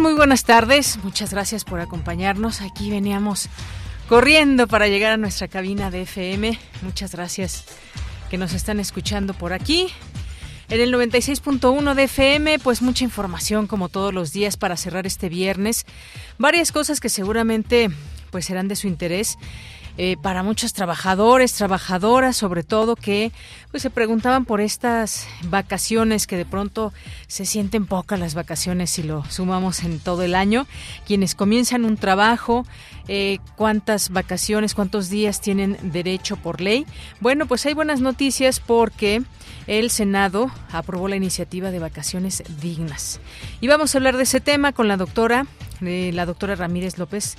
Muy buenas tardes. Muchas gracias por acompañarnos. Aquí veníamos corriendo para llegar a nuestra cabina de FM. Muchas gracias que nos están escuchando por aquí. En el 96.1 de FM, pues mucha información como todos los días para cerrar este viernes. Varias cosas que seguramente pues serán de su interés. Eh, para muchos trabajadores, trabajadoras, sobre todo que pues se preguntaban por estas vacaciones que de pronto se sienten pocas las vacaciones si lo sumamos en todo el año. Quienes comienzan un trabajo, eh, cuántas vacaciones, cuántos días tienen derecho por ley. Bueno, pues hay buenas noticias porque el Senado aprobó la iniciativa de vacaciones dignas. Y vamos a hablar de ese tema con la doctora, eh, la doctora Ramírez López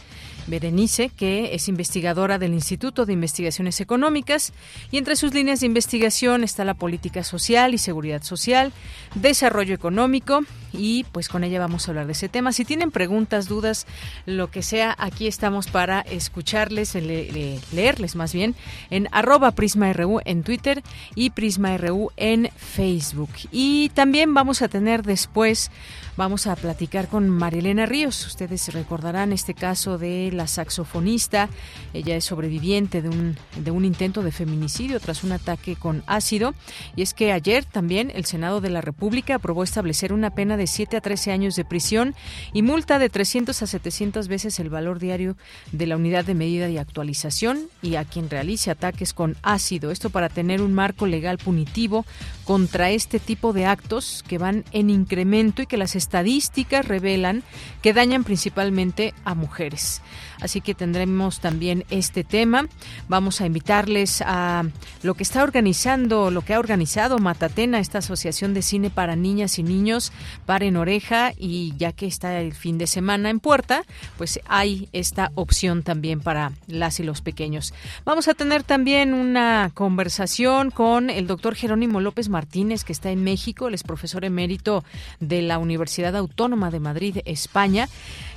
Berenice, que es investigadora del Instituto de Investigaciones Económicas, y entre sus líneas de investigación está la política social y seguridad social, desarrollo económico, y pues con ella vamos a hablar de ese tema. Si tienen preguntas, dudas, lo que sea, aquí estamos para escucharles, leerles más bien, en arroba PrismaRU en Twitter y PrismaRU en Facebook. Y también vamos a tener después Vamos a platicar con Marilena Ríos. Ustedes recordarán este caso de la saxofonista. Ella es sobreviviente de un, de un intento de feminicidio tras un ataque con ácido. Y es que ayer también el Senado de la República aprobó establecer una pena de 7 a 13 años de prisión y multa de 300 a 700 veces el valor diario de la unidad de medida y actualización y a quien realice ataques con ácido. Esto para tener un marco legal punitivo contra este tipo de actos que van en incremento y que las estadísticas revelan que dañan principalmente a mujeres. Así que tendremos también este tema. Vamos a invitarles a lo que está organizando, lo que ha organizado Matatena, esta asociación de cine para niñas y niños, para en oreja y ya que está el fin de semana en puerta, pues hay esta opción también para las y los pequeños. Vamos a tener también una conversación con el doctor Jerónimo López Martínez, que está en México, él es profesor emérito de la Universidad Autónoma de Madrid, España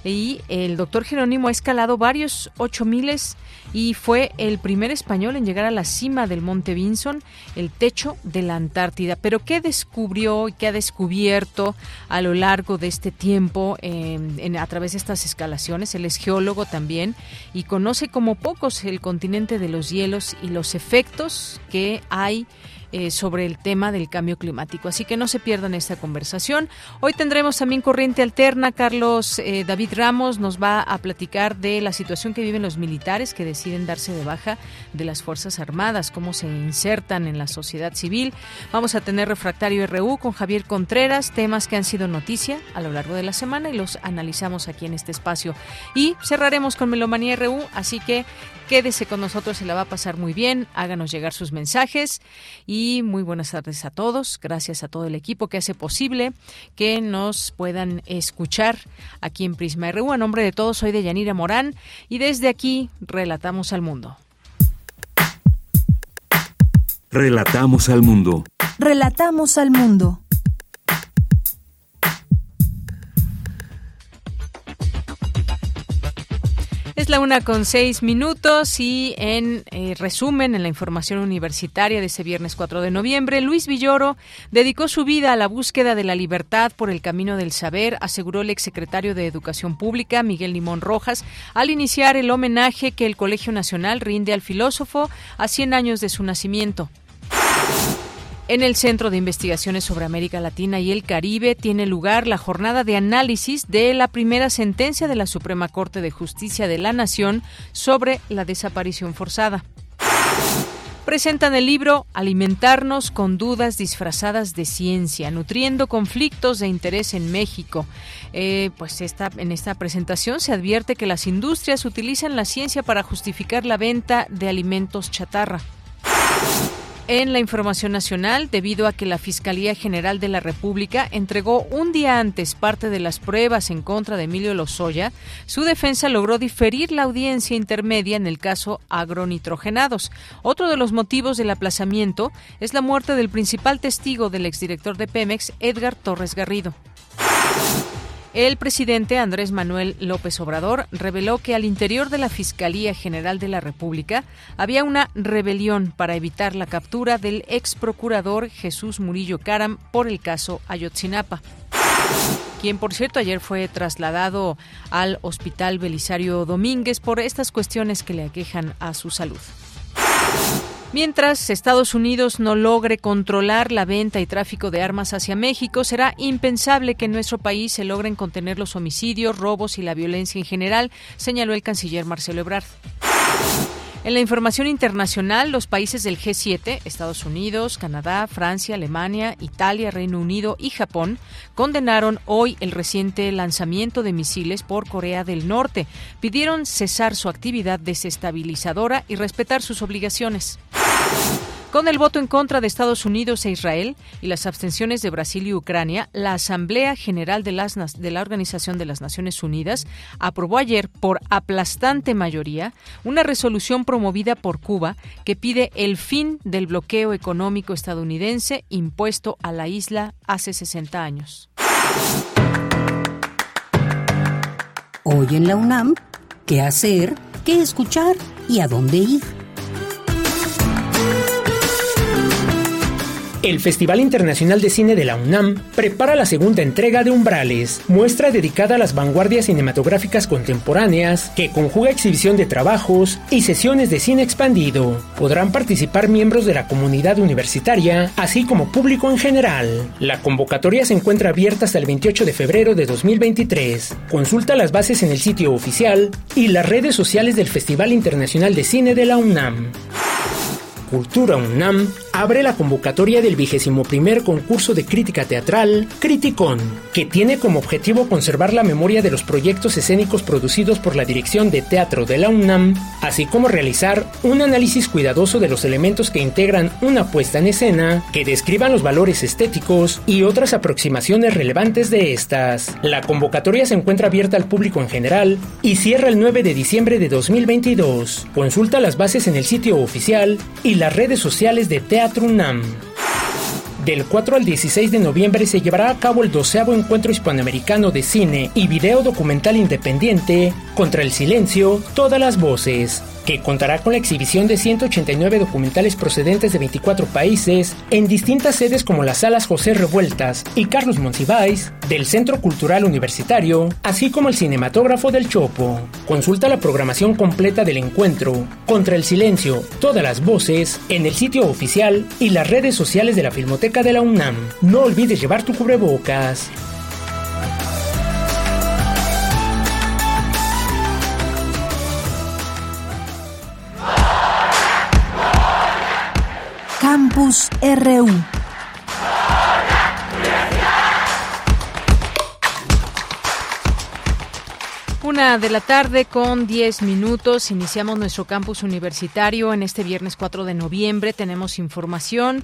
y el doctor Jerónimo ha escalado varios ocho miles y fue el primer español en llegar a la cima del Monte Vinson, el techo de la Antártida. Pero ¿qué descubrió y qué ha descubierto a lo largo de este tiempo en, a través de estas escalaciones? Él es geólogo también y conoce como pocos el continente de los hielos y los efectos que hay eh, sobre el tema del cambio climático. Así que no se pierdan esta conversación. Hoy tendremos también corriente alterna. Carlos eh, David Ramos nos va a platicar de la situación que viven los militares que deciden darse de baja de las Fuerzas Armadas, cómo se insertan en la sociedad civil. Vamos a tener refractario RU con Javier Contreras, temas que han sido noticia a lo largo de la semana y los analizamos aquí en este espacio. Y cerraremos con Melomanía RU, así que Quédese con nosotros, se la va a pasar muy bien. Háganos llegar sus mensajes y muy buenas tardes a todos. Gracias a todo el equipo que hace posible que nos puedan escuchar aquí en Prisma RU. A nombre de todos, soy de Yanira Morán y desde aquí relatamos al mundo. Relatamos al mundo. Relatamos al mundo. Es la una con seis minutos y en eh, resumen, en la información universitaria de ese viernes 4 de noviembre, Luis Villoro dedicó su vida a la búsqueda de la libertad por el camino del saber, aseguró el exsecretario de Educación Pública, Miguel Limón Rojas, al iniciar el homenaje que el Colegio Nacional rinde al filósofo a 100 años de su nacimiento. En el Centro de Investigaciones sobre América Latina y el Caribe tiene lugar la jornada de análisis de la primera sentencia de la Suprema Corte de Justicia de la Nación sobre la desaparición forzada. Presentan el libro Alimentarnos con dudas disfrazadas de ciencia, nutriendo conflictos de interés en México. Eh, pues en esta presentación se advierte que las industrias utilizan la ciencia para justificar la venta de alimentos chatarra. En la información nacional, debido a que la Fiscalía General de la República entregó un día antes parte de las pruebas en contra de Emilio Lozoya, su defensa logró diferir la audiencia intermedia en el caso agronitrogenados. Otro de los motivos del aplazamiento es la muerte del principal testigo del exdirector de Pemex, Edgar Torres Garrido. El presidente Andrés Manuel López Obrador reveló que al interior de la Fiscalía General de la República había una rebelión para evitar la captura del ex procurador Jesús Murillo Caram por el caso Ayotzinapa quien por cierto ayer fue trasladado al Hospital Belisario Domínguez por estas cuestiones que le aquejan a su salud. Mientras Estados Unidos no logre controlar la venta y tráfico de armas hacia México, será impensable que en nuestro país se logren contener los homicidios, robos y la violencia en general, señaló el canciller Marcelo Ebrard. En la información internacional, los países del G7, Estados Unidos, Canadá, Francia, Alemania, Italia, Reino Unido y Japón, condenaron hoy el reciente lanzamiento de misiles por Corea del Norte. Pidieron cesar su actividad desestabilizadora y respetar sus obligaciones. Con el voto en contra de Estados Unidos e Israel y las abstenciones de Brasil y Ucrania, la Asamblea General de, las, de, la Organización de las Naciones Unidas aprobó ayer por aplastante mayoría una resolución promovida por Cuba que pide el fin del bloqueo económico estadounidense impuesto a la isla hace 60 años. Hoy en la UNAM, ¿qué hacer? ¿Qué escuchar? ¿Y a dónde ir? El Festival Internacional de Cine de la UNAM prepara la segunda entrega de Umbrales, muestra dedicada a las vanguardias cinematográficas contemporáneas que conjuga exhibición de trabajos y sesiones de cine expandido. Podrán participar miembros de la comunidad universitaria, así como público en general. La convocatoria se encuentra abierta hasta el 28 de febrero de 2023. Consulta las bases en el sitio oficial y las redes sociales del Festival Internacional de Cine de la UNAM. Cultura UNAM abre la convocatoria del vigésimo primer concurso de crítica teatral Criticón, que tiene como objetivo conservar la memoria de los proyectos escénicos producidos por la Dirección de Teatro de la UNAM, así como realizar un análisis cuidadoso de los elementos que integran una puesta en escena, que describan los valores estéticos y otras aproximaciones relevantes de estas. La convocatoria se encuentra abierta al público en general y cierra el 9 de diciembre de 2022. Consulta las bases en el sitio oficial y las redes sociales de Teatro UNAM. Del 4 al 16 de noviembre se llevará a cabo el doceavo encuentro hispanoamericano de cine y video documental independiente Contra el Silencio, Todas las Voces, que contará con la exhibición de 189 documentales procedentes de 24 países en distintas sedes como las salas José Revueltas y Carlos Monsiváis del Centro Cultural Universitario, así como el cinematógrafo del Chopo. Consulta la programación completa del encuentro Contra el Silencio, todas las voces en el sitio oficial y las redes sociales de la Filmoteca de la UNAM. No olvides llevar tu cubrebocas. Campus RU. Una de la tarde con 10 minutos. Iniciamos nuestro campus universitario en este viernes 4 de noviembre. Tenemos información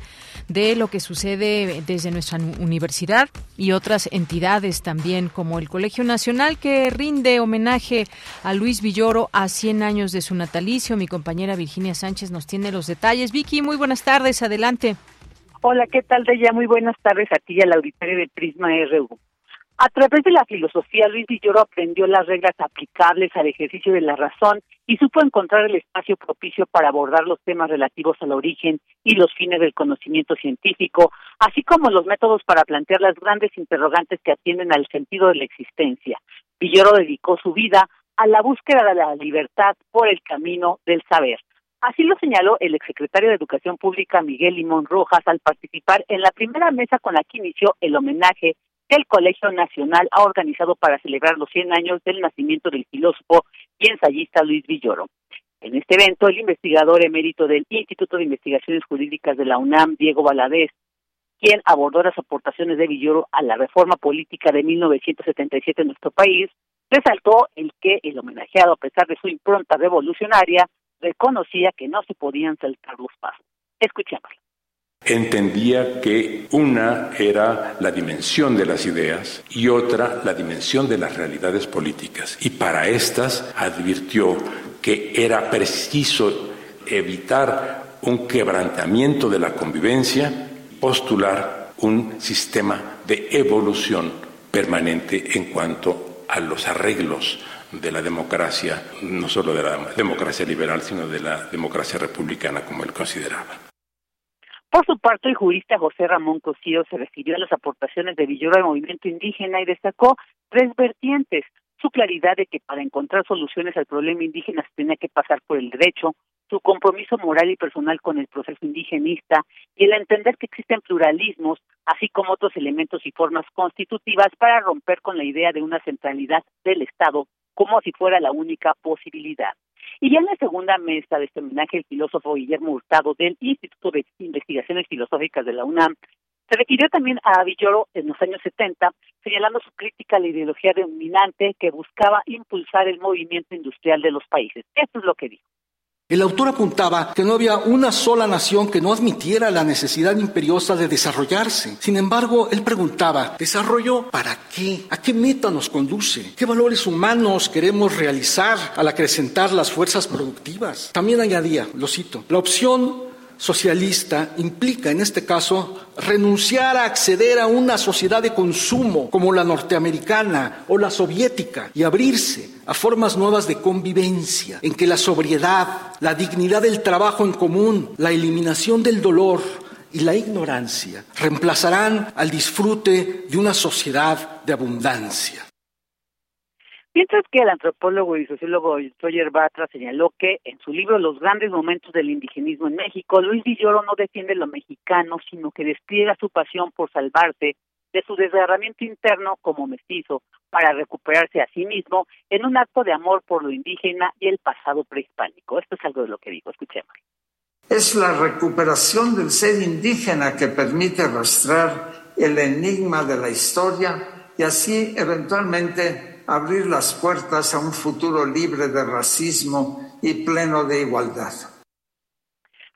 de lo que sucede desde nuestra universidad y otras entidades también, como el Colegio Nacional, que rinde homenaje a Luis Villoro a 100 años de su natalicio. Mi compañera Virginia Sánchez nos tiene los detalles. Vicky, muy buenas tardes. Adelante. Hola, ¿qué tal, Deya? Muy buenas tardes a ti y al auditorio de Prisma RU. A través de la filosofía, Luis Villoro aprendió las reglas aplicables al ejercicio de la razón y supo encontrar el espacio propicio para abordar los temas relativos al origen y los fines del conocimiento científico, así como los métodos para plantear las grandes interrogantes que atienden al sentido de la existencia. Villoro dedicó su vida a la búsqueda de la libertad por el camino del saber. Así lo señaló el exsecretario de Educación Pública Miguel Limón Rojas al participar en la primera mesa con la que inició el homenaje el Colegio Nacional ha organizado para celebrar los 100 años del nacimiento del filósofo y ensayista Luis Villoro. En este evento, el investigador emérito del Instituto de Investigaciones Jurídicas de la UNAM, Diego Valadez, quien abordó las aportaciones de Villoro a la reforma política de 1977 en nuestro país, resaltó el que el homenajeado, a pesar de su impronta revolucionaria, reconocía que no se podían saltar los pasos. Escuchémoslo entendía que una era la dimensión de las ideas y otra la dimensión de las realidades políticas. Y para estas advirtió que era preciso evitar un quebrantamiento de la convivencia, postular un sistema de evolución permanente en cuanto a los arreglos de la democracia, no solo de la democracia liberal, sino de la democracia republicana, como él consideraba. Por su parte, el jurista José Ramón Cosío se refirió a las aportaciones de Villoro al movimiento indígena y destacó tres vertientes. Su claridad de que para encontrar soluciones al problema indígena se tenía que pasar por el derecho, su compromiso moral y personal con el proceso indigenista y el entender que existen pluralismos, así como otros elementos y formas constitutivas para romper con la idea de una centralidad del Estado como si fuera la única posibilidad. Y ya en la segunda mesa de este homenaje, el filósofo Guillermo Hurtado del Instituto de Investigaciones Filosóficas de la UNAM se refirió también a Villoro en los años 70, señalando su crítica a la ideología dominante que buscaba impulsar el movimiento industrial de los países. Esto es lo que dijo. El autor apuntaba que no había una sola nación que no admitiera la necesidad imperiosa de desarrollarse. Sin embargo, él preguntaba, ¿desarrollo para qué? ¿A qué meta nos conduce? ¿Qué valores humanos queremos realizar al acrecentar las fuerzas productivas? También añadía, lo cito, la opción socialista implica, en este caso, renunciar a acceder a una sociedad de consumo como la norteamericana o la soviética y abrirse a formas nuevas de convivencia, en que la sobriedad, la dignidad del trabajo en común, la eliminación del dolor y la ignorancia reemplazarán al disfrute de una sociedad de abundancia. Mientras que el antropólogo y sociólogo Sawyer Batra señaló que en su libro Los grandes momentos del indigenismo en México, Luis Villoro no defiende lo mexicano, sino que despliega su pasión por salvarse de su desgarramiento interno como mestizo para recuperarse a sí mismo en un acto de amor por lo indígena y el pasado prehispánico. Esto es algo de lo que digo, escuchemos. Es la recuperación del ser indígena que permite rastrear el enigma de la historia y así eventualmente abrir las puertas a un futuro libre de racismo y pleno de igualdad.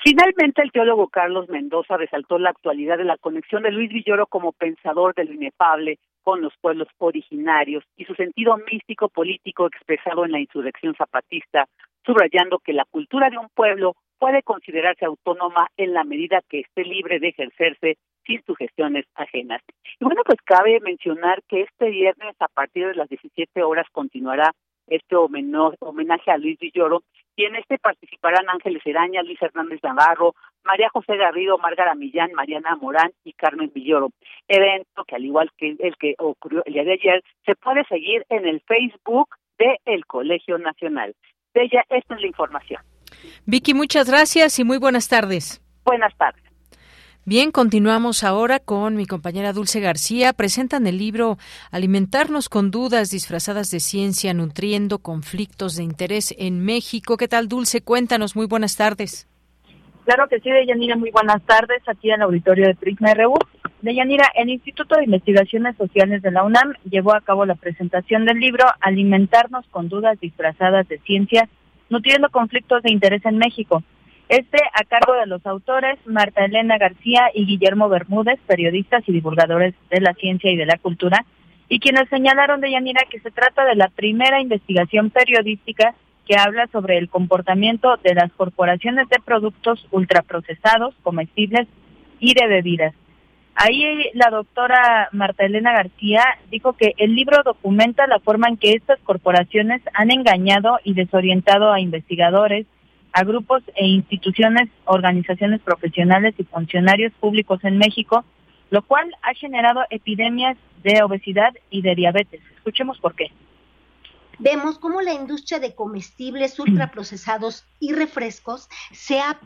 Finalmente, el teólogo Carlos Mendoza resaltó la actualidad de la conexión de Luis Villoro como pensador de lo inefable con los pueblos originarios y su sentido místico político expresado en la insurrección zapatista, subrayando que la cultura de un pueblo puede considerarse autónoma en la medida que esté libre de ejercerse sin sugestiones ajenas. Y bueno, pues cabe mencionar que este viernes a partir de las 17 horas continuará este homenaje a Luis Villoro y en este participarán Ángeles Eraña, Luis Hernández Navarro, María José Garrido, Márgara Millán, Mariana Morán y Carmen Villoro. Evento que al igual que el que ocurrió el día de ayer, se puede seguir en el Facebook de el Colegio Nacional. De ella, esta es la información. Vicky, muchas gracias y muy buenas tardes. Buenas tardes. Bien, continuamos ahora con mi compañera Dulce García. Presentan el libro Alimentarnos con dudas disfrazadas de ciencia, nutriendo conflictos de interés en México. ¿Qué tal, Dulce? Cuéntanos. Muy buenas tardes. Claro que sí, Deyanira. Muy buenas tardes aquí en el auditorio de Prisma RU. Deyanira, el Instituto de Investigaciones Sociales de la UNAM llevó a cabo la presentación del libro Alimentarnos con dudas disfrazadas de ciencia, nutriendo conflictos de interés en México este a cargo de los autores Marta Elena García y Guillermo Bermúdez, periodistas y divulgadores de la ciencia y de la cultura, y quienes señalaron de Yanira que se trata de la primera investigación periodística que habla sobre el comportamiento de las corporaciones de productos ultraprocesados, comestibles y de bebidas. Ahí la doctora Marta Elena García dijo que el libro documenta la forma en que estas corporaciones han engañado y desorientado a investigadores, a grupos e instituciones, organizaciones profesionales y funcionarios públicos en México, lo cual ha generado epidemias de obesidad y de diabetes. Escuchemos por qué vemos cómo la industria de comestibles ultraprocesados y refrescos se ha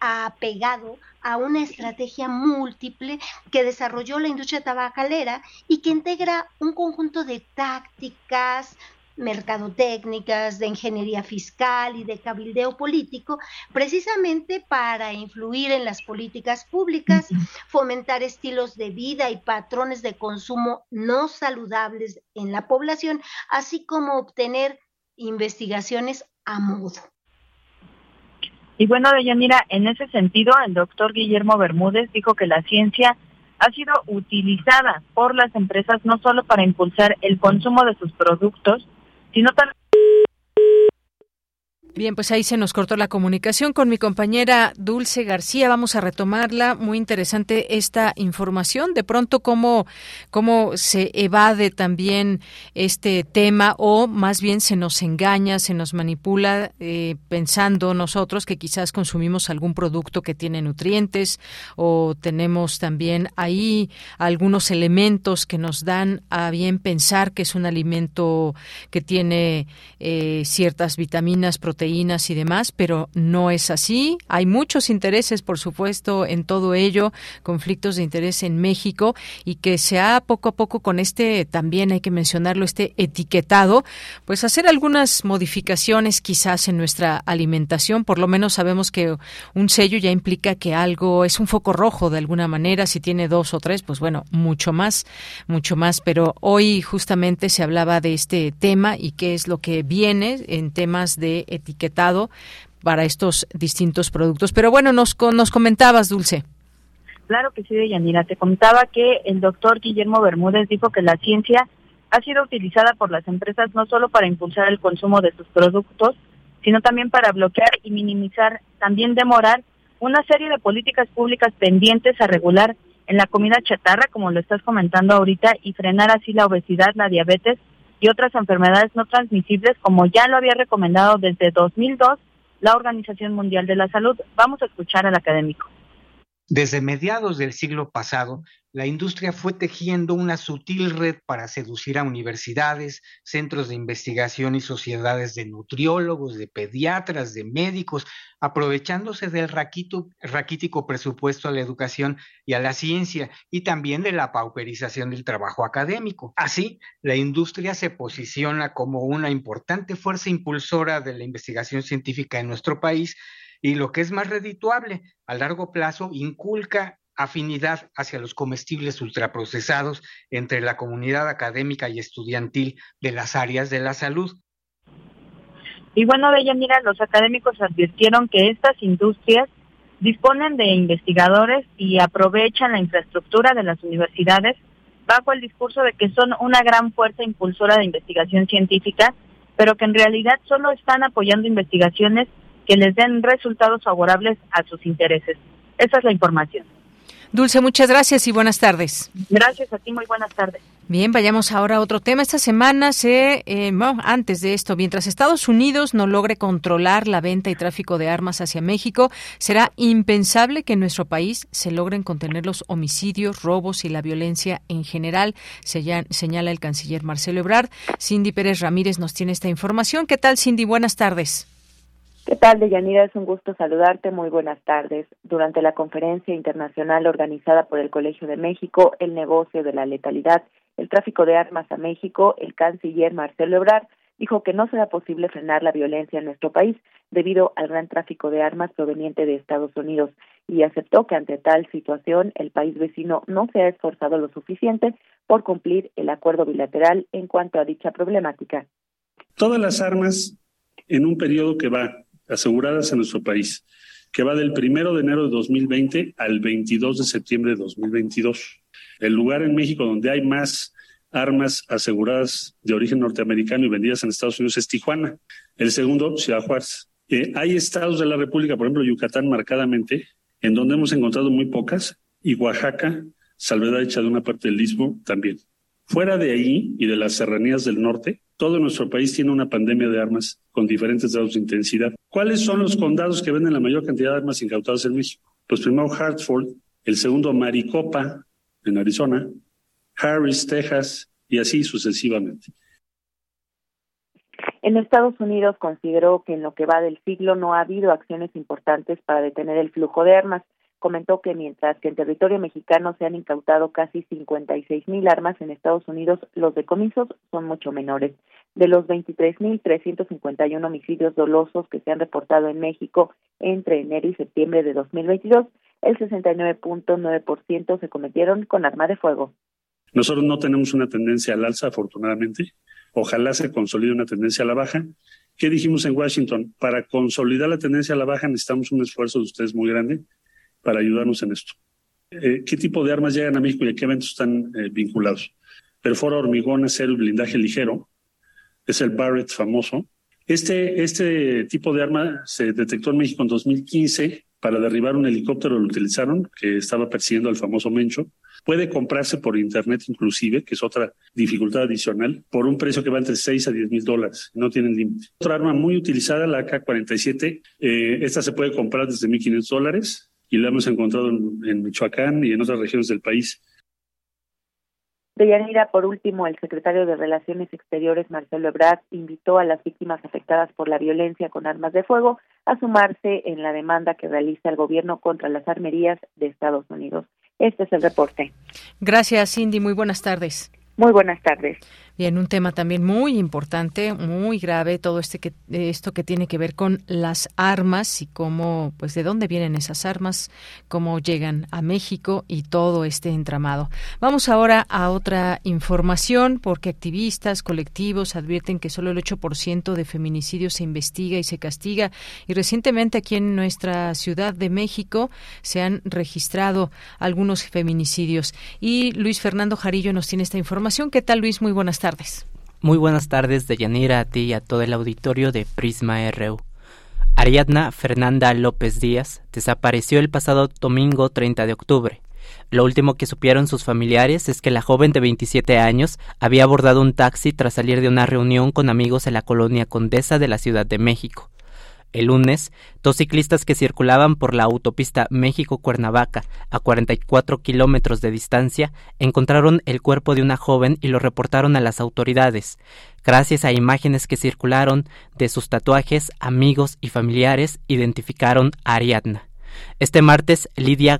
apegado a una estrategia múltiple que desarrolló la industria tabacalera y que integra un conjunto de tácticas, mercadotécnicas, de ingeniería fiscal y de cabildeo político, precisamente para influir en las políticas públicas, fomentar estilos de vida y patrones de consumo no saludables en la población, así como obtener investigaciones a modo. Y bueno, Deyanira, en ese sentido, el doctor Guillermo Bermúdez dijo que la ciencia ha sido utilizada por las empresas no solo para impulsar el consumo de sus productos, sino también Bien, pues ahí se nos cortó la comunicación con mi compañera Dulce García. Vamos a retomarla. Muy interesante esta información. De pronto, cómo, cómo se evade también este tema o más bien se nos engaña, se nos manipula eh, pensando nosotros que quizás consumimos algún producto que tiene nutrientes o tenemos también ahí algunos elementos que nos dan a bien pensar que es un alimento que tiene eh, ciertas vitaminas, proteínas proteínas y demás, pero no es así. Hay muchos intereses, por supuesto, en todo ello, conflictos de interés en México y que se ha poco a poco con este, también hay que mencionarlo, este etiquetado, pues hacer algunas modificaciones quizás en nuestra alimentación. Por lo menos sabemos que un sello ya implica que algo es un foco rojo de alguna manera. Si tiene dos o tres, pues bueno, mucho más, mucho más. Pero hoy justamente se hablaba de este tema y qué es lo que viene en temas de etiquetado etiquetado para estos distintos productos. Pero bueno, nos, nos comentabas, Dulce. Claro que sí, Deyanira. Te contaba que el doctor Guillermo Bermúdez dijo que la ciencia ha sido utilizada por las empresas no solo para impulsar el consumo de sus productos, sino también para bloquear y minimizar, también demorar una serie de políticas públicas pendientes a regular en la comida chatarra, como lo estás comentando ahorita, y frenar así la obesidad, la diabetes y otras enfermedades no transmisibles, como ya lo había recomendado desde 2002 la Organización Mundial de la Salud. Vamos a escuchar al académico. Desde mediados del siglo pasado, la industria fue tejiendo una sutil red para seducir a universidades, centros de investigación y sociedades de nutriólogos, de pediatras, de médicos, aprovechándose del raquítico presupuesto a la educación y a la ciencia y también de la pauperización del trabajo académico. Así, la industria se posiciona como una importante fuerza impulsora de la investigación científica en nuestro país y lo que es más redituable, a largo plazo inculca afinidad hacia los comestibles ultraprocesados entre la comunidad académica y estudiantil de las áreas de la salud. Y bueno, mira, los académicos advirtieron que estas industrias disponen de investigadores y aprovechan la infraestructura de las universidades bajo el discurso de que son una gran fuerza impulsora de investigación científica, pero que en realidad solo están apoyando investigaciones que les den resultados favorables a sus intereses. Esa es la información. Dulce, muchas gracias y buenas tardes. Gracias a ti, muy buenas tardes. Bien, vayamos ahora a otro tema. Esta semana se, eh, antes de esto, mientras Estados Unidos no logre controlar la venta y tráfico de armas hacia México, será impensable que en nuestro país se logren contener los homicidios, robos y la violencia en general, señala el canciller Marcelo Ebrard. Cindy Pérez Ramírez nos tiene esta información. ¿Qué tal, Cindy? Buenas tardes. ¿Qué tal, Deyanira? Es un gusto saludarte. Muy buenas tardes. Durante la conferencia internacional organizada por el Colegio de México, El negocio de la letalidad, el tráfico de armas a México, el canciller Marcelo Ebrard dijo que no será posible frenar la violencia en nuestro país debido al gran tráfico de armas proveniente de Estados Unidos y aceptó que ante tal situación el país vecino no se ha esforzado lo suficiente por cumplir el acuerdo bilateral en cuanto a dicha problemática. Todas las armas en un periodo que va aseguradas en nuestro país, que va del primero de enero de 2020 al 22 de septiembre de 2022. El lugar en México donde hay más armas aseguradas de origen norteamericano y vendidas en Estados Unidos es Tijuana. El segundo, Ciudad Juárez. Eh, hay estados de la República, por ejemplo, Yucatán marcadamente, en donde hemos encontrado muy pocas, y Oaxaca salvedad hecha de una parte del istmo también. Fuera de ahí y de las serranías del norte, todo nuestro país tiene una pandemia de armas con diferentes grados de intensidad. ¿Cuáles son los condados que venden la mayor cantidad de armas incautadas en México? Pues primero Hartford, el segundo Maricopa, en Arizona, Harris, Texas, y así sucesivamente. En Estados Unidos consideró que en lo que va del siglo no ha habido acciones importantes para detener el flujo de armas. Comentó que mientras que en territorio mexicano se han incautado casi 56 mil armas, en Estados Unidos los decomisos son mucho menores. De los 23.351 homicidios dolosos que se han reportado en México entre enero y septiembre de 2022, el 69.9% se cometieron con arma de fuego. Nosotros no tenemos una tendencia al alza, afortunadamente. Ojalá se consolide una tendencia a la baja. ¿Qué dijimos en Washington? Para consolidar la tendencia a la baja necesitamos un esfuerzo de ustedes muy grande para ayudarnos en esto. Eh, ¿Qué tipo de armas llegan a México y a qué eventos están eh, vinculados? Perfora hormigón, acero y blindaje ligero. Es el Barrett famoso. Este, este tipo de arma se detectó en México en 2015 para derribar un helicóptero, lo utilizaron, que estaba persiguiendo al famoso Mencho. Puede comprarse por internet inclusive, que es otra dificultad adicional, por un precio que va entre 6 a 10 mil dólares. No tienen límite. Otra arma muy utilizada, la AK-47, eh, esta se puede comprar desde 1.500 dólares y la hemos encontrado en, Michoacán y en otras regiones del país. Deyanira, por último, el secretario de Relaciones Exteriores, Marcelo Ebrard, invitó a las víctimas afectadas por la violencia con armas de fuego a sumarse en la demanda que realiza el gobierno contra las armerías de Estados Unidos. Este es el reporte. Gracias, Cindy. Muy buenas tardes. Muy buenas tardes. Bien, un tema también muy importante, muy grave, todo este que esto que tiene que ver con las armas y cómo, pues, de dónde vienen esas armas, cómo llegan a México y todo este entramado. Vamos ahora a otra información, porque activistas, colectivos advierten que solo el 8% de feminicidios se investiga y se castiga. Y recientemente aquí en nuestra Ciudad de México se han registrado algunos feminicidios. Y Luis Fernando Jarillo nos tiene esta información. ¿Qué tal, Luis? Muy buenas tardes. Muy buenas tardes, Deyanira, a ti y a todo el auditorio de Prisma RU. Ariadna Fernanda López Díaz desapareció el pasado domingo 30 de octubre. Lo último que supieron sus familiares es que la joven de 27 años había abordado un taxi tras salir de una reunión con amigos en la colonia Condesa de la Ciudad de México. El lunes, dos ciclistas que circulaban por la autopista México-Cuernavaca a 44 kilómetros de distancia encontraron el cuerpo de una joven y lo reportaron a las autoridades. Gracias a imágenes que circularon de sus tatuajes, amigos y familiares identificaron a Ariadna. Este martes, Lidia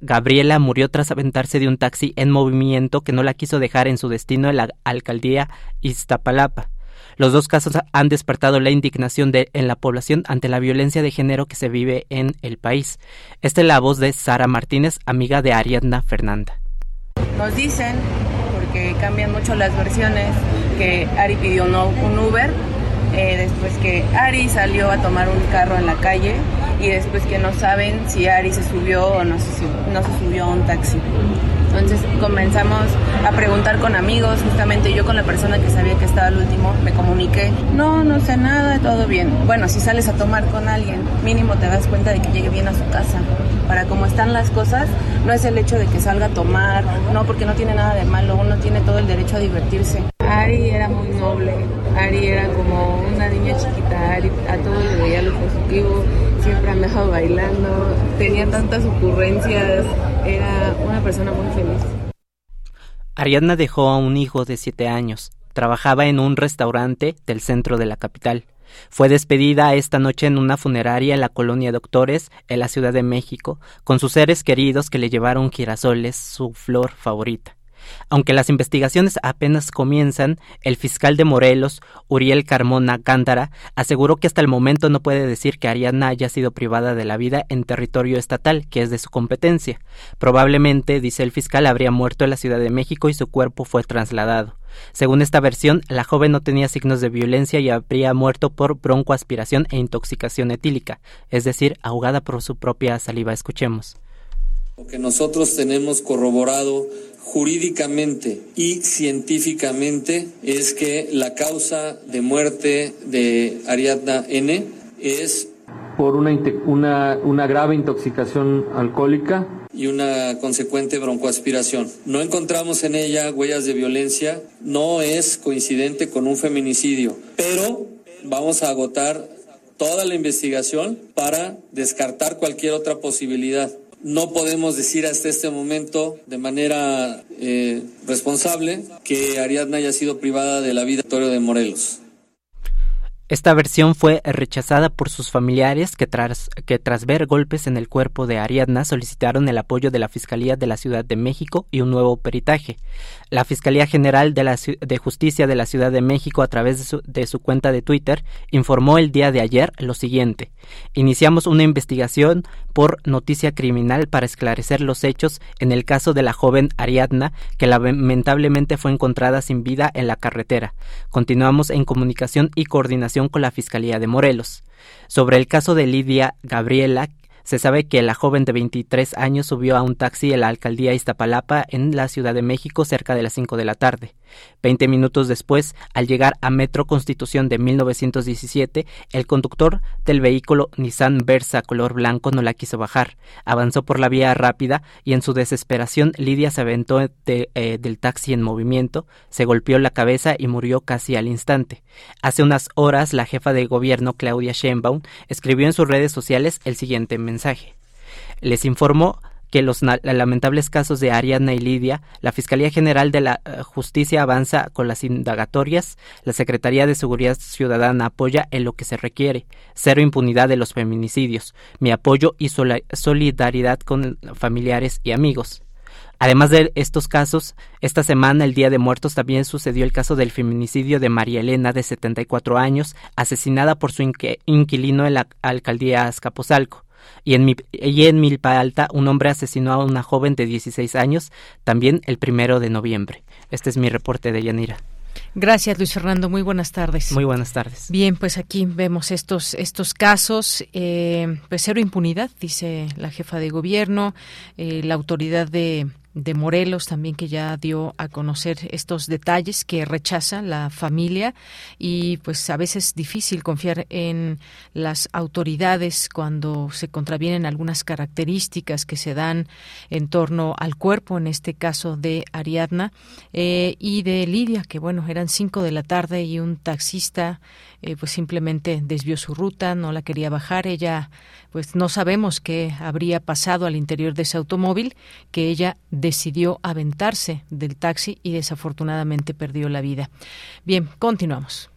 Gabriela murió tras aventarse de un taxi en movimiento que no la quiso dejar en su destino en la alcaldía Iztapalapa. Los dos casos han despertado la indignación de, en la población ante la violencia de género que se vive en el país. Esta es la voz de Sara Martínez, amiga de Ariadna Fernanda. Nos dicen, porque cambian mucho las versiones, que Ari pidió un Uber, eh, después que Ari salió a tomar un carro en la calle y después que no saben si Ari se subió o no se, no se subió a un taxi. Entonces comenzamos a preguntar con amigos, justamente yo con la persona que sabía que estaba al último, me comuniqué, no, no sé nada, todo bien. Bueno, si sales a tomar con alguien, mínimo te das cuenta de que llegue bien a su casa. Para cómo están las cosas, no es el hecho de que salga a tomar, no, porque no tiene nada de malo, uno tiene todo el derecho a divertirse. Ari era muy noble, Ari era como una niña chiquita, a todo le veía lo positivo, siempre andaba bailando, tenía tantas ocurrencias, era una persona muy feliz. Ariadna dejó a un hijo de siete años. Trabajaba en un restaurante del centro de la capital. Fue despedida esta noche en una funeraria en la colonia Doctores, en la Ciudad de México, con sus seres queridos que le llevaron girasoles, su flor favorita. Aunque las investigaciones apenas comienzan, el fiscal de Morelos, Uriel Carmona Cántara, aseguró que hasta el momento no puede decir que Ariadna haya sido privada de la vida en territorio estatal, que es de su competencia. Probablemente, dice el fiscal, habría muerto en la Ciudad de México y su cuerpo fue trasladado. Según esta versión, la joven no tenía signos de violencia y habría muerto por broncoaspiración e intoxicación etílica, es decir, ahogada por su propia saliva. Escuchemos. Lo que nosotros tenemos corroborado jurídicamente y científicamente es que la causa de muerte de Ariadna N es por una, una, una grave intoxicación alcohólica y una consecuente broncoaspiración. No encontramos en ella huellas de violencia, no es coincidente con un feminicidio, pero vamos a agotar toda la investigación para descartar cualquier otra posibilidad. No podemos decir hasta este momento de manera eh, responsable que Ariadna haya sido privada de la vida de Morelos. Esta versión fue rechazada por sus familiares que tras, ver golpes en el cuerpo de Ariadna solicitaron el apoyo de la Fiscalía de la Ciudad de México y un nuevo peritaje. La Fiscalía General de, Justicia de la Ciudad de México a través de su cuenta de Twitter informó el día de ayer lo siguiente. Iniciamos una investigación por noticia criminal para esclarecer los hechos en el caso de la joven Ariadna que lamentablemente fue encontrada sin vida en la carretera. Continuamos en comunicación y coordinación con la Fiscalía de Morelos. Sobre el caso de Lidia Gabriela, se sabe que la joven de 23 años subió a un taxi en la alcaldía Iztapalapa en la Ciudad de México cerca de las 5 de la tarde. Veinte minutos después, al llegar a Metro Constitución de 1917, el conductor del vehículo Nissan Versa color blanco no la quiso bajar. Avanzó por la vía rápida y en su desesperación Lidia se aventó eh, del taxi en movimiento, se golpeó la cabeza y murió casi al instante. Hace unas horas, la jefa de gobierno Claudia Sheinbaum escribió en sus redes sociales el siguiente mensaje les informó que los lamentables casos de Ariadna y Lidia, la Fiscalía General de la eh, Justicia avanza con las indagatorias, la Secretaría de Seguridad Ciudadana apoya en lo que se requiere, cero impunidad de los feminicidios, mi apoyo y solidaridad con familiares y amigos. Además de estos casos, esta semana, el Día de Muertos, también sucedió el caso del feminicidio de María Elena, de 74 años, asesinada por su inquilino en la alcaldía Azcapotzalco. Y en, y en Milpa Alta, un hombre asesinó a una joven de 16 años, también el primero de noviembre. Este es mi reporte de Yanira. Gracias, Luis Fernando. Muy buenas tardes. Muy buenas tardes. Bien, pues aquí vemos estos estos casos. Eh, pues cero impunidad, dice la jefa de gobierno, eh, la autoridad de de Morelos también que ya dio a conocer estos detalles que rechaza la familia. Y pues a veces es difícil confiar en las autoridades cuando se contravienen algunas características que se dan en torno al cuerpo, en este caso de Ariadna eh, y de Lidia, que bueno, eran cinco de la tarde y un taxista eh, pues simplemente desvió su ruta, no la quería bajar, ella pues no sabemos qué habría pasado al interior de ese automóvil, que ella decidió aventarse del taxi y desafortunadamente perdió la vida. Bien, continuamos.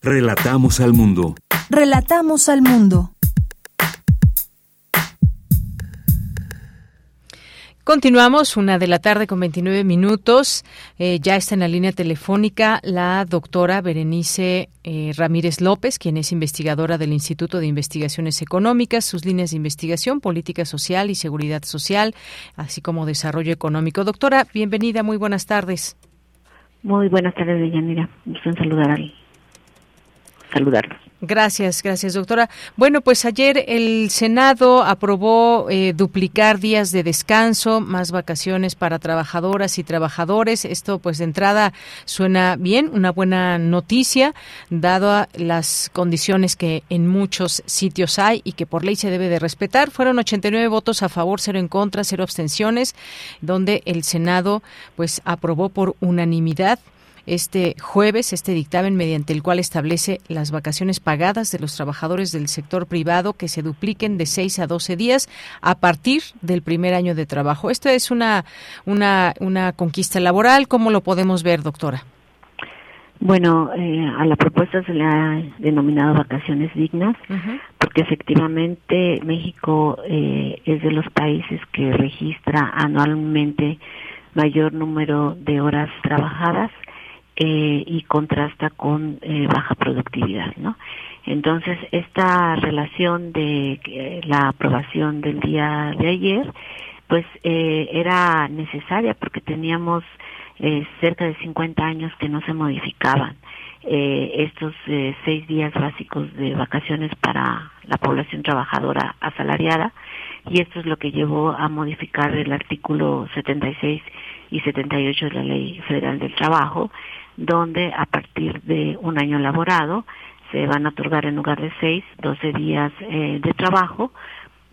Relatamos al mundo. Relatamos al mundo. Continuamos, una de la tarde con 29 minutos. Eh, ya está en la línea telefónica la doctora Berenice eh, Ramírez López, quien es investigadora del Instituto de Investigaciones Económicas, sus líneas de investigación, política social y seguridad social, así como desarrollo económico. Doctora, bienvenida, muy buenas tardes. Muy buenas tardes, Deyanira. En saludar al, saludarlos. Gracias, gracias, doctora. Bueno, pues ayer el Senado aprobó eh, duplicar días de descanso, más vacaciones para trabajadoras y trabajadores. Esto, pues, de entrada suena bien, una buena noticia, dado las condiciones que en muchos sitios hay y que por ley se debe de respetar. Fueron 89 votos a favor, cero en contra, cero abstenciones, donde el Senado, pues, aprobó por unanimidad este jueves este dictamen mediante el cual establece las vacaciones pagadas de los trabajadores del sector privado que se dupliquen de 6 a 12 días a partir del primer año de trabajo. Esto es una, una, una conquista laboral. ¿Cómo lo podemos ver, doctora? Bueno, eh, a la propuesta se le ha denominado vacaciones dignas, porque efectivamente México eh, es de los países que registra anualmente mayor número de horas trabajadas eh, y contrasta con eh, baja productividad, ¿no? Entonces, esta relación de eh, la aprobación del día de ayer, pues eh, era necesaria porque teníamos cerca de 50 años que no se modificaban estos seis días básicos de vacaciones para la población trabajadora asalariada y esto es lo que llevó a modificar el artículo 76 y 78 de la Ley Federal del Trabajo donde a partir de un año laborado se van a otorgar en lugar de seis, 12 días eh, de trabajo,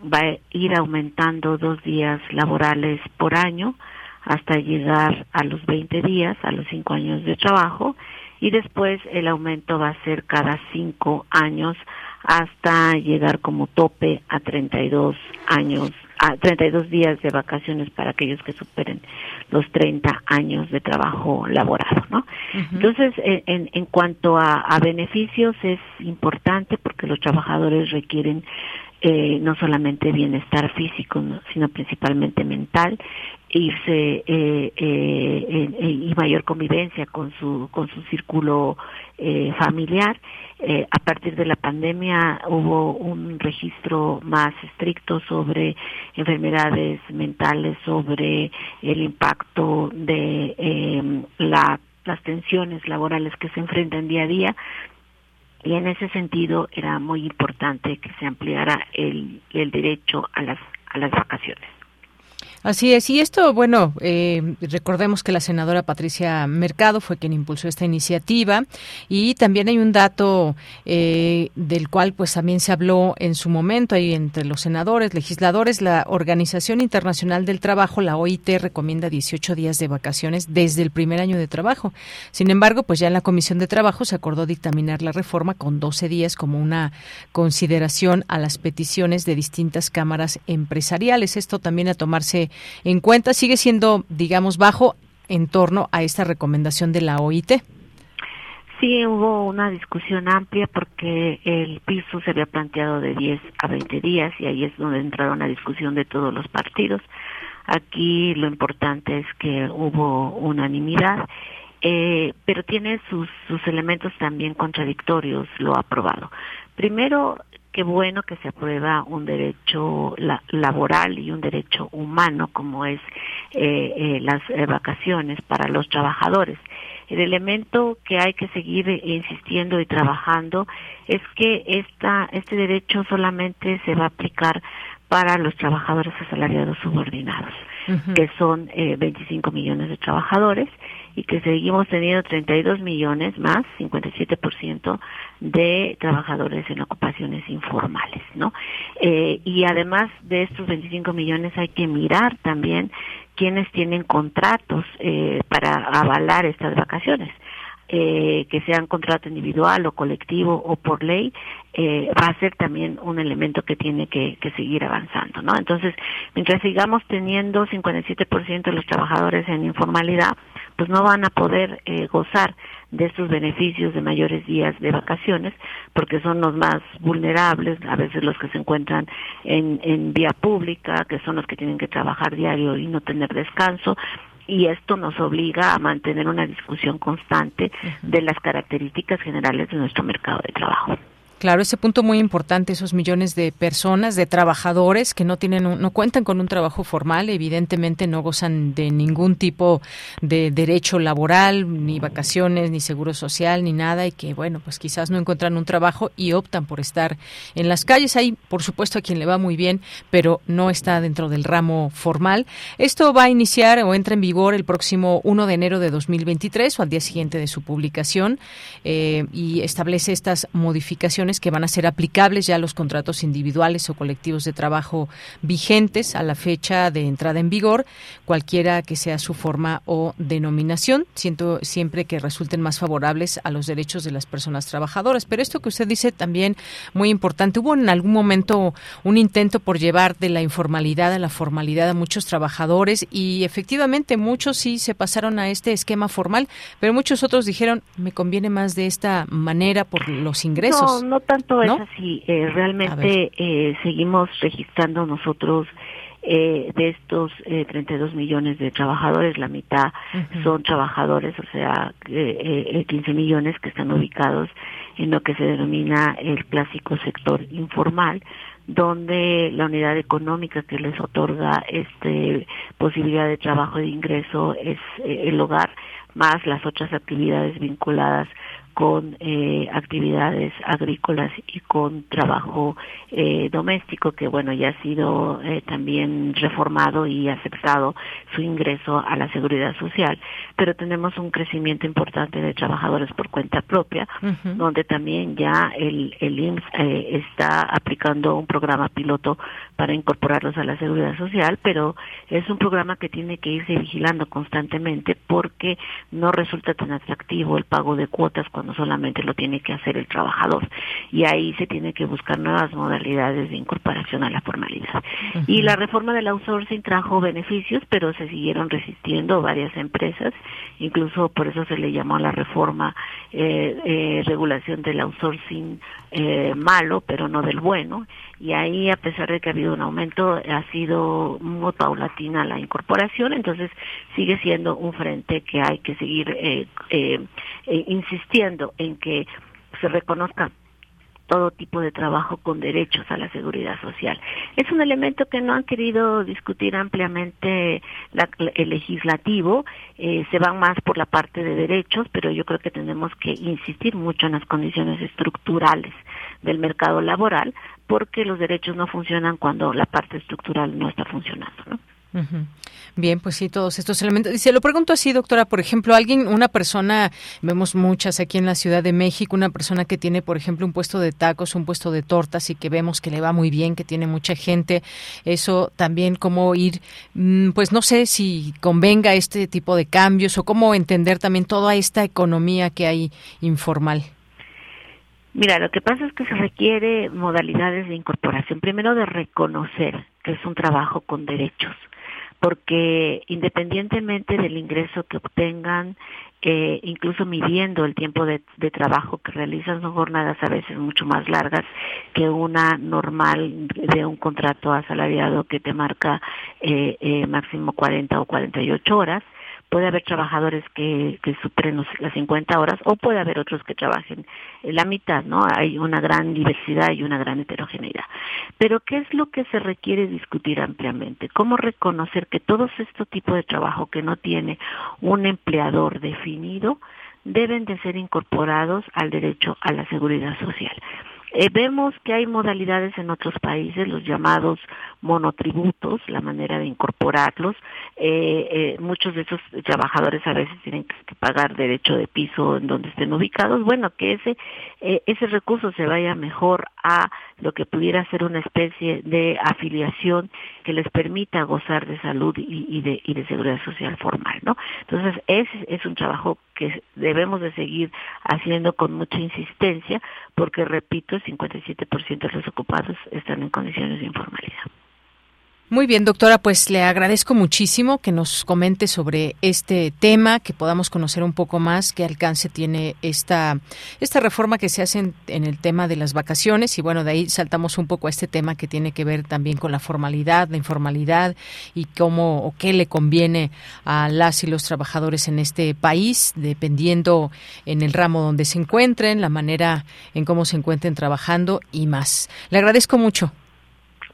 va a ir aumentando dos días laborales por año hasta llegar a los 20 días, a los cinco años de trabajo, y después el aumento va a ser cada cinco años hasta llegar como tope a 32 años, a 32 días de vacaciones para aquellos que superen los 30 años de trabajo laborado, ¿no? Entonces, en, en cuanto a, a beneficios es importante porque los trabajadores requieren eh, no solamente bienestar físico, sino principalmente mental, irse eh, eh, y mayor convivencia con su con su círculo familiar. a partir de la pandemia hubo un registro más estricto sobre enfermedades mentales, sobre el impacto de la, las tensiones laborales que se enfrentan día a día y en ese sentido era muy importante que se ampliara el, el derecho a las, a las vacaciones. Así es, y esto, bueno, eh, recordemos que la senadora Patricia Mercado fue quien impulsó esta iniciativa y también hay un dato eh, del cual pues también se habló en su momento ahí entre los senadores, legisladores, la Organización Internacional del Trabajo, la OIT, recomienda 18 días de vacaciones desde el primer año de trabajo. Sin embargo, pues ya en la Comisión de Trabajo se acordó dictaminar la reforma con 12 días como una consideración a las peticiones de distintas cámaras empresariales. Esto también a tomarse en cuenta sigue siendo, digamos, bajo en torno a esta recomendación de la OIT. Sí, hubo una discusión amplia porque el piso se había planteado de 10 a 20 días y ahí es donde entraron la discusión de todos los partidos. Aquí lo importante es que hubo unanimidad, eh, pero tiene sus, sus elementos también contradictorios lo aprobado. Primero, qué bueno que se aprueba un derecho laboral y un derecho humano como es eh, eh, las eh, vacaciones para los trabajadores. El elemento que hay que seguir insistiendo y trabajando es que esta, este derecho solamente se va a aplicar para los trabajadores asalariados subordinados, que son 25 millones de trabajadores y que seguimos teniendo 32 millones más, 57% de trabajadores en ocupaciones informales, ¿no? Eh, y además de estos 25 millones hay que mirar también quienes tienen contratos eh, para avalar estas vacaciones. Eh, que sean contrato individual o colectivo o por ley, eh, va a ser también un elemento que tiene que, que seguir avanzando, ¿no? Entonces, mientras sigamos teniendo 57% de los trabajadores en informalidad, pues no van a poder eh, gozar de estos beneficios de mayores días de vacaciones, porque son los más vulnerables, a veces los que se encuentran en, en vía pública, que son los que tienen que trabajar diario y no tener descanso, y esto nos obliga a mantener una discusión constante de las características generales de nuestro mercado de trabajo. Claro, ese punto muy importante, esos millones de personas, de trabajadores que no tienen, no cuentan con un trabajo formal, evidentemente no gozan de ningún tipo de derecho laboral, ni vacaciones, ni seguro social, ni nada, y que bueno, pues quizás no encuentran un trabajo y optan por estar en las calles. Hay, por supuesto, a quien le va muy bien, pero no está dentro del ramo formal. Esto va a iniciar o entra en vigor el próximo 1 de enero de 2023 o al día siguiente de su publicación eh, y establece estas modificaciones que van a ser aplicables ya a los contratos individuales o colectivos de trabajo vigentes a la fecha de entrada en vigor, cualquiera que sea su forma o denominación, siento siempre que resulten más favorables a los derechos de las personas trabajadoras. Pero esto que usted dice también muy importante, hubo en algún momento un intento por llevar de la informalidad a la formalidad a muchos trabajadores y efectivamente muchos sí se pasaron a este esquema formal, pero muchos otros dijeron me conviene más de esta manera por los ingresos no tanto es así. Eh, realmente eh, seguimos registrando nosotros eh, de estos eh, 32 millones de trabajadores, la mitad son trabajadores, o sea, eh, 15 millones que están ubicados en lo que se denomina el clásico sector informal, donde la unidad económica que les otorga este posibilidad de trabajo de ingreso es el hogar más las otras actividades vinculadas con eh, actividades agrícolas y con trabajo eh, doméstico que bueno ya ha sido eh, también reformado y aceptado su ingreso a la seguridad social. Pero tenemos un crecimiento importante de trabajadores por cuenta propia donde también ya el, el IMSS está aplicando un programa piloto para incorporarlos a la seguridad social pero es un programa que tiene que irse vigilando constantemente porque no resulta tan atractivo el pago de cuotas cuando solamente lo tiene que hacer el trabajador. Y ahí se tiene que buscar nuevas modalidades de incorporación a la formalidad. Y la reforma del outsourcing trajo beneficios, pero se siguieron resistiendo varias empresas, incluso por eso se le llamó a la reforma eh, eh, regulación del outsourcing eh, malo, pero no del bueno. Y ahí, a pesar de que ha habido un aumento, ha sido muy paulatina la incorporación, entonces sigue siendo un frente que hay que seguir eh, eh, eh, insistiendo en que se reconozca todo tipo de trabajo con derechos a la seguridad social. Es un elemento que no han querido discutir ampliamente el legislativo, se van más por la parte de derechos, pero yo creo que tenemos que insistir mucho en las condiciones estructurales del mercado laboral, porque los derechos no funcionan cuando la parte estructural no está funcionando. ¿no? Bien, pues sí, todos estos elementos. Y se lo pregunto así, doctora, por ejemplo, alguien, una persona, vemos muchas aquí en la Ciudad de México, una persona que tiene, por ejemplo, un puesto de tacos, un puesto de tortas y que vemos que le va muy bien, que tiene mucha gente, eso también cómo ir, mm, pues no sé si convenga este tipo de cambios o cómo entender también toda esta economía que hay informal. Mira, lo que pasa es que se requiere modalidades de incorporación. Primero de reconocer que es un trabajo con derechos porque independientemente del ingreso que obtengan, eh, incluso midiendo el tiempo de, trabajo que realizan, son jornadas a veces mucho más largas que una normal de un contrato asalariado que te marca eh, eh, máximo 40 o 48 horas puede haber trabajadores que, que superen las 50 horas o puede haber otros que trabajen la mitad, ¿no? Hay una gran diversidad y una gran heterogeneidad. Pero ¿qué es lo que se requiere discutir ampliamente? ¿Cómo reconocer que todo este tipo de trabajo que no tiene un empleador definido deben de ser incorporados al derecho a la seguridad social? Eh, vemos que hay modalidades en otros países, los llamados monotributos, la manera de incorporarlos. Eh, eh, muchos de esos trabajadores a veces tienen que pagar derecho de piso en donde estén ubicados. Bueno, que ese, ese recurso se vaya mejor a lo que pudiera ser una especie de afiliación que les permita gozar de salud y, de, y de seguridad social formal, ¿no? Entonces, ese es un trabajo que debemos de seguir haciendo con mucha insistencia porque, repito, el 57% de los ocupados están en condiciones de informalidad. Muy bien, doctora, pues le agradezco muchísimo que nos comente sobre este tema, que podamos conocer un poco más qué alcance tiene esta, esta reforma que se hace en, el tema de las vacaciones y bueno, de ahí saltamos un poco a este tema que tiene que ver también con la formalidad, la informalidad y cómo o qué le conviene a las y los trabajadores en este país, dependiendo en el ramo donde se encuentren, la manera en cómo se encuentren trabajando y más. Le agradezco mucho.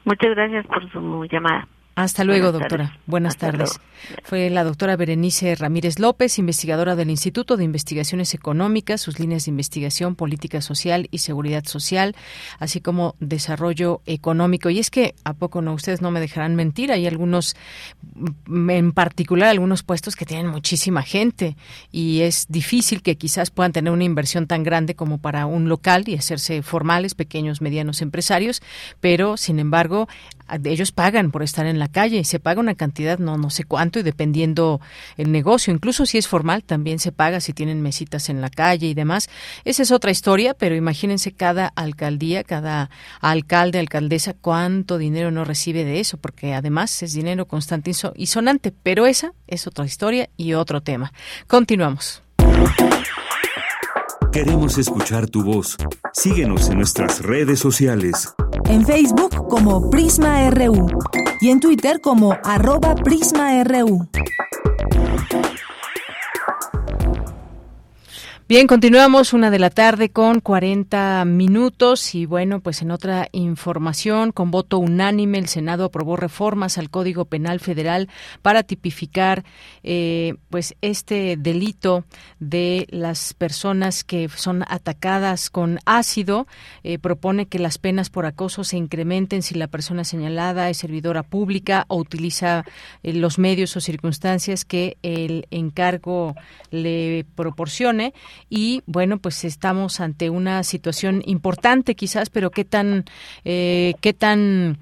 Muchas gracias por su llamada. Hasta luego, doctora. Buenas tardes. Fue la doctora Berenice Ramírez López, investigadora del Instituto de Investigaciones Económicas, sus líneas de investigación, política social y seguridad social, así como desarrollo económico. Y es que, ¿a poco no? Ustedes no me dejarán mentir. Hay algunos, mm, en particular, algunos puestos que tienen muchísima gente y es difícil que quizás puedan tener una inversión tan grande como para un local y hacerse formales, pequeños, medianos empresarios, pero, sin embargo, ellos pagan por estar en la calle y se paga una cantidad no no sé cuánto y dependiendo el negocio, incluso si es formal también se paga si tienen mesitas en la calle y demás. Esa es otra historia, pero imagínense cada alcaldía, cada alcalde, alcaldesa cuánto dinero no recibe de eso, porque además es dinero constante y sonante, pero esa es otra historia y otro tema. Continuamos. Queremos escuchar tu voz. Síguenos en nuestras redes sociales. En Facebook como Prisma RU y en Twitter como arroba PrismaRU. Bien, continuamos una de la tarde con 40 minutos y bueno, pues en otra información, con voto unánime, el Senado aprobó reformas al Código Penal Federal para tipificar eh, pues este delito de las personas que son atacadas con ácido. Eh, propone que las penas por acoso se incrementen si la persona señalada es servidora pública o utiliza eh, los medios o circunstancias que el encargo le proporcione y bueno, pues estamos ante una situación importante quizás, pero qué tan, eh, qué tan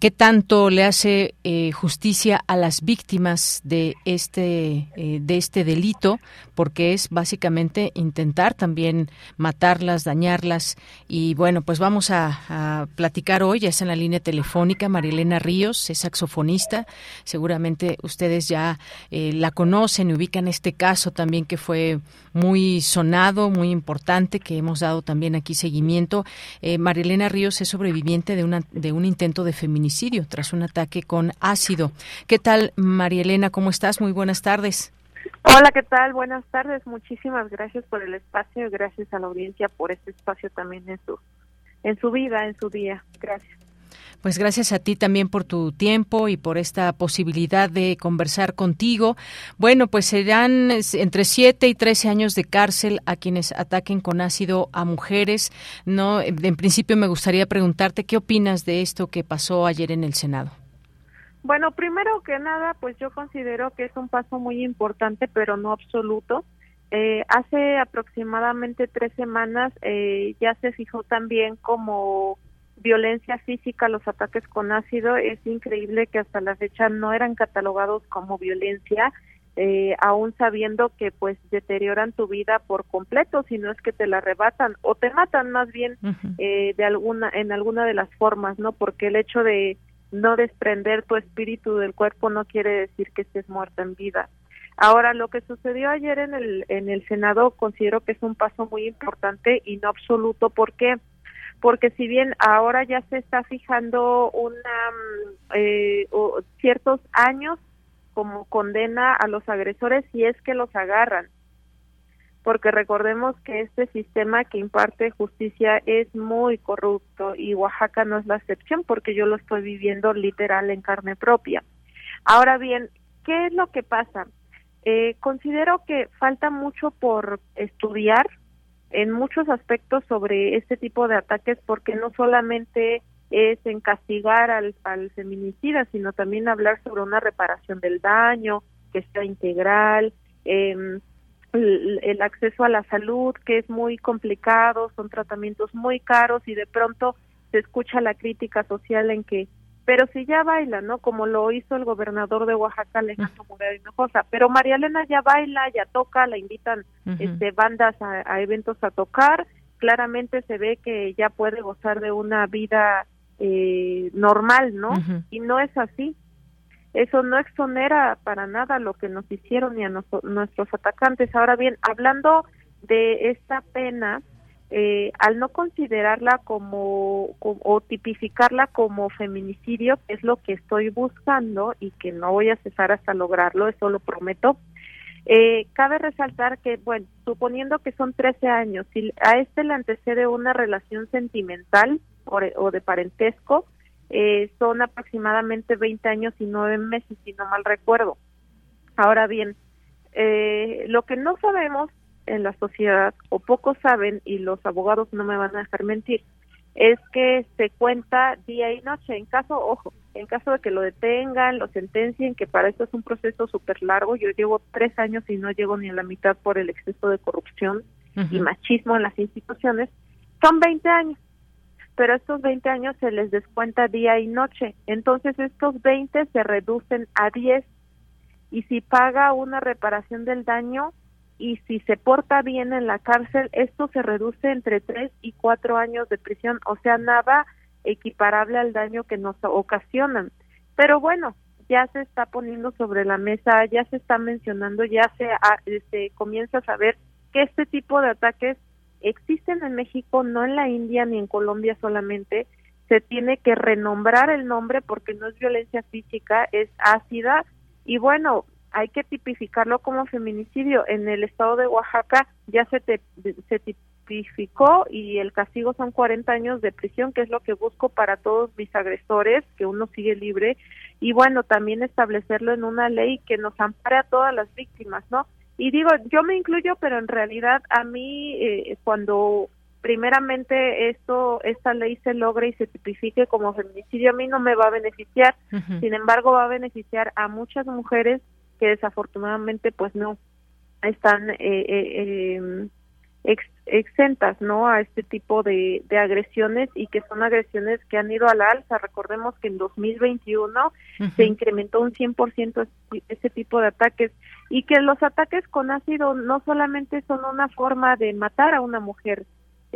¿Qué tanto le hace eh, justicia a las víctimas de este eh, de este delito? Porque es básicamente intentar también matarlas, dañarlas. Y bueno, pues vamos a, platicar hoy. Ya en la línea telefónica Marilena Ríos, es saxofonista. Seguramente ustedes ya eh, la conocen y ubican este caso también que fue muy sonado, muy importante, que hemos dado también aquí seguimiento. Marilena Ríos es sobreviviente de, una, de un intento de feminicidio tras un ataque con ácido. ¿Qué tal, María Elena? ¿Cómo estás? Muy buenas tardes. Hola, ¿qué tal? Buenas tardes. Muchísimas gracias por el espacio y gracias a la audiencia por este espacio también en su en su vida, en su día. Gracias. Pues gracias a ti también por tu tiempo y por esta posibilidad de conversar contigo. Bueno, pues serán entre 7 y 13 años de cárcel a quienes ataquen con ácido a mujeres. No, en principio me gustaría preguntarte qué opinas de esto que pasó ayer en el Senado. Bueno, primero que nada, pues yo considero que es un paso muy importante, pero no absoluto. Eh, hace aproximadamente tres semanas eh, ya se fijó también como violencia física, los ataques con ácido, es increíble que hasta la fecha no eran catalogados como violencia, eh, aún sabiendo que pues deterioran tu vida por completo, si no es que te la arrebatan o te matan más bien eh, de alguna en alguna de las formas, ¿no? Porque el hecho de no desprender tu espíritu del cuerpo no quiere decir que estés muerta en vida. Ahora, lo que sucedió ayer en el en el Senado considero que es un paso muy importante y no absoluto, ¿por qué? porque si bien ahora ya se está fijando una mm, eh, ciertos años como condena a los agresores si es que los agarran porque recordemos que este sistema que imparte justicia es muy corrupto y Oaxaca no es la excepción porque yo lo estoy viviendo literal en carne propia. Ahora bien, ¿qué es lo que pasa? Eh, considero que falta mucho por estudiar, en muchos aspectos sobre este tipo de ataques porque no solamente es en castigar al, al feminicida, sino también hablar sobre una reparación del daño, que sea integral, el, el, acceso a la salud, que es muy complicado, son tratamientos muy caros y de pronto se escucha la crítica social en que pero si ya baila, ¿no? Como lo hizo el gobernador de Oaxaca, Alejandro Murado Hinojosa. Pero María Elena ya baila, ya toca, la invitan este, bandas a, eventos a tocar. Claramente se ve que ya puede gozar de una vida eh, normal, ¿no? Y no es así. Eso no exonera para nada lo que nos hicieron ni a nuestros atacantes. Ahora bien, hablando de esta pena, eh, al no considerarla como, o tipificarla como feminicidio, que es lo que estoy buscando y que no voy a cesar hasta lograrlo, eso lo prometo. Eh, cabe resaltar que, bueno, suponiendo que son 13 años, si a este le antecede una relación sentimental o, de parentesco, eh, son aproximadamente 20 años y 9 meses, si no mal recuerdo. Ahora bien, eh, lo que no sabemos en la sociedad, o pocos saben, y los abogados no me van a dejar mentir, es que se cuenta día y noche. En caso, ojo, en caso de que lo detengan, lo sentencien, que para esto es un proceso súper largo, yo llevo tres años y no llego ni a la mitad por el exceso de corrupción y machismo en las instituciones, son 20 años. Pero estos 20 años se les descuenta día y noche. Entonces estos 20 se reducen a 10. Y si paga una reparación del daño, y si se porta bien en la cárcel, esto se reduce entre tres y cuatro años de prisión, o sea, nada equiparable al daño que nos ocasionan. Pero bueno, ya se está poniendo sobre la mesa, ya se está mencionando, ya se, se comienza a saber que este tipo de ataques existen en México, no en la India ni en Colombia solamente. Se tiene que renombrar el nombre porque no es violencia física, es ácida. Y bueno, hay que tipificarlo como feminicidio. En el estado de Oaxaca ya se, te, se tipificó y el castigo son 40 años de prisión, que es lo que busco para todos mis agresores, que uno sigue libre. Y bueno, también establecerlo en una ley que nos ampare a todas las víctimas, ¿no? Y digo, yo me incluyo, pero en realidad a mí eh, cuando primeramente esto esta ley se logre y se tipifique como feminicidio a mí no me va a beneficiar sin embargo va a beneficiar a muchas mujeres que desafortunadamente pues no están eh, eh, em, exentas no a este tipo de, de, agresiones y que son agresiones que han ido a la alza. Recordemos que en 2021 se incrementó un 100% ese tipo de ataques y que los ataques con ácido no solamente son una forma de matar a una mujer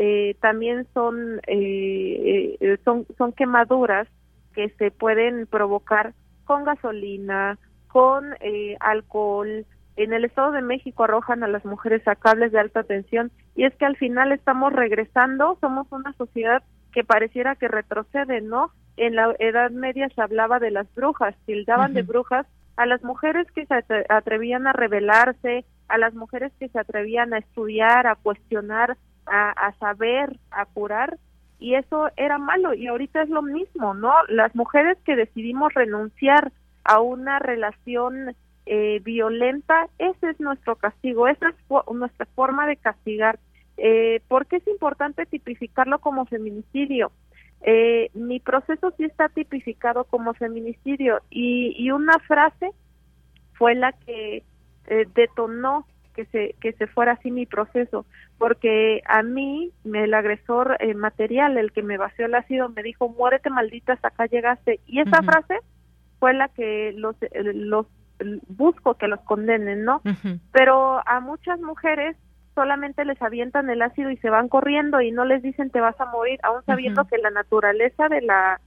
eh, también son, eh, eh, son, son quemaduras que se pueden provocar con gasolina, con eh, alcohol. En el Estado de México arrojan a las mujeres a cables de alta tensión y es que al final estamos regresando, somos una sociedad que pareciera que retrocede, ¿no? En la Edad Media se hablaba de las brujas, tildaban de brujas a las mujeres que se atrevían a rebelarse, a las mujeres que se atrevían a estudiar, a cuestionar, a, saber, a curar, y eso era malo, y ahorita es lo mismo, ¿no? Las mujeres que decidimos renunciar a una relación eh, violenta, ese es nuestro castigo, esa es nuestra forma de castigar. Eh, ¿Por qué es importante tipificarlo como feminicidio? Eh, mi proceso sí está tipificado como feminicidio y, y una frase fue la que eh, detonó que se que se fuera así mi proceso porque a mí el agresor eh, material el que me vació el ácido me dijo muérete maldita hasta acá llegaste y esa frase fue la que los eh, los busco que los condenen no pero a muchas mujeres solamente les avientan el ácido y se van corriendo y no les dicen te vas a morir aún sabiendo que la naturaleza de la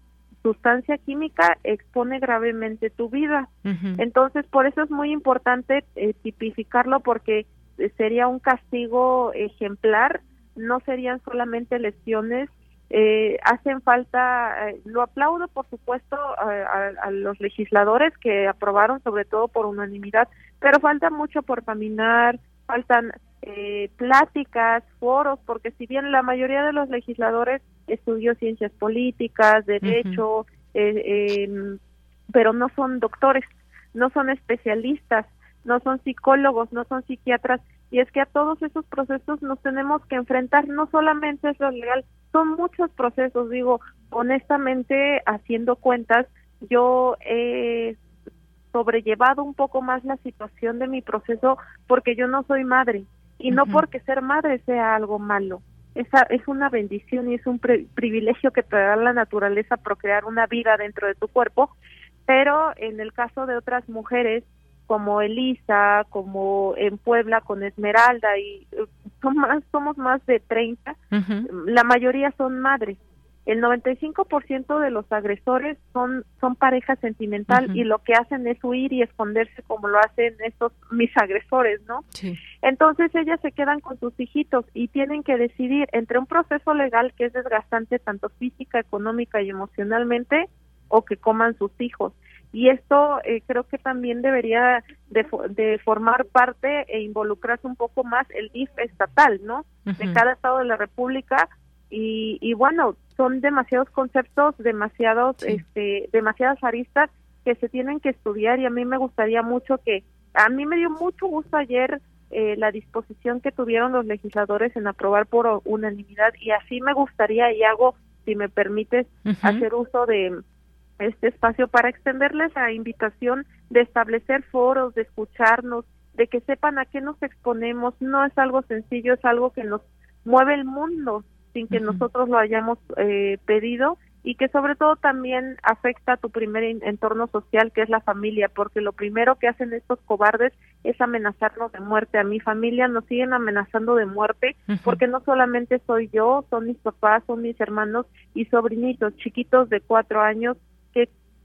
sustancia química expone gravemente tu vida. Entonces, por eso es muy importante eh, tipificarlo porque eh, sería un castigo ejemplar, no serían solamente lesiones. Eh, hacen falta, lo aplaudo por supuesto a, a, los legisladores que aprobaron sobre todo por unanimidad, pero falta mucho por caminar, faltan eh, pláticas, foros, porque si bien la mayoría de los legisladores estudió ciencias políticas, derecho, eh, em, pero no son doctores, no son especialistas, no son psicólogos, no son psiquiatras, y es que a todos esos procesos nos tenemos que enfrentar, no solamente es lo legal, son muchos procesos, digo, honestamente, haciendo cuentas, yo he sobrellevado un poco más la situación de mi proceso porque yo no soy madre, y no porque ser madre sea algo malo. Esa es una bendición y es un privilegio que te da la naturaleza procrear una vida dentro de tu cuerpo, pero en el caso de otras mujeres como Elisa, como en Puebla con Esmeralda y eh, son más, somos más de 30, la mayoría son madres. El 95% de los agresores son son pareja sentimental y lo que hacen es huir y esconderse como lo hacen estos mis agresores, ¿no? Entonces ellas se quedan con sus hijitos y tienen que decidir entre un proceso legal que es desgastante tanto física, económica y emocionalmente o que coman sus hijos. Y esto eh, creo que también debería de, de, formar parte e involucrarse un poco más el DIF estatal, ¿no? De cada estado de la República y, y bueno, son demasiados conceptos, demasiados, este, demasiadas aristas que se tienen que estudiar y a mí me gustaría mucho que, a mí me dio mucho gusto ayer eh, la disposición que tuvieron los legisladores en aprobar por unanimidad y así me gustaría y hago, si me permites, hacer uso de este espacio para extenderles la invitación de establecer foros, de escucharnos, de que sepan a qué nos exponemos. No es algo sencillo, es algo que nos mueve el mundo sin que nosotros lo hayamos eh, pedido y que sobre todo también afecta a tu primer entorno social que es la familia porque lo primero que hacen estos cobardes es amenazarnos de muerte. A mi familia nos siguen amenazando de muerte porque no solamente soy yo son mis papás son mis hermanos y sobrinitos chiquitos de cuatro años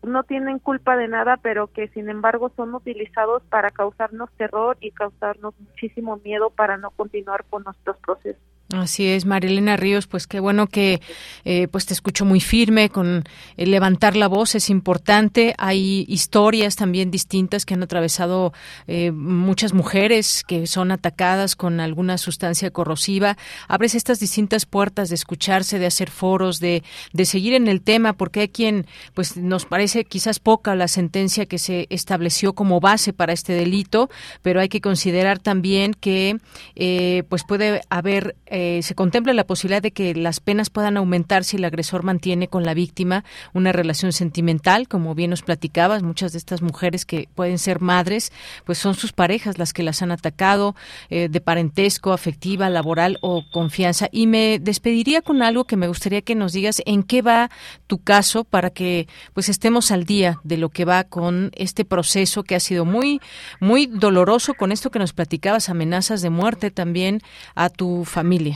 no tienen culpa de nada pero que sin embargo son utilizados para causarnos terror y causarnos muchísimo miedo para no continuar con nuestros procesos Así es, Marilena Ríos, pues qué bueno que eh, pues te escucho muy firme con el levantar la voz es importante. Hay historias también distintas que han atravesado eh, muchas mujeres que son atacadas con alguna sustancia corrosiva. Abres estas distintas puertas de escucharse, de hacer foros, de, de seguir en el tema, porque hay quien pues nos parece quizás poca la sentencia que se estableció como base para este delito, pero hay que considerar también que eh, pues puede haber eh, se contempla la posibilidad de que las penas puedan aumentar si el agresor mantiene con la víctima una relación sentimental, como bien nos platicabas, muchas de estas mujeres que pueden ser madres, pues son sus parejas las que las han atacado eh, de parentesco, afectiva, laboral o confianza. Y me despediría con algo que me gustaría que nos digas en qué va tu caso para que pues estemos al día de lo que va con este proceso que ha sido muy muy doloroso con esto que nos platicabas, amenazas de muerte también a tu familia.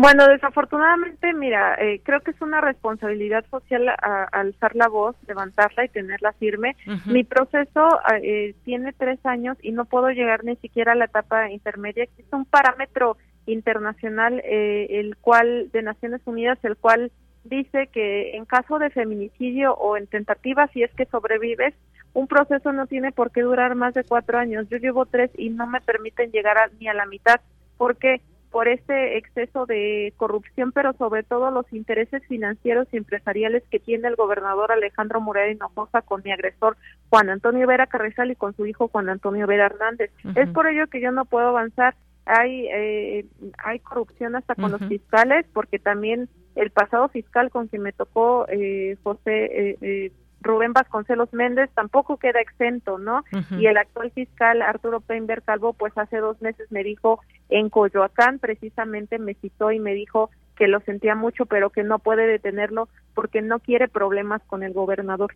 Bueno, desafortunadamente, mira, eh, creo que es una responsabilidad social alzar la voz, levantarla y tenerla firme. Mi proceso eh, tiene tres años y no puedo llegar ni siquiera a la etapa intermedia. Existe un parámetro internacional, eh, el cual de Naciones Unidas, el cual dice que en caso de feminicidio o en tentativa, si es que sobrevives, un proceso no tiene por qué durar más de cuatro años. Yo llevo tres y no me permiten llegar ni a la mitad. ¿Por qué? Por este exceso de corrupción, pero sobre todo los intereses financieros y empresariales que tiene el gobernador Alejandro Moreno Hinojosa con mi agresor Juan Antonio Vera Carrizal y con su hijo Juan Antonio Vera Hernández. Es por ello que yo no puedo avanzar. Hay eh, hay corrupción hasta con los fiscales, porque también el pasado fiscal con quien me tocó eh, José eh, eh Rubén Vasconcelos Méndez tampoco queda exento, ¿no? Y el actual fiscal Arturo Peinberg Calvo, pues hace dos meses me dijo en Coyoacán, precisamente me citó y me dijo que lo sentía mucho, pero que no puede detenerlo porque no quiere problemas con el gobernador.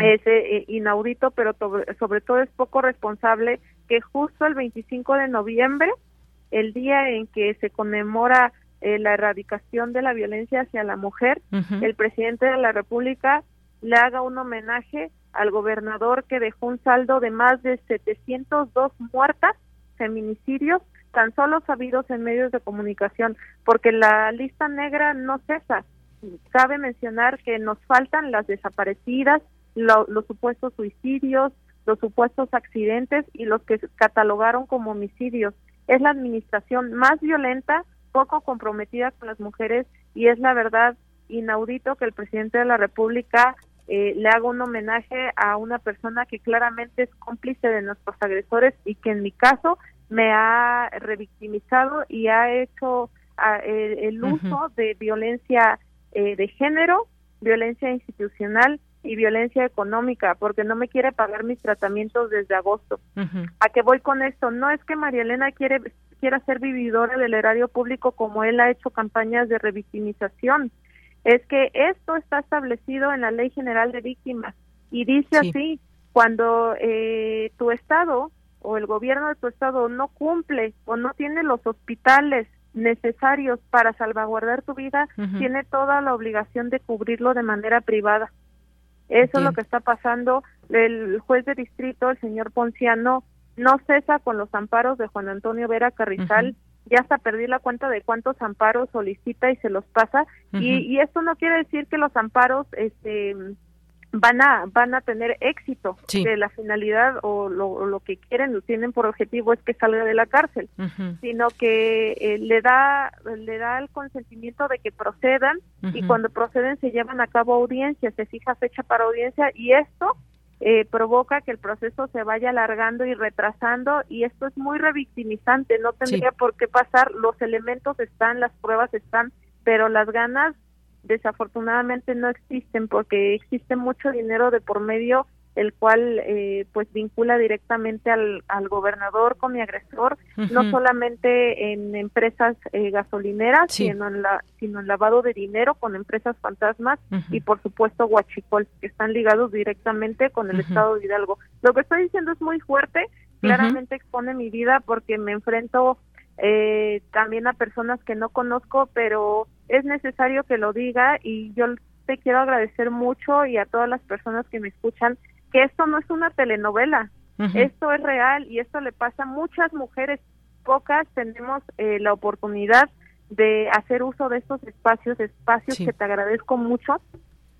Es eh, inaudito, pero sobre todo es poco responsable que justo el 25 de noviembre, el día en que se conmemora eh, la erradicación de la violencia hacia la mujer, el presidente de la República le haga un homenaje al gobernador que dejó un saldo de más de 702 muertas, feminicidios, tan solo sabidos en medios de comunicación, porque la lista negra no cesa. Cabe mencionar que nos faltan las desaparecidas, los supuestos suicidios, los supuestos accidentes y los que catalogaron como homicidios. Es la administración más violenta, poco comprometida con las mujeres y es la verdad inaudito que el presidente de la República eh, le hago un homenaje a una persona que claramente es cómplice de nuestros agresores y que en mi caso me ha revictimizado y ha hecho el, uso de violencia eh, de género, violencia institucional y violencia económica, porque no me quiere pagar mis tratamientos desde agosto. ¿A qué voy con esto? No es que María Elena quiere, quiera ser vividora del erario público como él ha hecho campañas de revictimización es que esto está establecido en la Ley General de Víctimas y dice así, cuando eh, tu estado o el gobierno de tu estado no cumple o no tiene los hospitales necesarios para salvaguardar tu vida, tiene toda la obligación de cubrirlo de manera privada. Eso es lo que está pasando. El juez de distrito, el señor Ponciano, no cesa con los amparos de Juan Antonio Vera Carrizal ya hasta perdí la cuenta de cuántos amparos solicita y se los pasa. Y, y esto no quiere decir que los amparos este van a van a tener éxito de la finalidad o lo, lo, que quieren lo tienen por objetivo es que salga de la cárcel sino que eh, le da le da el consentimiento de que procedan y cuando proceden se llevan a cabo audiencias se fija fecha para audiencia y esto eh, provoca que el proceso se vaya alargando y retrasando y esto es muy revictimizante, no tendría por qué pasar, los elementos están, las pruebas están, pero las ganas desafortunadamente no existen porque existe mucho dinero de por medio el cual eh, pues vincula directamente al, al, gobernador con mi agresor, no solamente en empresas eh, gasolineras, sino, en la, sino en lavado de dinero con empresas fantasmas y por supuesto Huachicol, que están ligados directamente con el Estado de Hidalgo. Lo que estoy diciendo es muy fuerte, claramente expone mi vida porque me enfrento eh, también a personas que no conozco, pero es necesario que lo diga y yo te quiero agradecer mucho y a todas las personas que me escuchan que esto no es una telenovela, esto es real y esto le pasa a muchas mujeres. Pocas tenemos eh, la oportunidad de hacer uso de estos espacios, espacios que te agradezco mucho,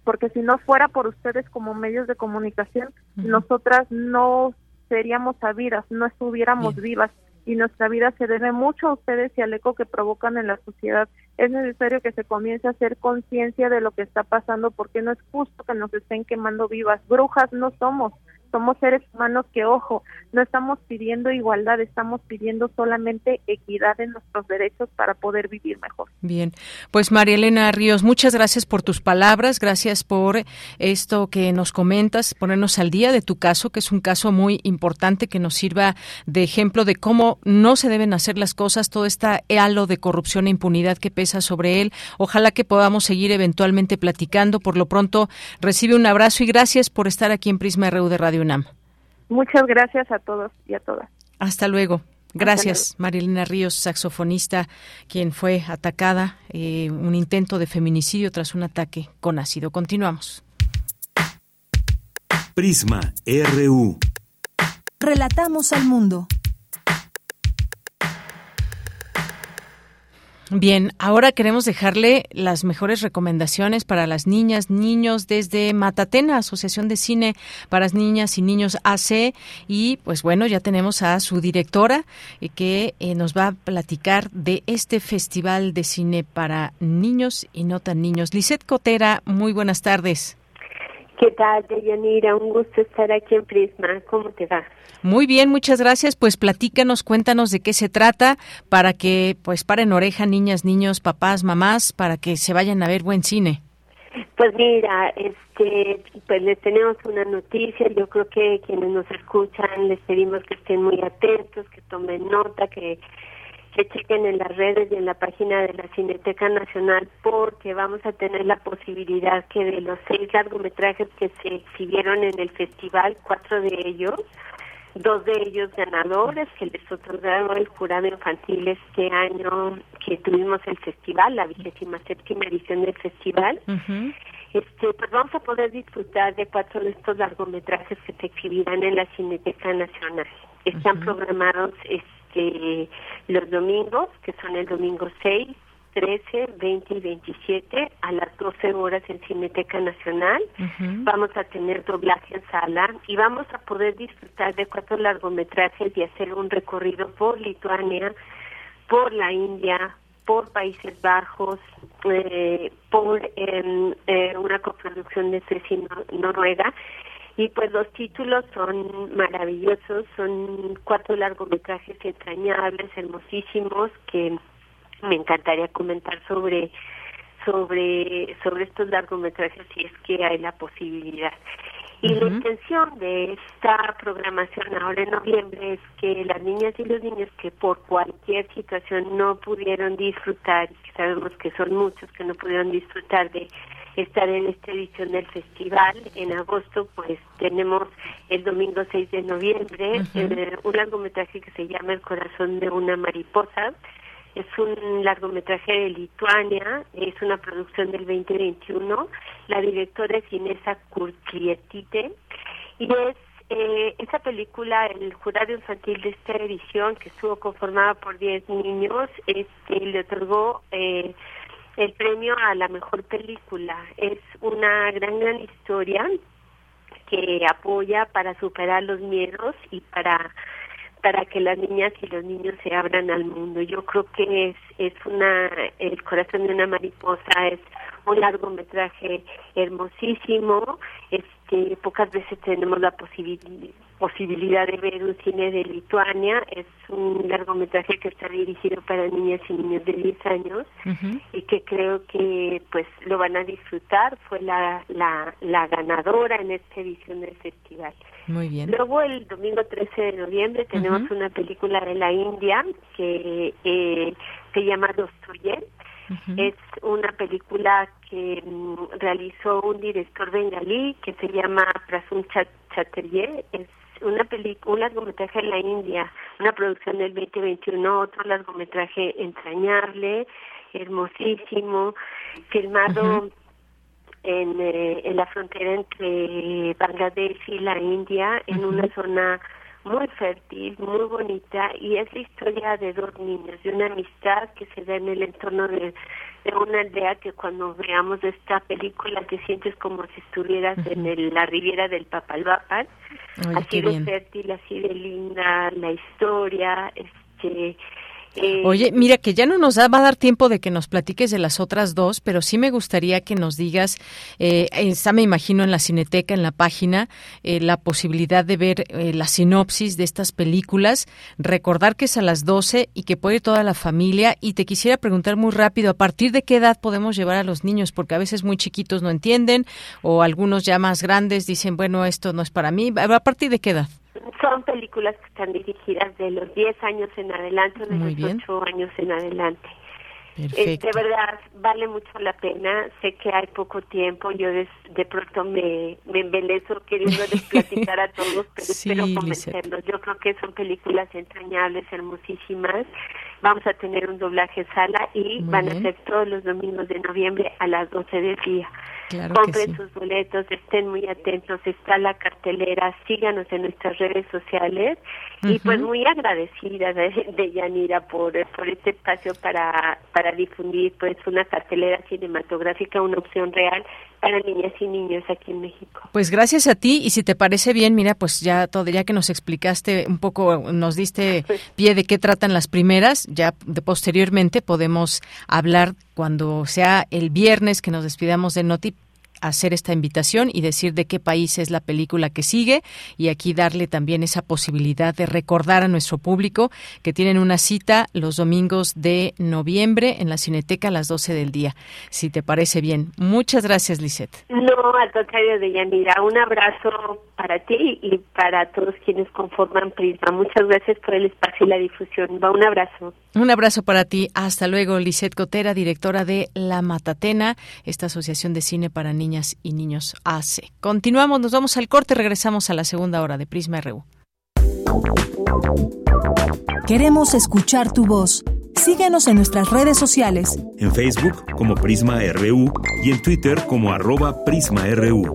porque si no fuera por ustedes como medios de comunicación, nosotras no seríamos sabidas, no estuviéramos vivas y nuestra vida se debe mucho a ustedes y al eco que provocan en la sociedad. Es necesario que se comience a hacer conciencia de lo que está pasando porque no es justo que nos estén quemando vivas. Brujas no somos, somos seres humanos que, ojo, no estamos pidiendo igualdad, estamos pidiendo solamente equidad en nuestros derechos para poder vivir mejor. Bien, pues María Elena Ríos, muchas gracias por tus palabras, gracias por esto que nos comentas, ponernos al día de tu caso, que es un caso muy importante que nos sirva de ejemplo de cómo no se deben hacer las cosas, todo este halo de corrupción e impunidad que pesa sobre él. Ojalá que podamos seguir eventualmente platicando. Por lo pronto, recibe un abrazo y gracias por estar aquí en Prisma RU de Radio UNAM. Muchas gracias a todos y a todas. Hasta luego. Gracias, Marilena Ríos, saxofonista, quien fue atacada, eh, un intento de feminicidio tras un ataque con ácido. Continuamos. Prisma RU. Relatamos al mundo. Bien, ahora queremos dejarle las mejores recomendaciones para las niñas, niños desde Matatena, Asociación de Cine para Niñas y Niños AC. Y pues bueno, ya tenemos a su directora eh, que eh, nos va a platicar de este Festival de Cine para Niños y no tan niños. Lisette Cotera, muy buenas tardes. ¿Qué tal, Deyanira? Un gusto estar aquí en Prisma. ¿Cómo te va? Muy bien, muchas gracias. Pues platícanos, cuéntanos de qué se trata para que pues paren oreja niñas, niños, papás, mamás, para que se vayan a ver buen cine. Pues mira, este, pues les tenemos una noticia. Yo creo que quienes nos escuchan les pedimos que estén muy atentos, que tomen nota, que que chequen en las redes y en la página de la Cineteca Nacional porque vamos a tener la posibilidad que de los seis largometrajes que se exhibieron en el festival, cuatro de ellos, dos de ellos ganadores que les otorgaron el jurado infantil este año que tuvimos el festival, la vigésima séptima edición del festival. Este, pues vamos a poder disfrutar de cuatro de estos largometrajes que se exhibirán en la Cineteca Nacional. Están programados este, los domingos, que son el domingo 6, 13, 20 y 27 a las 12 horas en Cineteca Nacional. Vamos a tener doblaje en sala y vamos a poder disfrutar de cuatro largometrajes y hacer un recorrido por Lituania, por la India, por Países Bajos, eh, por em, eh, una coproducción de Suecia y Noruega y pues los títulos son maravillosos, son cuatro largometrajes entrañables, hermosísimos, que me encantaría comentar sobre sobre sobre estos largometrajes si es que hay la posibilidad. Y la intención de esta programación ahora en noviembre es que las niñas y los niños que por cualquier situación no pudieron disfrutar, que sabemos que son muchos que no pudieron disfrutar de estar en esta edición del festival. En agosto, pues tenemos el domingo 6 de noviembre eh, un largometraje que se llama El corazón de una mariposa. Es un largometraje de Lituania, es una producción del 2021. La directora es Inesa Kurklietite y es eh, esa película, el jurado infantil de esta edición, que estuvo conformada por 10 niños, este, le otorgó eh, el premio a la mejor película. Es una gran, gran historia que apoya para superar los miedos y para para que las niñas y los niños se abran al mundo. Yo creo que es es una el corazón de una mariposa es un largometraje hermosísimo. Este pocas veces tenemos la posibilidad posibilidad de ver un cine de Lituania. Es un largometraje que está dirigido para niñas y niños de 10 años y que creo que pues lo van a disfrutar. Fue la, la, la ganadora en esta edición del festival. Muy bien. Luego el domingo 13 de noviembre tenemos una película de la India que eh, se llama Dostoyev. Es una película que mm, realizó un director bengalí que se llama Prasun Chatterjee. Es una película, un largometraje en la India, una producción del 2021, otro largometraje entrañable, hermosísimo, filmado en, eh, en la frontera entre Bangladesh y la India, en una zona muy fértil, muy bonita y es la historia de dos niños, de una amistad que se da en el entorno de, una aldea que cuando veamos esta película te sientes como si estuvieras en la riviera del Papalvapan, así de fértil, así de linda la historia, este eh, Oye, mira que ya no nos va a dar tiempo de que nos platiques de las otras dos, pero sí me gustaría que nos digas, eh, está me imagino en la cineteca, en la página, eh, la posibilidad de ver eh, la sinopsis de estas películas, recordar que es a las 12 y que puede ir toda la familia. Y te quisiera preguntar muy rápido, ¿a partir de qué edad podemos llevar a los niños? Porque a veces muy chiquitos no entienden o algunos ya más grandes dicen, bueno, esto no es para mí. ¿A partir de qué edad? Son películas que están dirigidas de los 10 años en adelante o de los 8 años en adelante. Eh, de verdad, vale mucho la pena. Sé que hay poco tiempo. Yo de, pronto me, me embelezo queriendo platicar a todos, pero espero convencerlos. Yo creo que son películas entrañables, hermosísimas. Vamos a tener un doblaje sala y van a ser todos los domingos de noviembre a las 12 del día. Compren sus boletos, estén muy atentos, está la cartelera, síganos en nuestras redes sociales. Y pues muy agradecida de, Yanira por, por este espacio para, para difundir pues una cartelera cinematográfica, una opción real para niñas y niños aquí en México. Pues gracias a ti. Y si te parece bien, mira, pues ya todo, ya que nos explicaste un poco, nos diste pie de qué tratan las primeras, ya de posteriormente podemos hablar cuando sea el viernes que nos despidamos de Noti hacer esta invitación y decir de qué país es la película que sigue y aquí darle también esa posibilidad de recordar a nuestro público que tienen una cita los domingos de noviembre en la Cineteca a las 12 del día. Si te parece bien. Muchas gracias, Lisette. No, al contrario de Yanira. Un abrazo para ti y para todos quienes conforman Prisma. Muchas gracias por el espacio y la difusión. Va un abrazo. Un abrazo para ti. Hasta luego, Lisette Cotera, directora de La Matatena, esta asociación de cine para niñas y niños hace. Continuamos, nos vamos al corte, regresamos a la segunda hora de Prisma RU. Queremos escuchar tu voz. Síguenos en nuestras redes sociales. En Facebook como Prisma RU y en Twitter como arroba PrismaRU.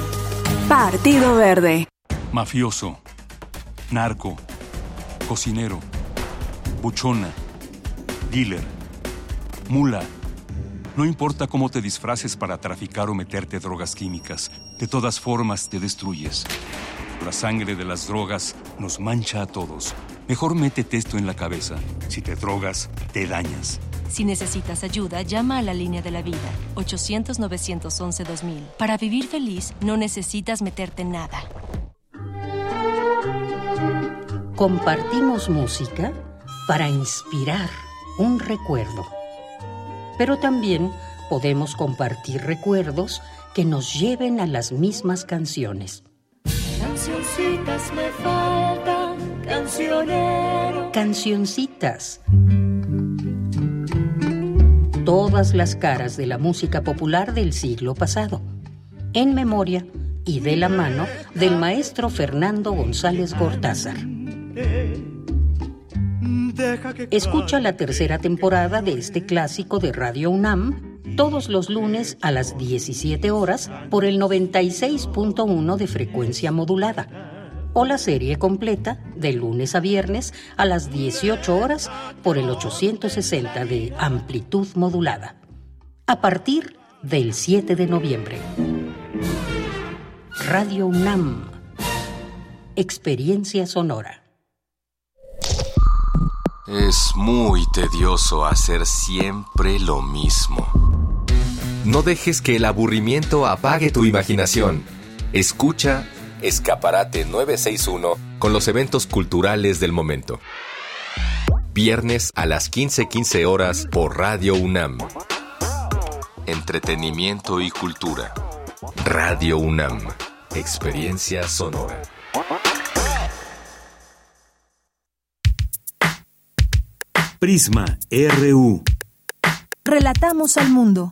Partido Verde. Mafioso, narco, cocinero, buchona, dealer, mula. No importa cómo te disfraces para traficar o meterte drogas químicas, de todas formas te destruyes. La sangre de las drogas nos mancha a todos. Mejor métete esto en la cabeza. Si te drogas, te dañas. Si necesitas ayuda, llama a la línea de la vida, 800-911-2000. Para vivir feliz, no necesitas meterte en nada. Compartimos música para inspirar un recuerdo. Pero también podemos compartir recuerdos que nos lleven a las mismas canciones. Cancioncitas me faltan, cancionero. Cancioncitas todas las caras de la música popular del siglo pasado, en memoria y de la mano del maestro Fernando González Gortázar. Escucha la tercera temporada de este clásico de Radio UNAM todos los lunes a las 17 horas por el 96.1 de frecuencia modulada o la serie completa de lunes a viernes a las 18 horas por el 860 de amplitud modulada. A partir del 7 de noviembre. Radio UNAM. Experiencia sonora. Es muy tedioso hacer siempre lo mismo. No dejes que el aburrimiento apague tu imaginación. Escucha Escaparate 961 con los eventos culturales del momento. Viernes a las 15:15 horas por Radio UNAM. Entretenimiento y cultura. Radio UNAM. Experiencia sonora. Prisma RU. Relatamos al mundo.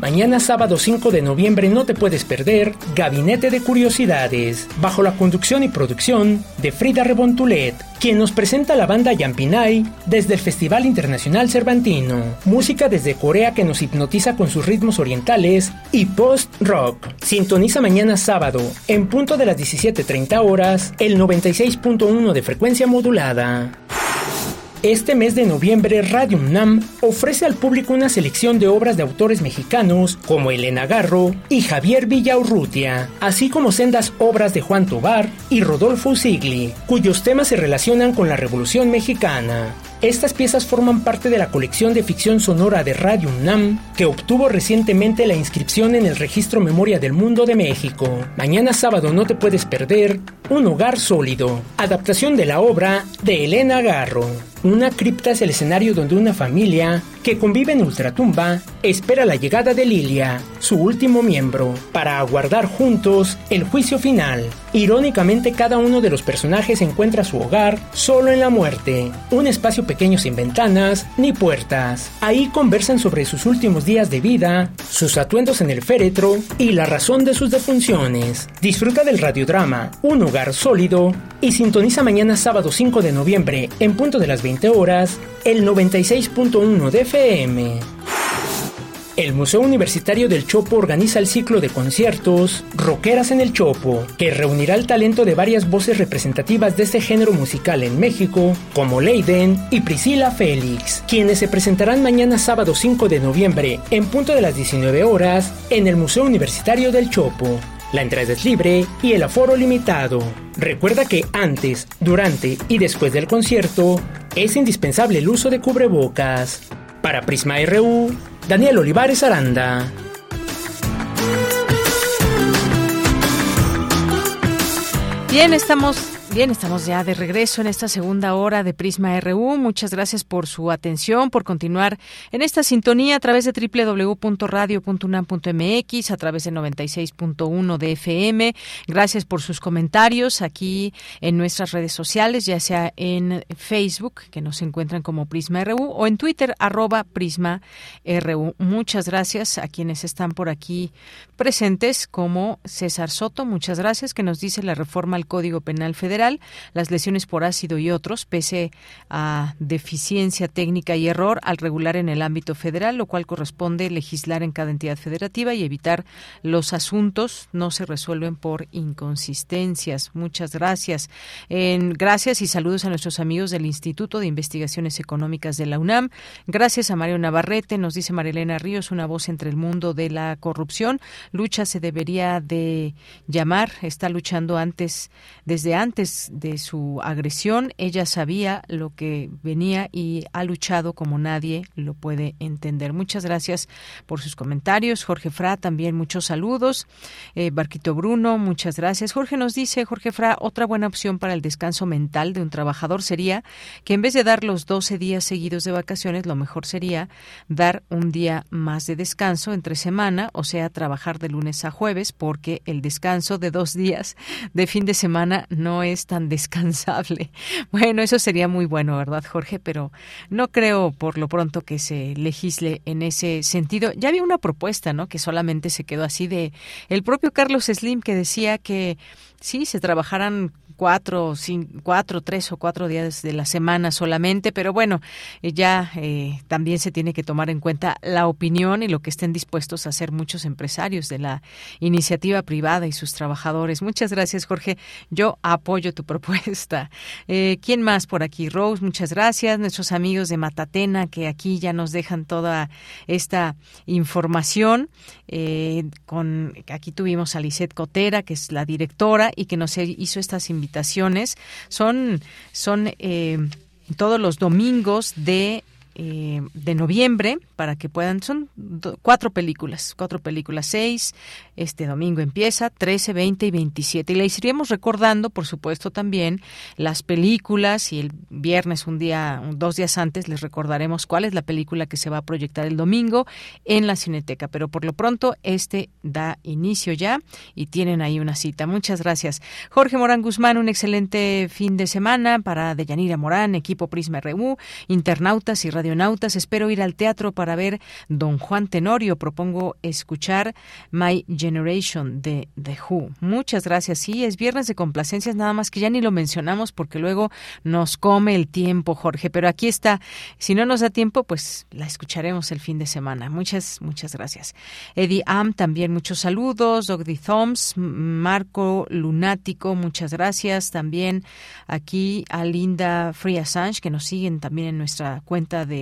Mañana sábado 5 de noviembre no te puedes perder Gabinete de Curiosidades, bajo la conducción y producción de Frida Rebontulet, quien nos presenta la banda Yampinay desde el Festival Internacional Cervantino, música desde Corea que nos hipnotiza con sus ritmos orientales y post-rock. Sintoniza mañana sábado, en punto de las 17.30 horas, el 96.1 de frecuencia modulada. Este mes de noviembre, Radio UNAM ofrece al público una selección de obras de autores mexicanos como Elena Garro y Javier Villaurrutia, así como sendas obras de Juan Tobar y Rodolfo Sigli, cuyos temas se relacionan con la Revolución Mexicana. Estas piezas forman parte de la colección de ficción sonora de Radio UNAM, que obtuvo recientemente la inscripción en el Registro Memoria del Mundo de México. Mañana sábado no te puedes perder Un Hogar Sólido, adaptación de la obra de Elena Garro. Una cripta es el escenario donde una familia que convive en ultratumba espera la llegada de Lilia, su último miembro, para aguardar juntos el juicio final. Irónicamente, cada uno de los personajes encuentra su hogar solo en la muerte, un espacio pequeño sin ventanas ni puertas. Ahí conversan sobre sus últimos días de vida, sus atuendos en el féretro y la razón de sus defunciones. Disfruta del radiodrama Un hogar sólido y sintoniza mañana sábado 5 de noviembre en punto de las 20 horas el 96.1 de FM. El Museo Universitario del Chopo organiza el ciclo de conciertos Roqueras en el Chopo, que reunirá el talento de varias voces representativas de este género musical en México, como Leiden y Priscila Félix, quienes se presentarán mañana sábado 5 de noviembre en punto de las 19 horas en el Museo Universitario del Chopo. La entrada es libre y el aforo limitado. Recuerda que antes, durante y después del concierto es indispensable el uso de cubrebocas. Para Prisma RU, Daniel Olivares Aranda. Bien, estamos Bien, estamos ya de regreso en esta segunda hora de Prisma RU. Muchas gracias por su atención, por continuar en esta sintonía a través de www.radio.unam.mx, a través de 96.1 de FM. Gracias por sus comentarios aquí en nuestras redes sociales, ya sea en Facebook, que nos encuentran como Prisma RU, o en Twitter, arroba Prisma RU. Muchas gracias a quienes están por aquí presentes, como César Soto. Muchas gracias, que nos dice la reforma al Código Penal Federal las lesiones por ácido y otros, pese a deficiencia técnica y error al regular en el ámbito federal, lo cual corresponde legislar en cada entidad federativa y evitar los asuntos no se resuelven por inconsistencias. Muchas gracias. Gracias y saludos a nuestros amigos del Instituto de Investigaciones Económicas de la UNAM. Gracias a Mario Navarrete, nos dice Marilena Ríos, una voz entre el mundo de la corrupción. Lucha se debería de llamar, está luchando antes, desde antes de su agresión, ella sabía lo que venía y ha luchado como nadie lo puede entender. Muchas gracias por sus comentarios. Jorge Fra, también muchos saludos. Eh, Barquito Bruno, muchas gracias. Jorge nos dice, Jorge Fra, otra buena opción para el descanso mental de un trabajador sería que en vez de dar los 12 días seguidos de vacaciones, lo mejor sería dar un día más de descanso entre semana, o sea, trabajar de lunes a jueves, porque el descanso de dos días de fin de semana no es tan descansable. Bueno, eso sería muy bueno, ¿verdad, Jorge? Pero no creo por lo pronto que se legisle en ese sentido. Ya había una propuesta, ¿no? Que solamente se quedó así de el propio Carlos Slim que decía que sí, se trabajaran cuatro, cinco, cuatro, tres o cuatro días de la semana solamente, pero bueno, eh, ya eh, también se tiene que tomar en cuenta la opinión y lo que estén dispuestos a hacer muchos empresarios de la iniciativa privada y sus trabajadores. Muchas gracias, Jorge. Yo apoyo tu propuesta. Eh, ¿Quién más por aquí? Rose, muchas gracias. Nuestros amigos de Matatena que aquí ya nos dejan toda esta información. con aquí tuvimos a Lisette Cotera, que es la directora y que nos hizo estas invitaciones. Son, son eh, todos los domingos de eh, de noviembre para que puedan son cuatro películas cuatro películas seis este domingo empieza 13 20 y 27 y le iríamos recordando por supuesto también las películas y el viernes un día dos días antes les recordaremos cuál es la película que se va a proyectar el domingo en la Cineteca. Pero por lo pronto este da inicio ya y tienen ahí una cita. Muchas gracias. Jorge Morán Guzmán un excelente fin de semana para Deyanira Morán equipo Prisma RU internautas y radio radionautas. Espero ir al teatro para ver Don Juan Tenorio. Propongo escuchar My Generation de The Who. Muchas gracias. Sí, es viernes de complacencias, nada más que ya ni lo mencionamos porque luego nos come el tiempo, Jorge. Pero aquí está. Si no nos da tiempo, pues la escucharemos el fin de semana. Muchas, muchas gracias. Eddie Am, también muchos saludos. Dogdy Thoms, Marco Lunático, muchas gracias. También aquí a Linda Free Assange, que nos siguen también en nuestra cuenta de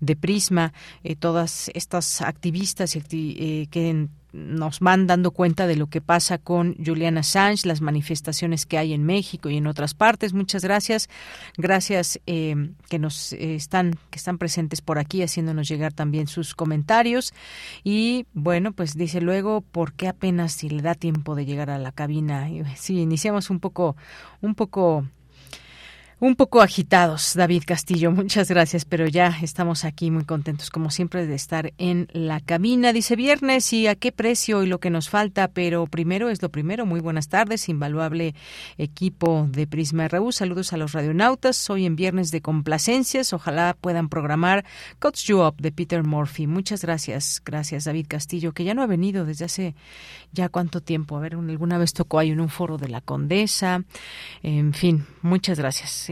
de, Prisma, eh, todas estas activistas eh, que nos van dando cuenta de lo que pasa con Juliana Assange, las manifestaciones que hay en México y en otras partes. Muchas gracias, gracias eh, que nos están que están presentes por aquí, haciéndonos llegar también sus comentarios. Y bueno, pues dice luego, ¿por qué apenas si le da tiempo de llegar a la cabina? Sí, iniciamos un poco, un poco un poco agitados, David Castillo. Muchas gracias, pero ya estamos aquí muy contentos, como siempre, de estar en la cabina. Dice viernes y a qué precio y lo que nos falta, pero primero es lo primero. Muy buenas tardes, invaluable equipo de Prisma RU. Saludos a los radionautas. Hoy en viernes de complacencias. Ojalá puedan programar Cuts You Up de Peter Murphy. Muchas gracias, gracias, David Castillo, que ya no ha venido desde hace ya cuánto tiempo. A ver, alguna vez tocó ahí en un foro de la Condesa. En fin, muchas gracias.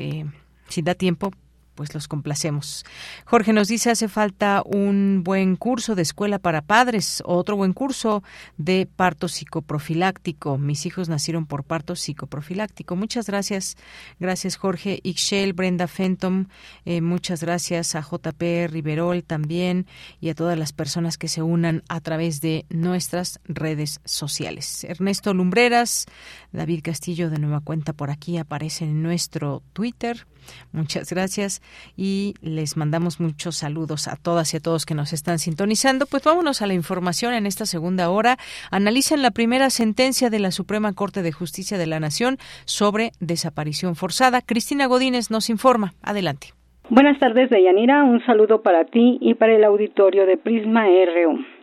Si da tiempo, pues los complacemos. Jorge nos dice hace falta un buen curso de escuela para padres, otro buen curso de parto psicoprofiláctico. Mis hijos nacieron por parto psicoprofiláctico. Muchas gracias, gracias Jorge Ixchel, Brenda Fenton, eh, muchas gracias a JP Riverol también y a todas las personas que se unan a través de nuestras redes sociales. Ernesto Lumbreras, David Castillo de nueva cuenta por aquí aparece en nuestro Twitter Muchas gracias y les mandamos muchos saludos a todas y a todos que nos están sintonizando. Pues vámonos a la información en esta segunda hora. Analizan la primera sentencia de la Suprema Corte de Justicia de la Nación sobre desaparición forzada. Cristina Godínez nos informa. Adelante. Buenas tardes, Deyanira. Un saludo para ti y para el auditorio de Prisma RU.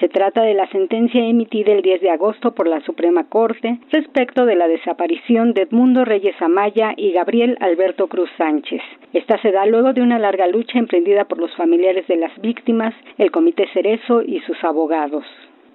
Se trata de la sentencia emitida el 10 de agosto por la Suprema Corte respecto de la desaparición de Edmundo Reyes Amaya y Gabriel Alberto Cruz Sánchez. Esta se da luego de una larga lucha emprendida por los familiares de las víctimas, el Comité Cerezo y sus abogados.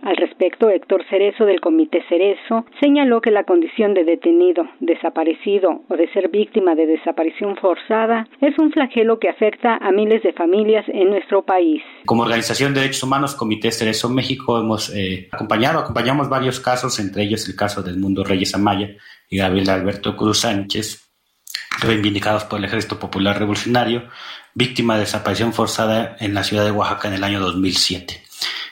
Al respecto, Héctor Cerezo del Comité Cerezo señaló que la condición de detenido, desaparecido o de ser víctima de desaparición forzada es un flagelo que afecta a miles de familias en nuestro país. Como Organización de Derechos Humanos, Comité Cerezo México, hemos eh, acompañado, acompañamos varios casos, entre ellos el caso del Mundo Reyes Amaya y Gabriel Alberto Cruz Sánchez, reivindicados por el Ejército Popular Revolucionario, víctima de desaparición forzada en la ciudad de Oaxaca en el año 2007.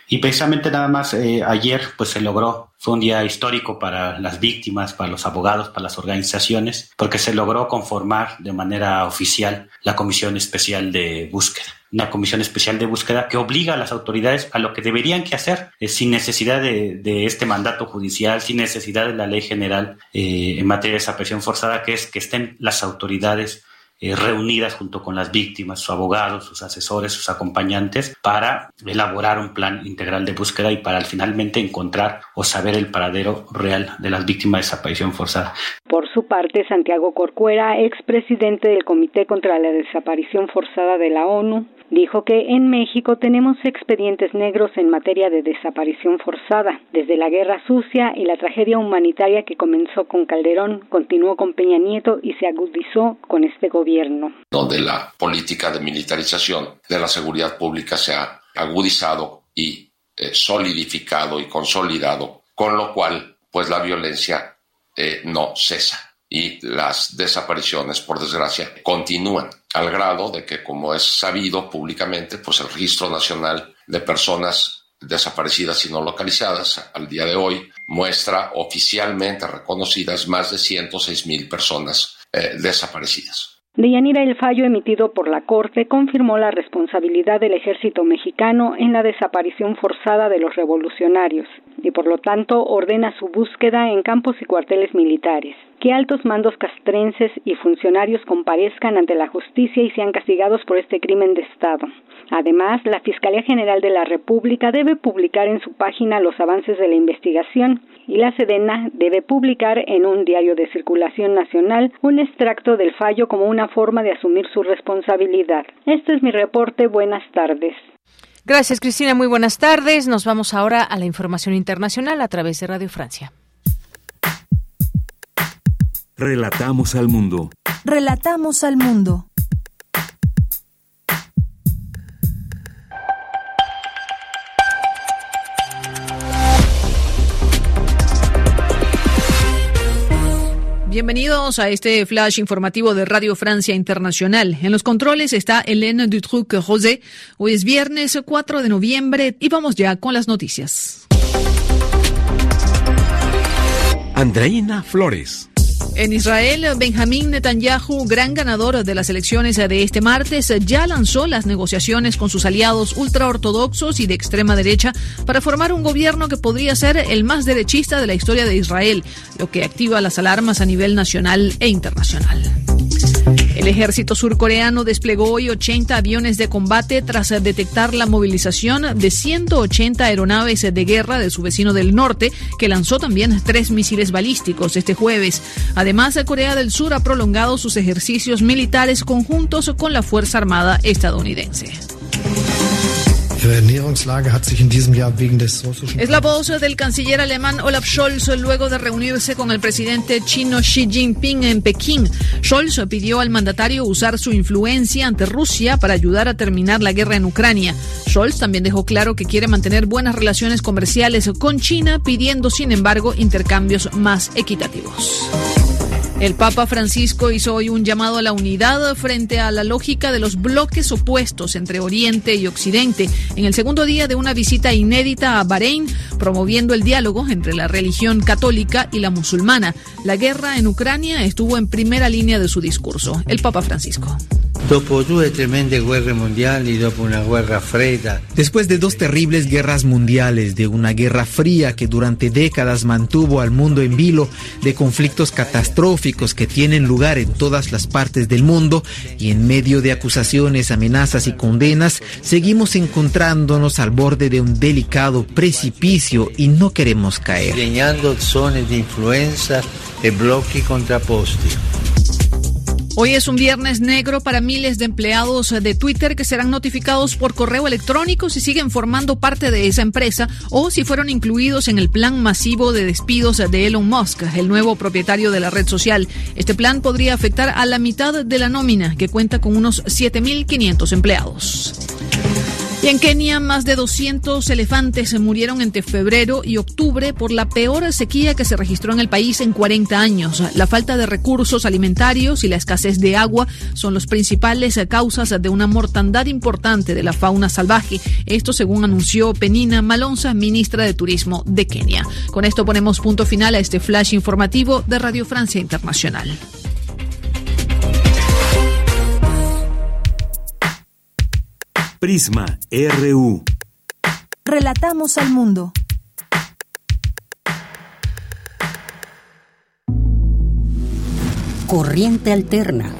Y precisamente nada más eh, ayer pues se logró, fue un día histórico para las víctimas, para los abogados, para las organizaciones, porque se logró conformar de manera oficial la Comisión Especial de Búsqueda. Una comisión especial de búsqueda que obliga a las autoridades a lo que deberían que hacer, eh, sin necesidad de, este mandato judicial, sin necesidad de la ley general eh, en materia de desaparición forzada, que es que estén las autoridades eh, reunidas junto con las víctimas, sus abogados, sus asesores, sus acompañantes, para elaborar un plan integral de búsqueda y para finalmente encontrar o saber el paradero real de las víctimas de desaparición forzada. Por su parte, Santiago Corcuera, expresidente del Comité contra la Desaparición Forzada de la ONU, Dijo que en México tenemos expedientes negros en materia de desaparición forzada. Desde la guerra sucia y la tragedia humanitaria que comenzó con Calderón, continuó con Peña Nieto y se agudizó con este gobierno. Donde la política de militarización de la seguridad pública se ha agudizado y eh, solidificado y consolidado, con lo cual pues la violencia eh, no cesa y las desapariciones, por desgracia, continúan al grado de que, como es sabido públicamente, pues el Registro Nacional de Personas Desaparecidas y No Localizadas al día de hoy muestra oficialmente reconocidas más de 106 mil personas eh, desaparecidas. De Yanira, el fallo emitido por la Corte confirmó la responsabilidad del ejército mexicano en la desaparición forzada de los revolucionarios y por lo tanto ordena su búsqueda en campos y cuarteles militares. Que altos mandos castrenses y funcionarios comparezcan ante la justicia y sean castigados por este crimen de Estado. Además, la Fiscalía General de la República debe publicar en su página los avances de la investigación y la Sedena debe publicar en un diario de circulación nacional un extracto del fallo como una forma de asumir su responsabilidad. Este es mi reporte. Buenas tardes. Gracias, Cristina. Muy buenas tardes. Nos vamos ahora a la información internacional a través de Radio Francia. Relatamos al mundo. Relatamos al mundo. Bienvenidos a este flash informativo de Radio Francia Internacional. En los controles está Hélène Dutruc-Rosé. Hoy es viernes 4 de noviembre y vamos ya con las noticias. Andreina Flores. En Israel, Benjamín Netanyahu, gran ganador de las elecciones de este martes, ya lanzó las negociaciones con sus aliados ultraortodoxos y de extrema derecha para formar un gobierno que podría ser el más derechista de la historia de Israel, lo que activa las alarmas a nivel nacional e internacional. El ejército surcoreano desplegó hoy 80 aviones de combate tras detectar la movilización de 180 aeronaves de guerra de su vecino del norte, que lanzó también tres misiles balísticos este jueves. Además, Corea del Sur ha prolongado sus ejercicios militares conjuntos con la Fuerza Armada estadounidense. Es la voz del canciller alemán Olaf Scholz luego de reunirse con el presidente chino Xi Jinping en Pekín. Scholz pidió al mandatario usar su influencia ante Rusia para ayudar a terminar la guerra en Ucrania. Scholz también dejó claro que quiere mantener buenas relaciones comerciales con China, pidiendo sin embargo intercambios más equitativos. El Papa Francisco hizo hoy un llamado a la unidad frente a la lógica de los bloques opuestos entre Oriente y Occidente en el segundo día de una visita inédita a Bahrein, promoviendo el diálogo entre la religión católica y la musulmana. La guerra en Ucrania estuvo en primera línea de su discurso. El Papa Francisco. Después de dos terribles guerras mundiales, de una guerra fría que durante décadas mantuvo al mundo en vilo, de conflictos catastróficos que tienen lugar en todas las partes del mundo y en medio de acusaciones, amenazas y condenas, seguimos encontrándonos al borde de un delicado precipicio y no queremos caer. zonas de influencia y bloques contrapuestos. Hoy es un viernes negro para miles de empleados de Twitter que serán notificados por correo electrónico si siguen formando parte de esa empresa o si fueron incluidos en el plan masivo de despidos de Elon Musk, el nuevo propietario de la red social. Este plan podría afectar a la mitad de la nómina, que cuenta con unos 7.500 empleados. En Kenia, más de 200 elefantes se murieron entre febrero y octubre por la peor sequía que se registró en el país en 40 años. La falta de recursos alimentarios y la escasez de agua son las principales causas de una mortandad importante de la fauna salvaje. Esto según anunció Penina Malonza, ministra de Turismo de Kenia. Con esto ponemos punto final a este flash informativo de Radio Francia Internacional. Prisma RU. Relatamos al mundo. Corriente Alterna.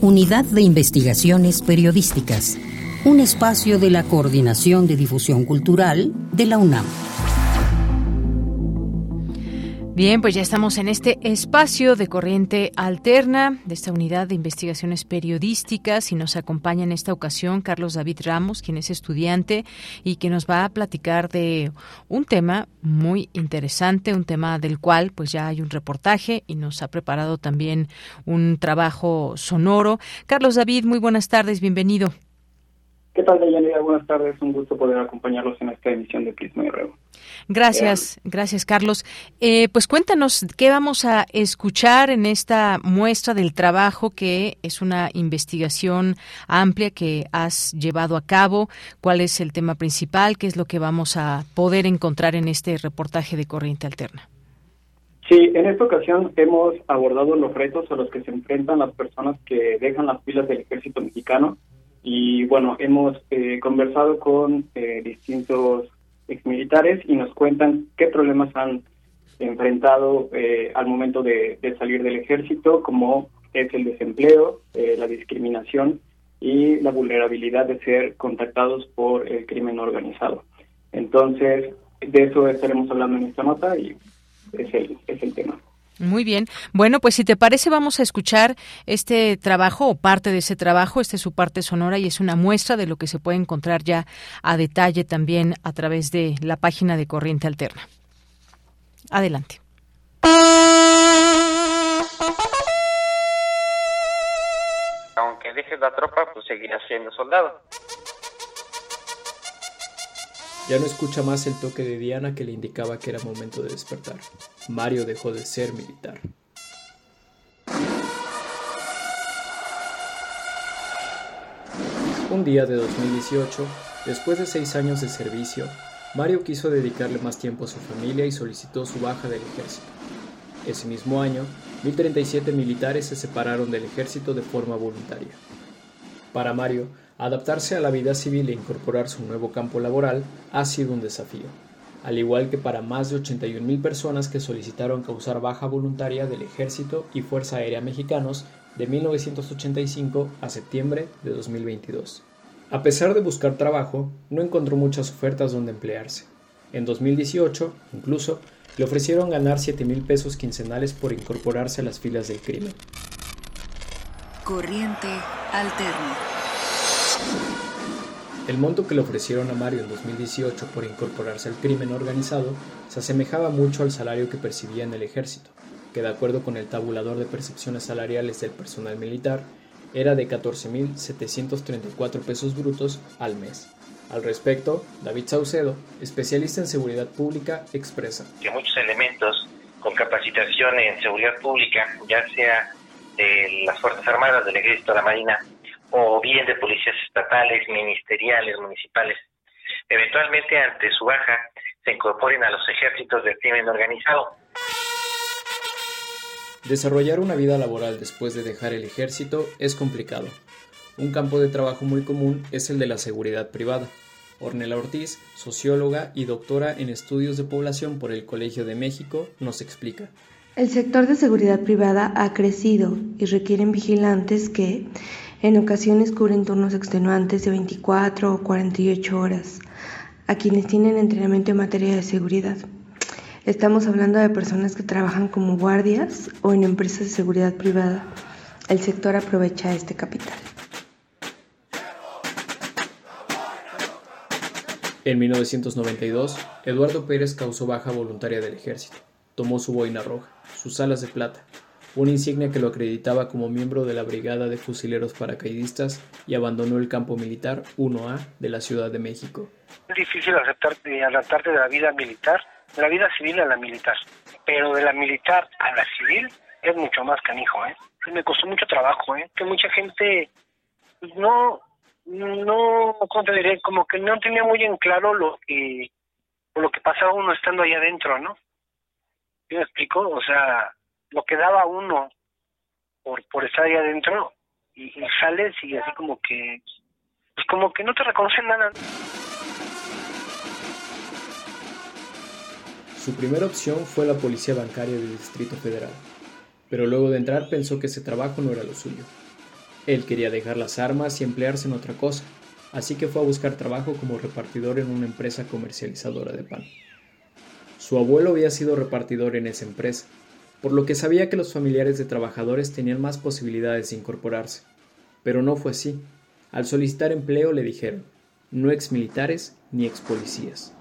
Unidad de Investigaciones Periodísticas. Un espacio de la Coordinación de Difusión Cultural de la UNAM. Bien, pues ya estamos en este espacio de corriente alterna de esta unidad de investigaciones periodísticas y nos acompaña en esta ocasión Carlos David Ramos, quien es estudiante y que nos va a platicar de un tema muy interesante, un tema del cual pues ya hay un reportaje y nos ha preparado también un trabajo sonoro. Carlos David, muy buenas tardes, bienvenido. ¿Qué tal, Deyanira? Buenas tardes. Un gusto poder acompañarlos en esta emisión de Prisma y Reo. Gracias, gracias, Carlos. Eh, pues cuéntanos qué vamos a escuchar en esta muestra del trabajo que es una investigación amplia que has llevado a cabo. ¿Cuál es el tema principal? ¿Qué es lo que vamos a poder encontrar en este reportaje de Corriente Alterna? Sí, en esta ocasión hemos abordado los retos a los que se enfrentan las personas que dejan las filas del ejército mexicano y bueno, hemos eh, conversado con eh, distintos exmilitares y nos cuentan qué problemas han enfrentado eh, al momento de, salir del ejército, como es el desempleo, la discriminación y la vulnerabilidad de ser contactados por el crimen organizado. Entonces, de eso estaremos hablando en esta nota y es el, es el tema. Muy bien. Bueno, pues si te parece, vamos a escuchar este trabajo o parte de ese trabajo. Esta es su parte sonora y es una muestra de lo que se puede encontrar ya a detalle también a través de la página de Corriente Alterna. Adelante. Aunque dejes la tropa, pues seguirás siendo soldado. Ya no escucha más el toque de Diana que le indicaba que era momento de despertar. Mario dejó de ser militar. Un día de 2018, después de seis años de servicio, Mario quiso dedicarle más tiempo a su familia y solicitó su baja del ejército. Ese mismo año, 1037 militares se separaron del ejército de forma voluntaria. Para Mario, Adaptarse a la vida civil e incorporarse a un nuevo campo laboral ha sido un desafío, al igual que para más de 81.000 personas que solicitaron causar baja voluntaria del Ejército y Fuerza Aérea Mexicanos de 1985 a septiembre de 2022. A pesar de buscar trabajo, no encontró muchas ofertas donde emplearse. En 2018, incluso, le ofrecieron ganar 7 mil pesos quincenales por incorporarse a las filas del crimen. Corriente alterna. El monto que le ofrecieron a Mario en 2018 por incorporarse al crimen organizado se asemejaba mucho al salario que percibía en el ejército, que de acuerdo con el tabulador de percepciones salariales del personal militar, era de 14.734 pesos brutos al mes. Al respecto, David Saucedo, especialista en seguridad pública, expresa que muchos elementos con capacitación en seguridad pública, ya sea de las Fuerzas Armadas, del Ejército, la Marina o bien de policías estatales, ministeriales, municipales, eventualmente ante su baja se incorporen a los ejércitos del crimen organizado. Desarrollar una vida laboral después de dejar el ejército es complicado. Un campo de trabajo muy común es el de la seguridad privada. Ornella Ortiz, socióloga y doctora en estudios de población por el Colegio de México, nos explica. El sector de seguridad privada ha crecido y requieren vigilantes que, en ocasiones cubren turnos extenuantes de 24 o 48 horas a quienes tienen entrenamiento en materia de seguridad. Estamos hablando de personas que trabajan como guardias o en empresas de seguridad privada. El sector aprovecha este capital. En 1992, Eduardo Pérez causó baja voluntaria del ejército. Tomó su boina roja, sus alas de plata, una insignia que lo acreditaba como miembro de la Brigada de Fusileros Paracaidistas y abandonó el campo militar 1A de la Ciudad de México. Es difícil aceptarte, adaptarte de la vida militar, de la vida civil a la militar, pero de la militar a la civil es mucho más canijo, ¿eh? Me costó mucho trabajo, ¿eh? Que mucha gente pues, no, no, ¿cómo te diré? Como que no tenía muy en claro lo que, lo que pasaba uno estando ahí adentro, ¿no? ¿Me explico? O sea, lo que daba uno por, por estar ahí adentro y, sales y así como que, pues como que no te reconocen nada. Su primera opción fue la policía bancaria del Distrito Federal, pero luego de entrar pensó que ese trabajo no era lo suyo. Él quería dejar las armas y emplearse en otra cosa, así que fue a buscar trabajo como repartidor en una empresa comercializadora de pan. Su abuelo había sido repartidor en esa empresa, por lo que sabía que los familiares de trabajadores tenían más posibilidades de incorporarse. Pero no fue así. Al solicitar empleo le dijeron, no ex militares ni ex policías.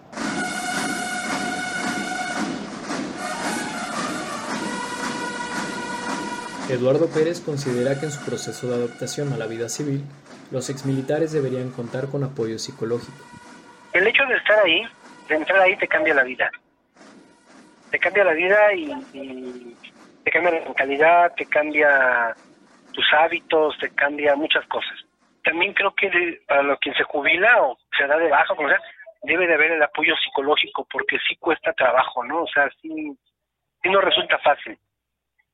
Eduardo Pérez considera que en su proceso de adaptación a la vida civil, los exmilitares deberían contar con apoyo psicológico. El hecho de estar ahí, de entrar ahí, te cambia la vida. Te cambia la vida y, te cambia la mentalidad, te cambia tus hábitos, te cambia muchas cosas. También creo que para los quien se jubila o se da de baja, como sea, debe de haber el apoyo psicológico porque sí cuesta trabajo, ¿no? O sea, sí, sí no resulta fácil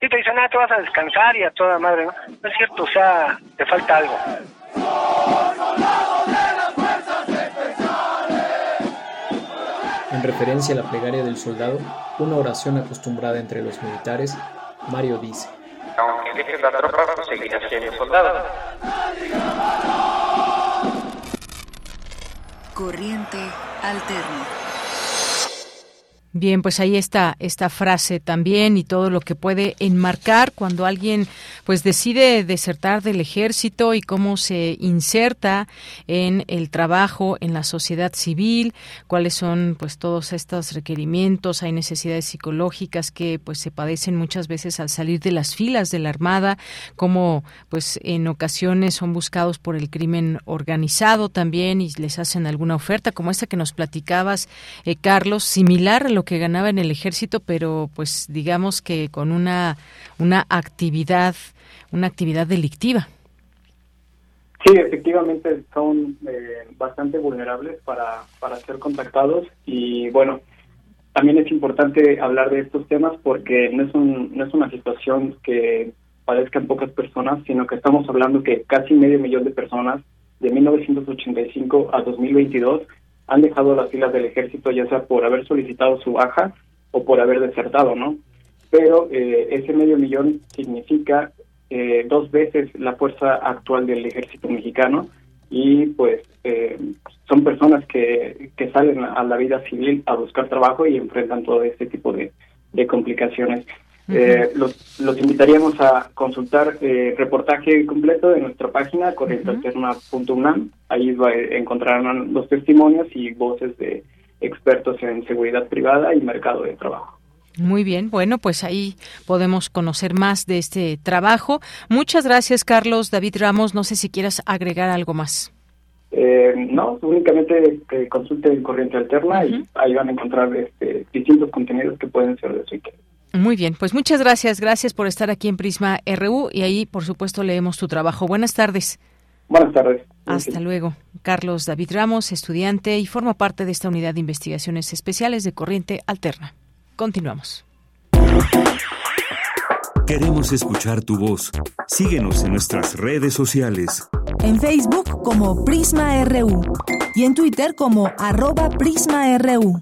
y te dicen, ah, te vas a descansar y a toda madre, ¿no? No es cierto, o sea, te falta algo. En referencia a la plegaria del soldado, una oración acostumbrada entre los militares, Mario dice, aunque dejes la tropa, seguirás siendo soldado. Corriente alterna. Bien, pues ahí está esta frase también y todo lo que puede enmarcar cuando alguien pues decide desertar del ejército y cómo se inserta en el trabajo en la sociedad civil, cuáles son pues todos estos requerimientos, hay necesidades psicológicas que pues se padecen muchas veces al salir de las filas de la Armada, como pues en ocasiones son buscados por el crimen organizado también y les hacen alguna oferta como esta que nos platicabas, eh, Carlos, similar a lo que ganaba en el ejército, pero pues digamos que con una, una actividad, una actividad delictiva. Sí, efectivamente son eh, bastante vulnerables para, para ser contactados y bueno, también es importante hablar de estos temas porque no es, un, no es una situación que padezcan pocas personas, sino que estamos hablando que casi medio millón de personas de 1985 a 2022 han dejado las filas del ejército ya sea por haber solicitado su baja o por haber desertado, ¿no? Pero eh, ese medio millón significa eh, dos veces la fuerza actual del ejército mexicano y pues eh, son personas que, que salen a la vida civil a buscar trabajo y enfrentan todo este tipo de, de complicaciones. Eh, los, los, invitaríamos a consultar eh, reportaje completo de nuestra página corrientealterna.unam. Ahí encontrarán los testimonios y voces de expertos en seguridad privada y mercado de trabajo. Muy bien, bueno, pues ahí podemos conocer más de este trabajo. Muchas gracias, Carlos. David Ramos, no sé si quieras agregar algo más. Eh, no, únicamente que consulten Corriente Alterna y ahí van a encontrar este, distintos contenidos que pueden ser de su interés. Muy bien, pues muchas gracias, gracias por estar aquí en Prisma RU y ahí, por supuesto, leemos tu trabajo. Buenas tardes. Buenas tardes. Hasta luego. Carlos David Ramos, estudiante y forma parte de esta unidad de investigaciones especiales de Corriente Alterna. Continuamos. Queremos escuchar tu voz. Síguenos en nuestras redes sociales. En Facebook como Prisma RU y en Twitter como arroba PrismaRU.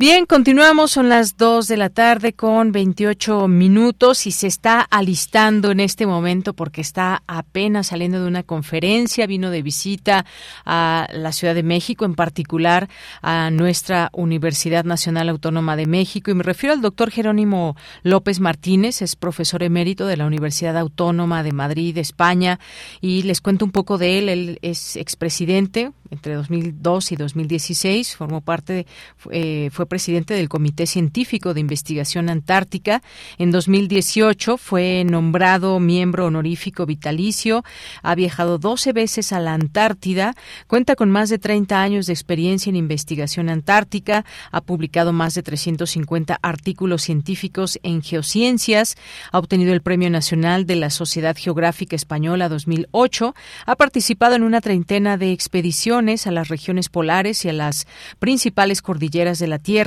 Bien, continuamos, son las 2 de la tarde con 28 minutos y se está alistando en este momento porque está apenas saliendo de una conferencia, vino de visita a la Ciudad de México, en particular a nuestra Universidad Nacional Autónoma de México. Y me refiero al doctor Jerónimo López Martínez, es profesor emérito de la Universidad Autónoma de Madrid, España y les cuento un poco de él, él es expresidente entre 2002 y 2016, formó parte, eh, fue presidente del Comité Científico de Investigación Antártica. En 2018 fue nombrado miembro honorífico vitalicio. Ha viajado 12 veces a la Antártida. Cuenta con más de 30 años de experiencia en investigación antártica. Ha publicado más de 350 artículos científicos en geociencias. Ha obtenido el Premio Nacional de la Sociedad Geográfica Española 2008. Ha participado en una treintena de expediciones a las regiones polares y a las principales cordilleras de la Tierra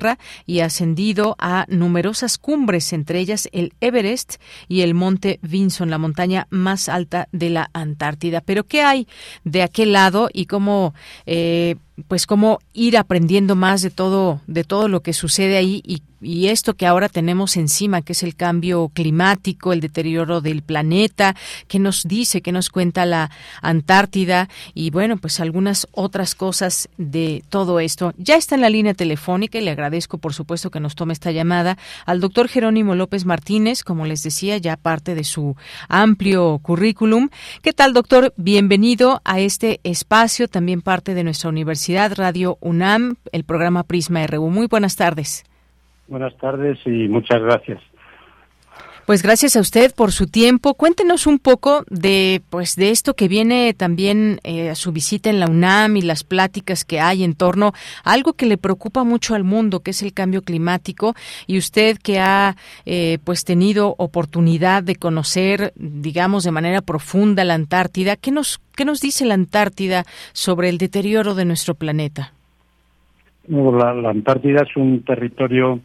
y ha ascendido a numerosas cumbres, entre ellas el Everest y el Monte Vinson, la montaña más alta de la Antártida. Pero ¿qué hay de aquel lado y cómo eh, pues cómo ir aprendiendo más de todo de todo lo que sucede ahí y, esto que ahora tenemos encima que es el cambio climático el deterioro del planeta que nos dice que nos cuenta la Antártida y bueno pues algunas otras cosas de todo esto. Ya está en la línea telefónica y le agradezco por supuesto que nos tome esta llamada al doctor Jerónimo López Martínez como les decía ya parte de su amplio currículum. Qué tal doctor bienvenido a este espacio también parte de nuestra universidad Radio UNAM, el programa Prisma RU. Muy buenas tardes. Buenas tardes y muchas gracias. Pues gracias a usted por su tiempo. Cuéntenos un poco de pues de esto que viene también eh, a su visita en la UNAM y las pláticas que hay en torno a algo que le preocupa mucho al mundo, que es el cambio climático. Y usted que ha eh, pues tenido oportunidad de conocer, digamos, de manera profunda la Antártida, ¿qué nos qué nos dice la Antártida sobre el deterioro de nuestro planeta? La, la Antártida es un territorio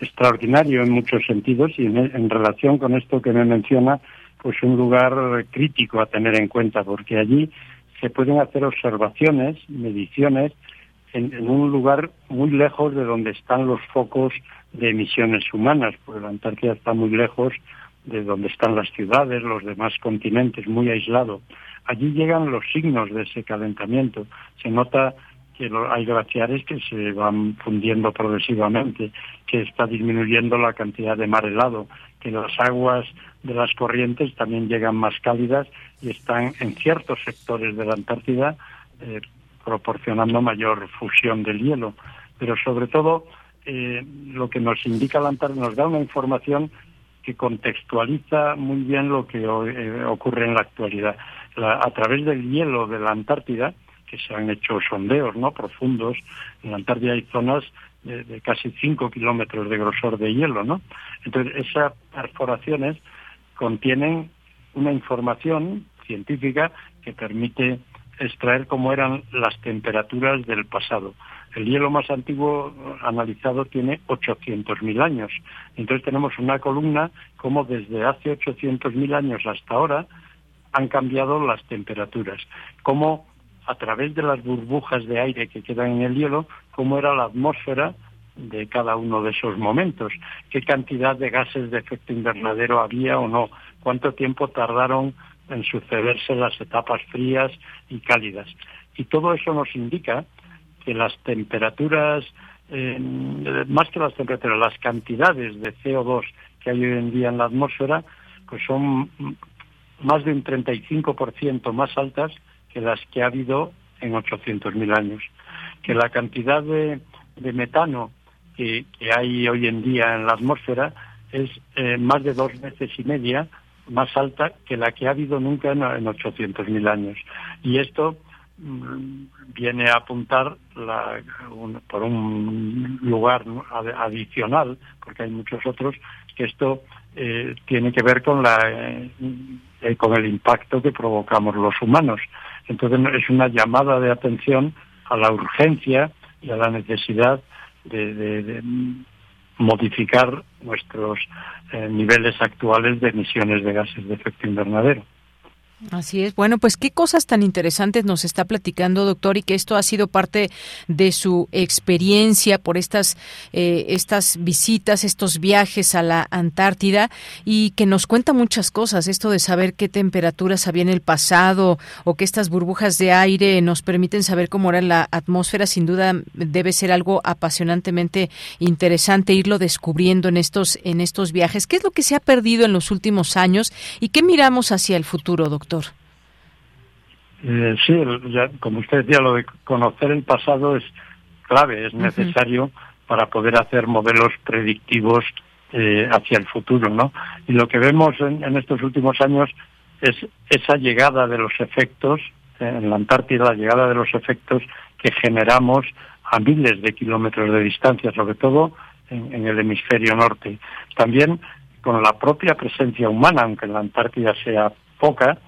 extraordinario en muchos sentidos y en, relación con esto que me menciona, pues un lugar crítico a tener en cuenta, porque allí se pueden hacer observaciones, mediciones, en, un lugar muy lejos de donde están los focos de emisiones humanas, porque la Antártida está muy lejos de donde están las ciudades, los demás continentes, muy aislado. Allí llegan los signos de ese calentamiento. Se nota que hay glaciares que se van fundiendo progresivamente, que está disminuyendo la cantidad de mar helado, que las aguas de las corrientes también llegan más cálidas y están en ciertos sectores de la Antártida eh, proporcionando mayor fusión del hielo. Pero sobre todo eh, lo que nos indica la Antártida nos da una información que contextualiza muy bien lo que eh, ocurre en la actualidad. a través del hielo de la Antártida, que se han hecho sondeos no profundos, en la Antártida hay zonas de, casi 5 kilómetros de grosor de hielo, ¿no? Entonces, esas perforaciones contienen una información científica que permite extraer cómo eran las temperaturas del pasado. El hielo más antiguo analizado tiene 800.000 años. Entonces tenemos una columna como desde hace 800.000 años hasta ahora han cambiado las temperaturas. Cómo a través de las burbujas de aire que quedan en el hielo, cómo era la atmósfera de cada uno de esos momentos, qué cantidad de gases de efecto invernadero había o no, cuánto tiempo tardaron en sucederse las etapas frías y cálidas. Y todo eso nos indica que las temperaturas, eh, más que las temperaturas, las cantidades de CO2 que hay hoy en día en la atmósfera, pues son más de un 35% más altas que las que ha habido en 800.000 años. Que la cantidad de, metano que, hay hoy en día en la atmósfera es eh, más de dos veces y media más alta que la que ha habido nunca en, en 800.000 años. Y esto mm, viene a apuntar por un lugar adicional, porque hay muchos otros, que esto eh, tiene que ver con, la, eh, con el impacto que provocamos los humanos. Entonces es una llamada de atención a la urgencia y a la necesidad de, modificar nuestros eh, niveles actuales de emisiones de gases de efecto invernadero. Así es. Bueno, pues qué cosas tan interesantes nos está platicando, doctor, y que esto ha sido parte de su experiencia por estas, eh, estas visitas, estos viajes a la Antártida, y que nos cuenta muchas cosas. Esto de saber qué temperaturas había en el pasado o que estas burbujas de aire nos permiten saber cómo era la atmósfera, sin duda debe ser algo apasionantemente interesante irlo descubriendo en estos, en estos viajes. ¿Qué es lo que se ha perdido en los últimos años y qué miramos hacia el futuro, doctor? Eh, sí, como usted decía, lo de conocer el pasado es clave, es necesario para poder hacer modelos predictivos eh, hacia el futuro, ¿no? Y lo que vemos en, estos últimos años es esa llegada de los efectos eh, en la Antártida, la llegada de los efectos que generamos a miles de kilómetros de distancia, sobre todo en el hemisferio norte. También con la propia presencia humana, aunque en la Antártida sea poca,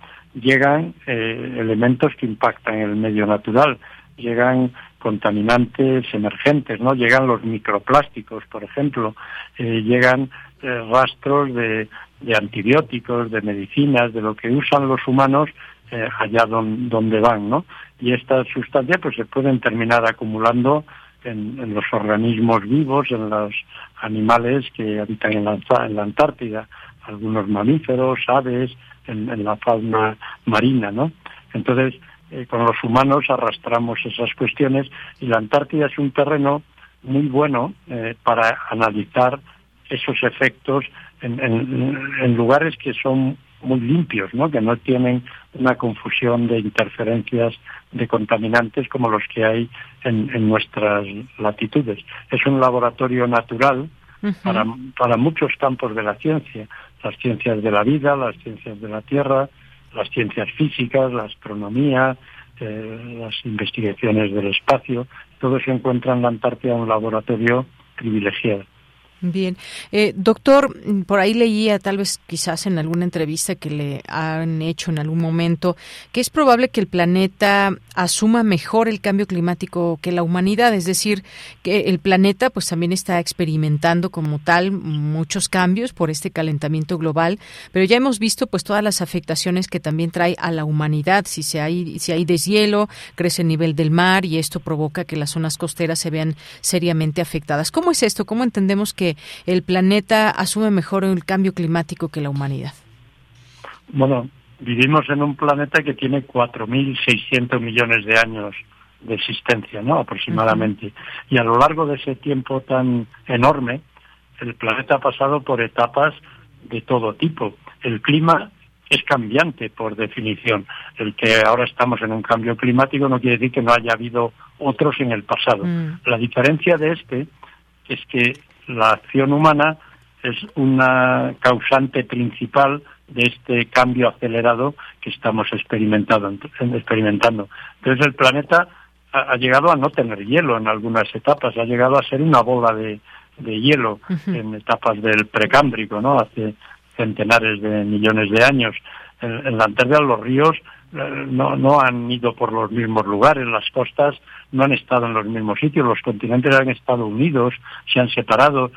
llegan eh, elementos que impactan en el medio natural, llegan contaminantes emergentes, ¿no? Llegan los microplásticos, por ejemplo, eh, llegan eh, rastros de, de, antibióticos, de medicinas, de lo que usan los humanos allá donde van, ¿no? Y estas sustancias pues se pueden terminar acumulando en, los organismos vivos, en los animales que habitan en la, en la Antártida, algunos mamíferos, aves, en, la fauna marina, ¿no? Entonces, eh, con los humanos arrastramos esas cuestiones y la Antártida es un terreno muy bueno eh, para analizar esos efectos en, en, lugares que son muy limpios, ¿no? que no tienen una confusión de interferencias de contaminantes como los que hay en, en nuestras latitudes. Es un laboratorio natural para, para muchos campos de la ciencia, las ciencias de la vida, las ciencias de la tierra, las ciencias físicas, la astronomía, eh, las investigaciones del espacio, todo se encuentra en la Antártida un laboratorio privilegiado. Bien. Eh, doctor, por ahí leía, tal vez quizás en alguna entrevista que le han hecho en algún momento, que es probable que el planeta asuma mejor el cambio climático que la humanidad, es decir, que el planeta pues también está experimentando como tal muchos cambios por este calentamiento global, pero ya hemos visto pues todas las afectaciones que también trae a la humanidad, si se hay si hay deshielo, crece el nivel del mar y esto provoca que las zonas costeras se vean seriamente afectadas. ¿Cómo es esto? ¿Cómo entendemos que el planeta asume mejor el cambio climático que la humanidad? Bueno, vivimos en un planeta que tiene 4.600 millones de años de existencia, ¿no? Aproximadamente. Y a lo largo de ese tiempo tan enorme, el planeta ha pasado por etapas de todo tipo. El clima es cambiante por definición. El que ahora estamos en un cambio climático no quiere decir que no haya habido otros en el pasado. Mm. La diferencia de este es que la acción humana es una causante principal de este cambio acelerado que estamos experimentando. Entonces el planeta ha, llegado a no tener hielo en algunas etapas, ha llegado a ser una bola de, hielo en etapas del precámbrico, ¿no? Hace centenares de millones de años. En, la Antártida los ríos no, no han ido por los mismos lugares, las costas no han estado en los mismos sitios, los continentes han estado unidos, se han separado.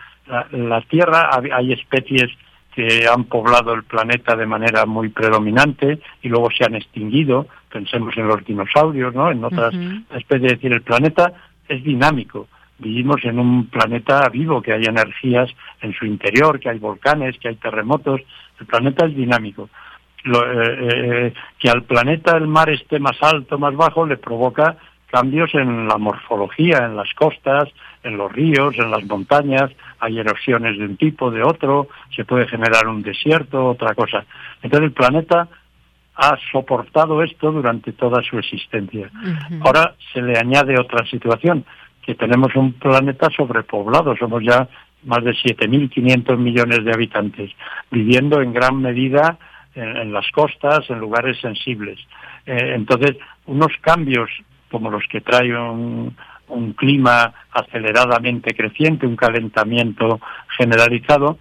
La, Tierra, hay especies que han poblado el planeta de manera muy predominante y luego se han extinguido. Pensemos en los dinosaurios, ¿no? En otras especies. Es decir, el planeta es dinámico. Vivimos en un planeta vivo, que hay energías en su interior, que hay volcanes, que hay terremotos. El planeta es dinámico. Lo, eh, eh, que al planeta el mar esté más alto, más bajo, le provoca cambios en la morfología, en las costas, en los ríos, en las montañas, hay erosiones de un tipo, de otro, se puede generar un desierto, otra cosa. Entonces el planeta ha soportado esto durante toda su existencia. Ahora se le añade otra situación, que tenemos un planeta sobrepoblado, somos ya más de 7.500 millones de habitantes, viviendo en gran medida en, las costas, en lugares sensibles. Eh, entonces, unos cambios como los que trae un, clima aceleradamente creciente, un calentamiento generalizado,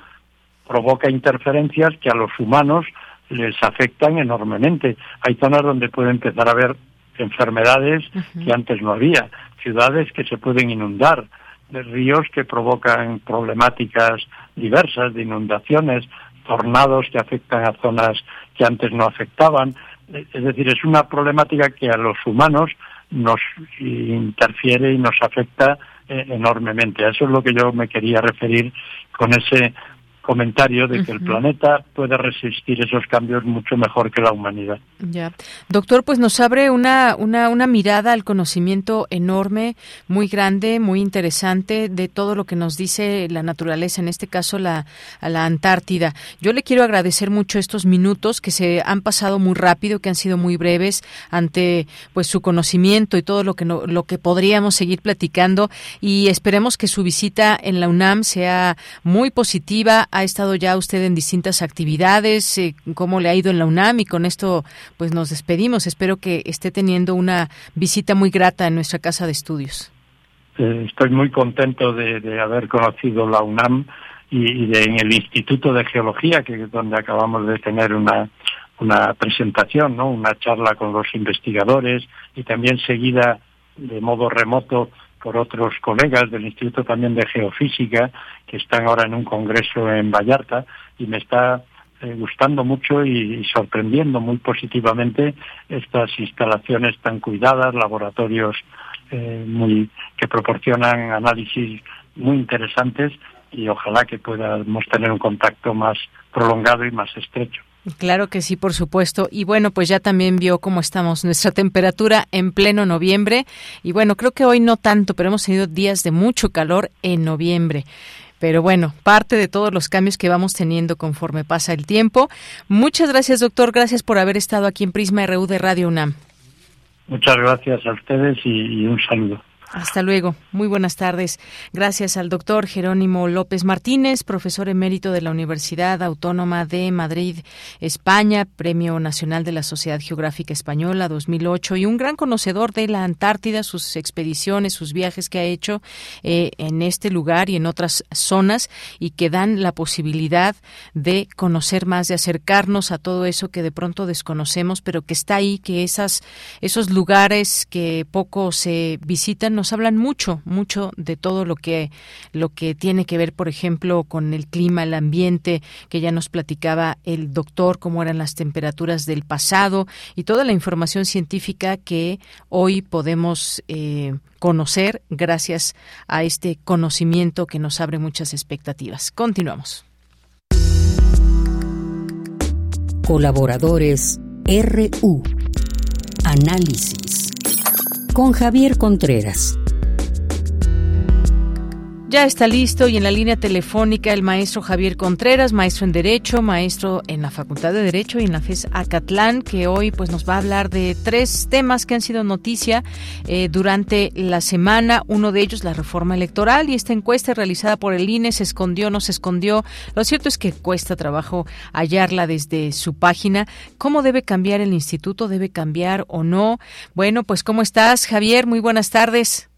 provoca interferencias que a los humanos les afectan enormemente. Hay zonas donde puede empezar a haber enfermedades que antes no había, ciudades que se pueden inundar, ríos que provocan problemáticas diversas de inundaciones, tornados que afectan a zonas que antes no afectaban. Es decir, es una problemática que a los humanos nos interfiere y nos afecta eh, enormemente. Eso es lo que yo me quería referir con ese comentario de que el planeta puede resistir esos cambios mucho mejor que la humanidad. Ya. Doctor, pues nos abre una, una, una mirada al conocimiento enorme, muy grande, muy interesante de todo lo que nos dice la naturaleza, en este caso la, la Antártida. Yo le quiero agradecer mucho estos minutos que se han pasado muy rápido, que han sido muy breves ante pues su conocimiento y todo lo que no, lo que podríamos seguir platicando y esperemos que su visita en la UNAM sea muy positiva ha estado ya usted en distintas actividades, eh, cómo le ha ido en la UNAM y con esto pues nos despedimos. Espero que esté teniendo una visita muy grata en nuestra casa de estudios. Eh, estoy muy contento de, haber conocido la UNAM y, de, en el Instituto de Geología, que es donde acabamos de tener una, una presentación, ¿no? una charla con los investigadores y también seguida de modo remoto por otros colegas del Instituto también de Geofísica que están ahora en un congreso en Vallarta y me está eh, gustando mucho y, sorprendiendo muy positivamente estas instalaciones tan cuidadas, laboratorios eh, muy que proporcionan análisis muy interesantes y ojalá que podamos tener un contacto más prolongado y más estrecho. Claro que sí, por supuesto. Y bueno, pues ya también vio cómo estamos nuestra temperatura en pleno noviembre. Y bueno, creo que hoy no tanto, pero hemos tenido días de mucho calor en noviembre. Pero bueno, parte de todos los cambios que vamos teniendo conforme pasa el tiempo. Muchas gracias, doctor. Gracias por haber estado aquí en Prisma RU de Radio UNAM. Muchas gracias a ustedes y un saludo. Hasta luego. Muy buenas tardes. Gracias al doctor Jerónimo López Martínez, profesor emérito de la Universidad Autónoma de Madrid, España, Premio Nacional de la Sociedad Geográfica Española 2008 y un gran conocedor de la Antártida, sus expediciones, sus viajes que ha hecho eh, en este lugar y en otras zonas y que dan la posibilidad de conocer más, de acercarnos a todo eso que de pronto desconocemos, pero que está ahí, que esas, esos lugares que poco se visitan nos hablan mucho, mucho de todo lo que lo que tiene que ver, por ejemplo, con el clima, el ambiente, que ya nos platicaba el doctor, cómo eran las temperaturas del pasado y toda la información científica que hoy podemos eh, conocer gracias a este conocimiento que nos abre muchas expectativas. Continuamos. Colaboradores RU. Análisis con Javier Contreras. Ya está listo y en la línea telefónica el maestro Javier Contreras, maestro en Derecho, maestro en la Facultad de Derecho y en la FES Acatlán, que hoy pues nos va a hablar de tres temas que han sido noticia eh, durante la semana. Uno de ellos, la reforma electoral y esta encuesta realizada por el INE se escondió, no se escondió. Lo cierto es que cuesta trabajo hallarla desde su página. ¿Cómo debe cambiar el instituto? ¿Debe cambiar o no? Bueno, pues ¿cómo estás, Javier? Muy buenas tardes.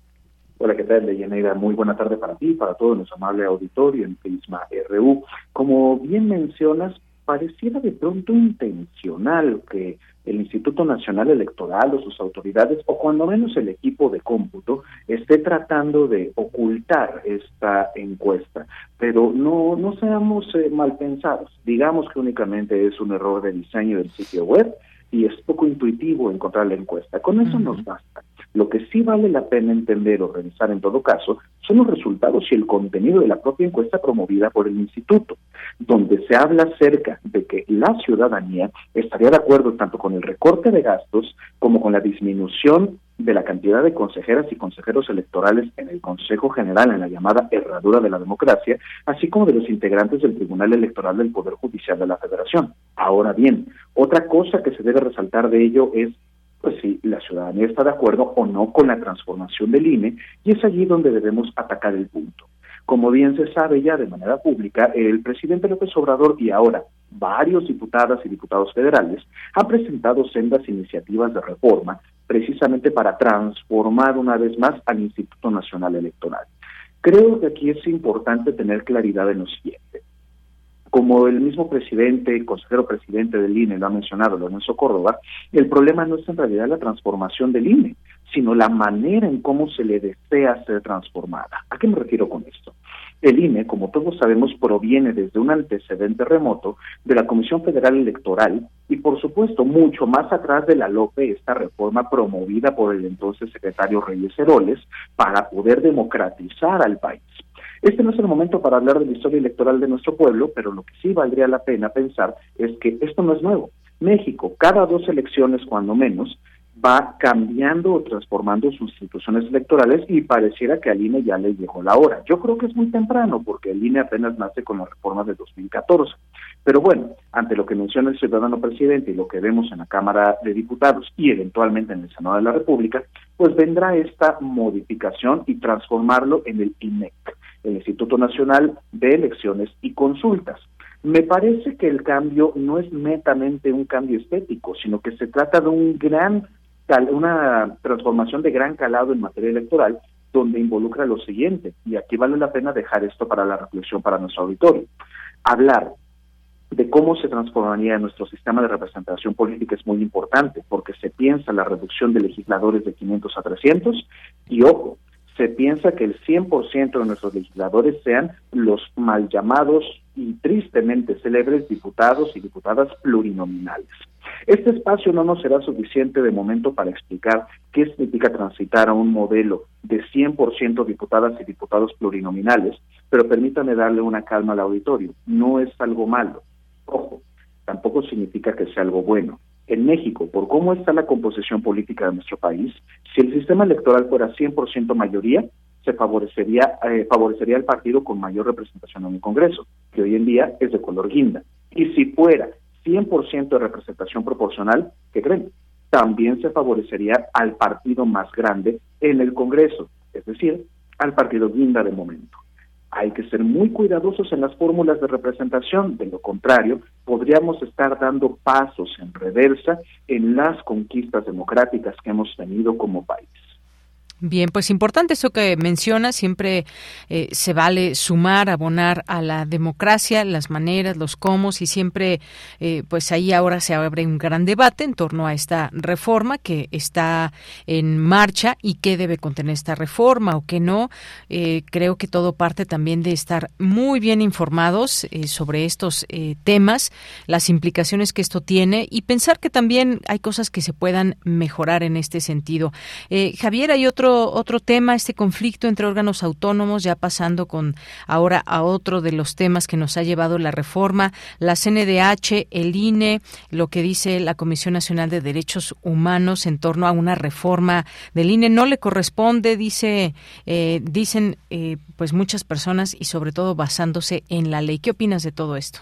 Hola, ¿qué tal, Deyanira? Muy buena tarde para ti, para todo nuestro amable auditorio en Prisma RU. Como bien mencionas, pareciera de pronto intencional que el Instituto Nacional Electoral o sus autoridades, o cuando menos el equipo de cómputo, esté tratando de ocultar esta encuesta. Pero no, no seamos eh, mal pensados. Digamos que únicamente es un error de diseño del sitio web y es poco intuitivo encontrar la encuesta. Con eso nos basta. Lo que sí vale la pena entender o revisar en todo caso son los resultados y el contenido de la propia encuesta promovida por el instituto, donde se habla acerca de que la ciudadanía estaría de acuerdo tanto con el recorte de gastos como con la disminución de la cantidad de consejeras y consejeros electorales en el Consejo General en la llamada herradura de la democracia, así como de los integrantes del Tribunal Electoral del Poder Judicial de la Federación. Ahora bien, otra cosa que se debe resaltar de ello es pues si la ciudadanía está de acuerdo o no con la transformación del INE, y es allí donde debemos atacar el punto. Como bien se sabe ya de manera pública, el presidente López Obrador y ahora varios diputadas y diputados federales han presentado sendas iniciativas de reforma precisamente para transformar una vez más al Instituto Nacional Electoral. Creo que aquí es importante tener claridad en lo siguiente. Como el mismo presidente, consejero presidente del INE lo ha mencionado, Lorenzo Córdoba, el problema no es en realidad la transformación del INE, sino la manera en cómo se le desea ser transformada. ¿A qué me refiero con esto? El INE, como todos sabemos, proviene desde un antecedente remoto de la Comisión Federal Electoral y, por supuesto, mucho más atrás de la LOPE, esta reforma promovida por el entonces secretario Reyes Heroles para poder democratizar al país. Este no es el momento para hablar de la historia electoral de nuestro pueblo, pero lo que sí valdría la pena pensar es que esto no es nuevo. México, cada dos elecciones, cuando menos, va cambiando o transformando sus instituciones electorales y pareciera que al INE ya le llegó la hora. Yo creo que es muy temprano porque el INE apenas nace con la reforma de 2014. Pero bueno, ante lo que menciona el ciudadano presidente y lo que vemos en la Cámara de Diputados y eventualmente en el Senado de la República, pues vendrá esta modificación y transformarlo en el INEC el Instituto Nacional de Elecciones y Consultas. Me parece que el cambio no es netamente un cambio estético, sino que se trata de un gran una transformación de gran calado en materia electoral donde involucra lo siguiente, y aquí vale la pena dejar esto para la reflexión para nuestro auditorio. Hablar de cómo se transformaría nuestro sistema de representación política es muy importante, porque se piensa la reducción de legisladores de 500 a 300, y ojo, se piensa que el 100% de nuestros legisladores sean los mal llamados y tristemente célebres diputados y diputadas plurinominales. Este espacio no nos será suficiente de momento para explicar qué significa transitar a un modelo de 100% diputadas y diputados plurinominales, pero permítame darle una calma al auditorio. No es algo malo. Ojo, tampoco significa que sea algo bueno. En México, por cómo está la composición política de nuestro país, si el sistema electoral fuera 100% mayoría, se favorecería, eh, favorecería el partido con mayor representación en el Congreso, que hoy en día es de color guinda. Y si fuera 100% de representación proporcional, ¿qué creen? También se favorecería al partido más grande en el Congreso, es decir, al partido guinda de momento. Hay que ser muy cuidadosos en las fórmulas de representación, de lo contrario, podríamos estar dando pasos en reversa en las conquistas democráticas que hemos tenido como país. Bien, pues importante eso que menciona, siempre eh, se vale sumar, abonar a la democracia, las maneras, los cómo, y siempre, eh, pues ahí ahora se abre un gran debate en torno a esta reforma que está en marcha y qué debe contener esta reforma o qué no. Eh, creo que todo parte también de estar muy bien informados sobre estos temas, las implicaciones que esto tiene y pensar que también hay cosas que se puedan mejorar en este sentido. Javier, hay otro otro, tema, este conflicto entre órganos autónomos, ya pasando con ahora a otro de los temas que nos ha llevado la reforma, la CNDH, el INE, lo que dice la Comisión Nacional de Derechos Humanos en torno a una reforma del INE no le corresponde, dice, eh, dicen eh, pues muchas personas y sobre todo basándose en la ley. ¿Qué opinas de todo esto?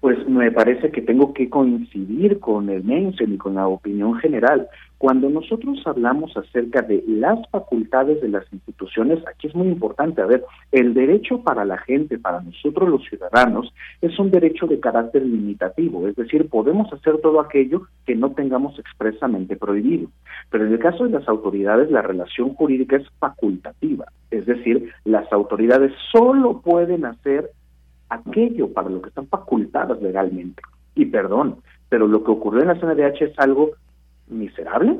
Pues me parece que tengo que coincidir con el Mensen y con la opinión general. Cuando nosotros hablamos acerca de las facultades de las instituciones, aquí es muy importante, a ver, el derecho para la gente, para nosotros los ciudadanos, es un derecho de carácter limitativo, es decir, podemos hacer todo aquello que no tengamos expresamente prohibido. Pero en el caso de las autoridades, la relación jurídica es facultativa, es decir, las autoridades solo pueden hacer aquello para lo que están facultadas legalmente. Y perdón, pero lo que ocurrió en la CNDH es algo miserable,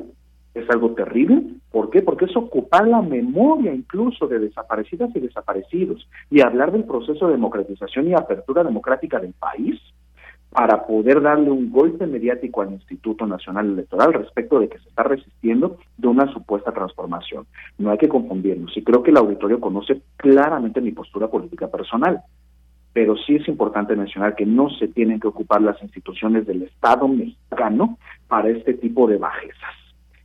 es algo terrible. ¿Por qué? Porque es ocupar la memoria incluso de desaparecidas y desaparecidos y hablar del proceso de democratización y apertura democrática del país para poder darle un golpe mediático al Instituto Nacional Electoral respecto de que se está resistiendo de una supuesta transformación. No hay que confundirnos y creo que el auditorio conoce claramente mi postura política personal pero sí es importante mencionar que no se tienen que ocupar las instituciones del Estado mexicano para este tipo de bajezas.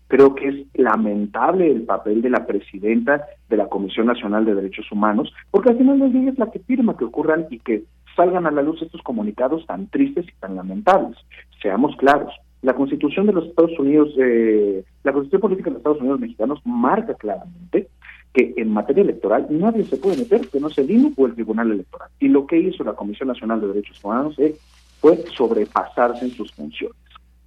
Creo que es lamentable el papel de la presidenta de la Comisión Nacional de Derechos Humanos, porque al final del día es la que firma que ocurran y que salgan a la luz estos comunicados tan tristes y tan lamentables. Seamos claros, la Constitución de los Estados Unidos, eh, la Constitución Política de los Estados Unidos Mexicanos marca claramente que en materia electoral nadie se puede meter que no sea el INE o el Tribunal Electoral. Y lo que hizo la Comisión Nacional de Derechos Humanos fue sobrepasarse en sus funciones.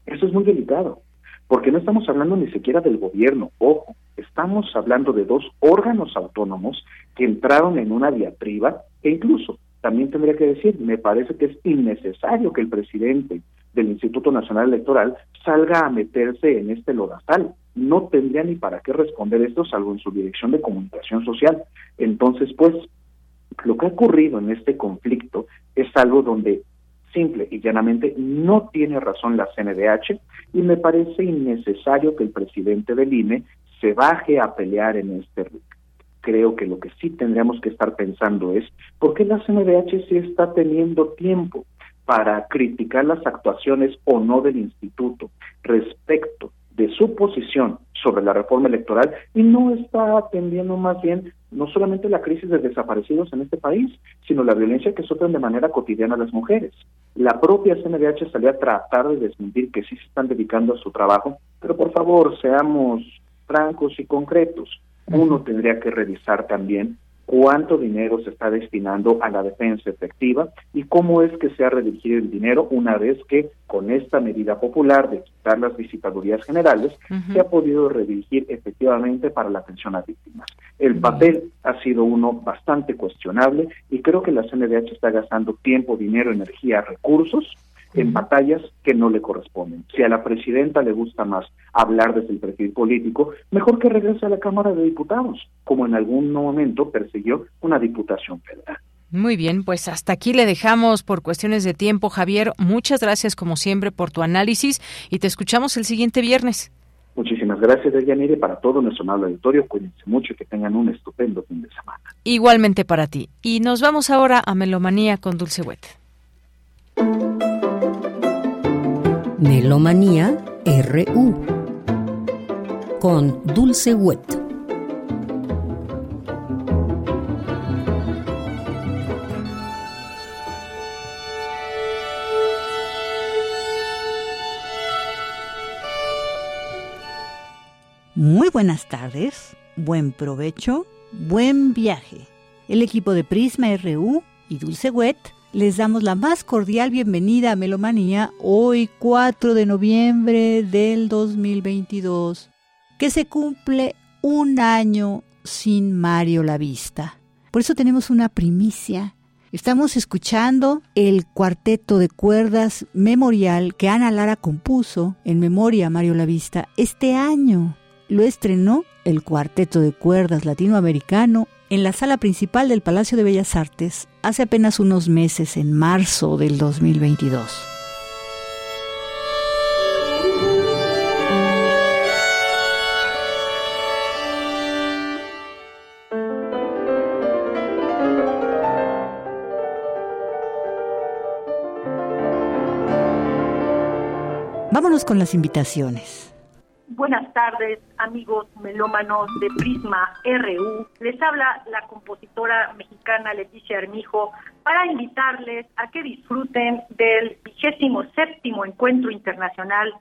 Eso es muy delicado, porque no estamos hablando ni siquiera del gobierno, ojo, estamos hablando de dos órganos autónomos que entraron en una diatriba e incluso también tendría que decir, me parece que es innecesario que el presidente del Instituto Nacional Electoral salga a meterse en este lodazal. No tendría ni para qué responder esto salvo en su dirección de comunicación social. Entonces, pues, lo que ha ocurrido en este conflicto es algo donde simple y llanamente no tiene razón la CNDH y me parece innecesario que el presidente del INE se baje a pelear en este creo que lo que sí tendríamos que estar pensando es por qué la CNDH sí está teniendo tiempo para criticar las actuaciones o no del instituto respecto de su posición sobre la reforma electoral y no está atendiendo más bien no solamente la crisis de desaparecidos en este país, sino la violencia que sufren de manera cotidiana las mujeres. La propia CNDH salió a tratar de desmentir que sí se están dedicando a su trabajo, pero por favor, seamos francos y concretos. Uno tendría que revisar también cuánto dinero se está destinando a la defensa efectiva y cómo es que se ha redirigido el dinero una vez que con esta medida popular de quitar las visitadurías generales se ha podido redirigir efectivamente para la atención a víctimas. El papel ha sido uno bastante cuestionable y creo que la CNDH está gastando tiempo, dinero, energía, recursos en batallas que no le corresponden. Si a la presidenta le gusta más hablar desde el perfil político, mejor que regrese a la Cámara de Diputados, como en algún momento persiguió una diputación federal. Muy bien, pues hasta aquí le dejamos por cuestiones de tiempo, Javier. Muchas gracias como siempre por tu análisis y te escuchamos el siguiente viernes. Muchísimas gracias, Deyanire, para todo nuestro amable auditorio. Cuídense mucho y que tengan un estupendo fin de semana. Igualmente para ti. Y nos vamos ahora a Melomanía con Dulce Wet. Melomanía RU con Dulce Wet. Muy buenas tardes, buen provecho, buen viaje. El equipo de Prisma RU y Dulce Wet les damos la más cordial bienvenida a Melomanía hoy 4 de noviembre del 2022, que se cumple un año sin Mario La Vista. Por eso tenemos una primicia. Estamos escuchando el cuarteto de cuerdas memorial que Ana Lara compuso en memoria a Mario La Vista este año lo estrenó el Cuarteto de Cuerdas Latinoamericano en la sala principal del Palacio de Bellas Artes hace apenas unos meses, en marzo del 2022. Vámonos con las invitaciones. Buenas tardes, amigos melómanos de Prisma RU. Les habla la compositora mexicana Leticia Armijo para invitarles a que disfruten del vigésimo séptimo encuentro internacional,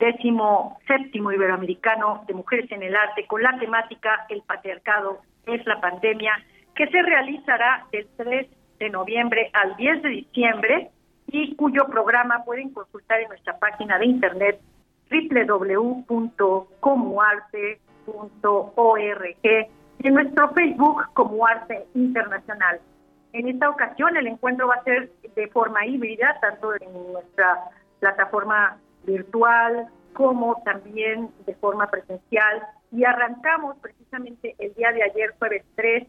décimo séptimo iberoamericano de mujeres en el arte con la temática El patriarcado es la pandemia, que se realizará del 3 de noviembre al 10 de diciembre y cuyo programa pueden consultar en nuestra página de internet www.comuarte.org y en nuestro Facebook como Arte Internacional. En esta ocasión el encuentro va a ser de forma híbrida, tanto en nuestra plataforma virtual como también de forma presencial. Y arrancamos precisamente el día de ayer, jueves 3,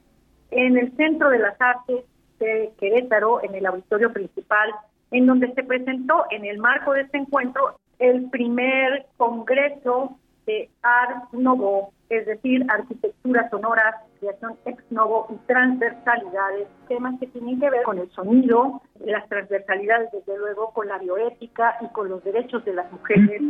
en el Centro de las Artes de Querétaro, en el auditorio principal, en donde se presentó en el marco de este encuentro el primer congreso de Art Novo, es decir, arquitectura sonora, creación ex novo y transversalidades, temas que tienen que ver con el sonido, las transversalidades, desde luego, con la bioética y con los derechos de las mujeres.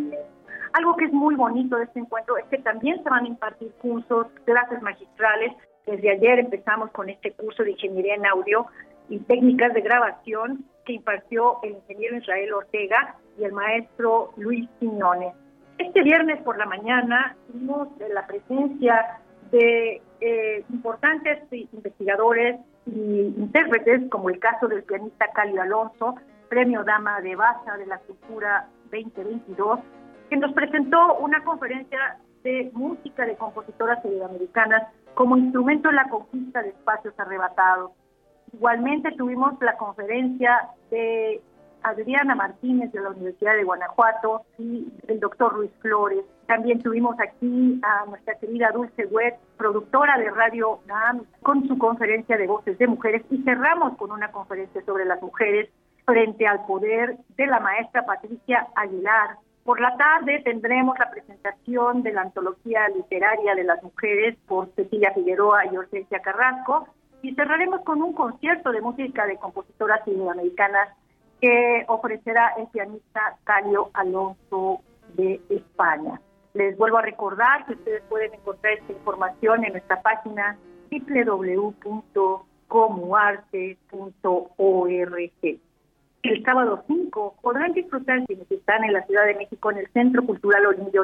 Algo que es muy bonito de este encuentro es que también se van a impartir cursos, clases magistrales. Desde ayer empezamos con este curso de ingeniería en audio y técnicas de grabación que impartió el ingeniero Israel Ortega y el maestro Luis Quiñones. Este viernes por la mañana tuvimos la presencia de eh, importantes investigadores y intérpretes, como el caso del pianista Cali Alonso, Premio Dama de Baza de la Cultura 2022, que nos presentó una conferencia de música de compositoras iberoamericanas como instrumento en la conquista de espacios arrebatados. Igualmente tuvimos la conferencia de Adriana Martínez de la Universidad de Guanajuato y el doctor Luis Flores. También tuvimos aquí a nuestra querida Dulce Wet, productora de Radio NAM, con su conferencia de voces de mujeres y cerramos con una conferencia sobre las mujeres frente al poder de la maestra Patricia Aguilar. Por la tarde tendremos la presentación de la antología literaria de las mujeres por Cecilia Figueroa y Hortensia Carrasco y cerraremos con un concierto de música de compositoras iberoamericanas que ofrecerá el pianista Calio Alonso de España. Les vuelvo a recordar que ustedes pueden encontrar esta información en nuestra página www.comuarte.org. El sábado 5 podrán disfrutar quienes están en la Ciudad de México en el Centro Cultural Olinio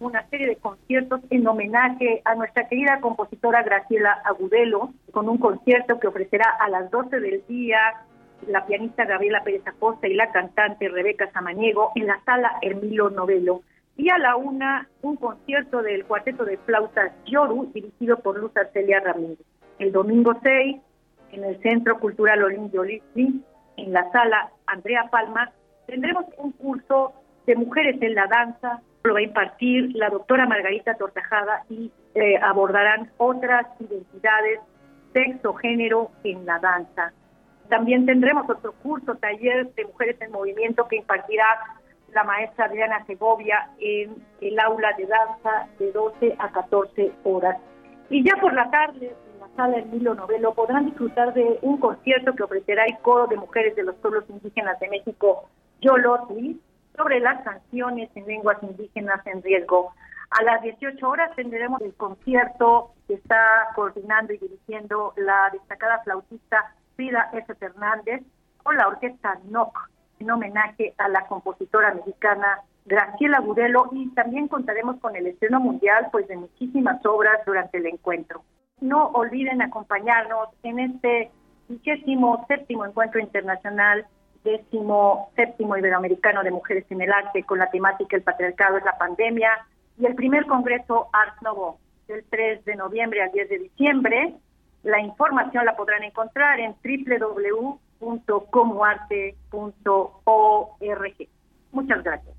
una serie de conciertos en homenaje a nuestra querida compositora Graciela Agudelo, con un concierto que ofrecerá a las 12 del día la pianista Gabriela Pérez Acosta y la cantante Rebeca Samaniego en la sala Hermilo Novelo. Y a la una, un concierto del cuarteto de flautas Yoru, dirigido por Luz Arcelia Ramírez. El domingo 6, en el Centro Cultural Olimpio en la sala Andrea Palma, tendremos un curso de mujeres en la danza, lo va a impartir la doctora Margarita Tortajada y eh, abordarán otras identidades sexo, género en la danza. También tendremos otro curso, taller de mujeres en movimiento que impartirá la maestra Adriana Segovia en el aula de danza de 12 a 14 horas. Y ya por la tarde, sala Emilio Novelo, podrán disfrutar de un concierto que ofrecerá el coro de mujeres de los pueblos indígenas de México, Yolotli, sobre las canciones en lenguas indígenas en riesgo. A las 18 horas tendremos el concierto que está coordinando y dirigiendo la destacada flautista Frida F. Fernández con la orquesta NOC en homenaje a la compositora mexicana Graciela Gudelo y también contaremos con el estreno mundial pues de muchísimas obras durante el encuentro. No olviden acompañarnos en este vigésimo séptimo encuentro internacional décimo séptimo iberoamericano de mujeres en el arte con la temática El patriarcado es la pandemia y el primer congreso Art Novo del 3 de noviembre al 10 de diciembre. La información la podrán encontrar en www.comoarte.org. Muchas gracias.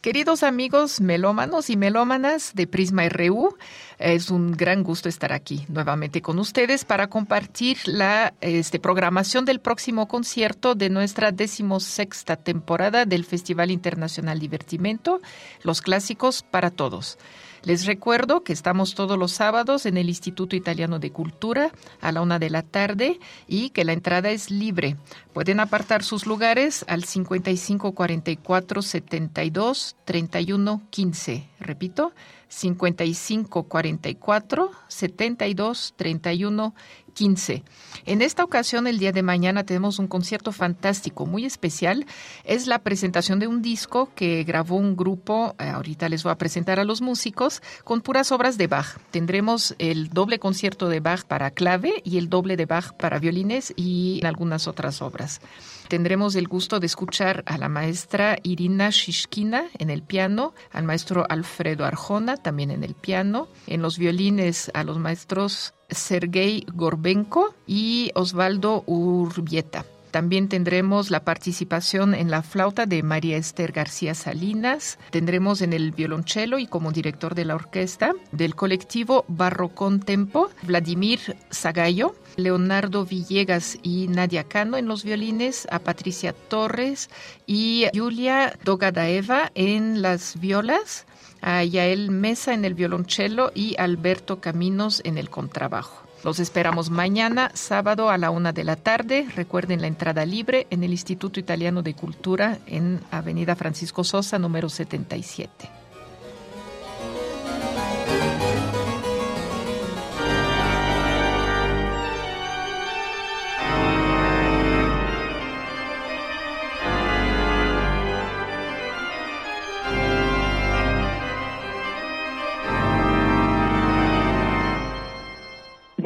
Queridos amigos melómanos y melómanas de Prisma RU, es un gran gusto estar aquí nuevamente con ustedes para compartir la este, programación del próximo concierto de nuestra decimosexta temporada del Festival Internacional Divertimento, Los Clásicos para Todos. Les recuerdo que estamos todos los sábados en el Instituto Italiano de Cultura a la una de la tarde y que la entrada es libre. Pueden apartar sus lugares al 55 44 72 31 15. Repito, 55 44 72 31 15. En esta ocasión, el día de mañana, tenemos un concierto fantástico, muy especial. Es la presentación de un disco que grabó un grupo, eh, ahorita les voy a presentar a los músicos, con puras obras de Bach. Tendremos el doble concierto de Bach para clave y el doble de Bach para violines y algunas otras obras. Tendremos el gusto de escuchar a la maestra Irina Shishkina en el piano, al maestro Alfredo Arjona también en el piano, en los violines a los maestros Sergei Gorbenko y Osvaldo Urbieta. También tendremos la participación en la flauta de María Esther García Salinas. Tendremos en el violonchelo y como director de la orquesta del colectivo Barrocón Tempo, Vladimir Zagayo, Leonardo Villegas y Nadia Cano en los violines, a Patricia Torres y Julia Dogadaeva en las violas, a Yael Mesa en el violonchelo y Alberto Caminos en el contrabajo. Los esperamos mañana, sábado a la una de la tarde. Recuerden la entrada libre en el Instituto Italiano de Cultura en Avenida Francisco Sosa, número 77.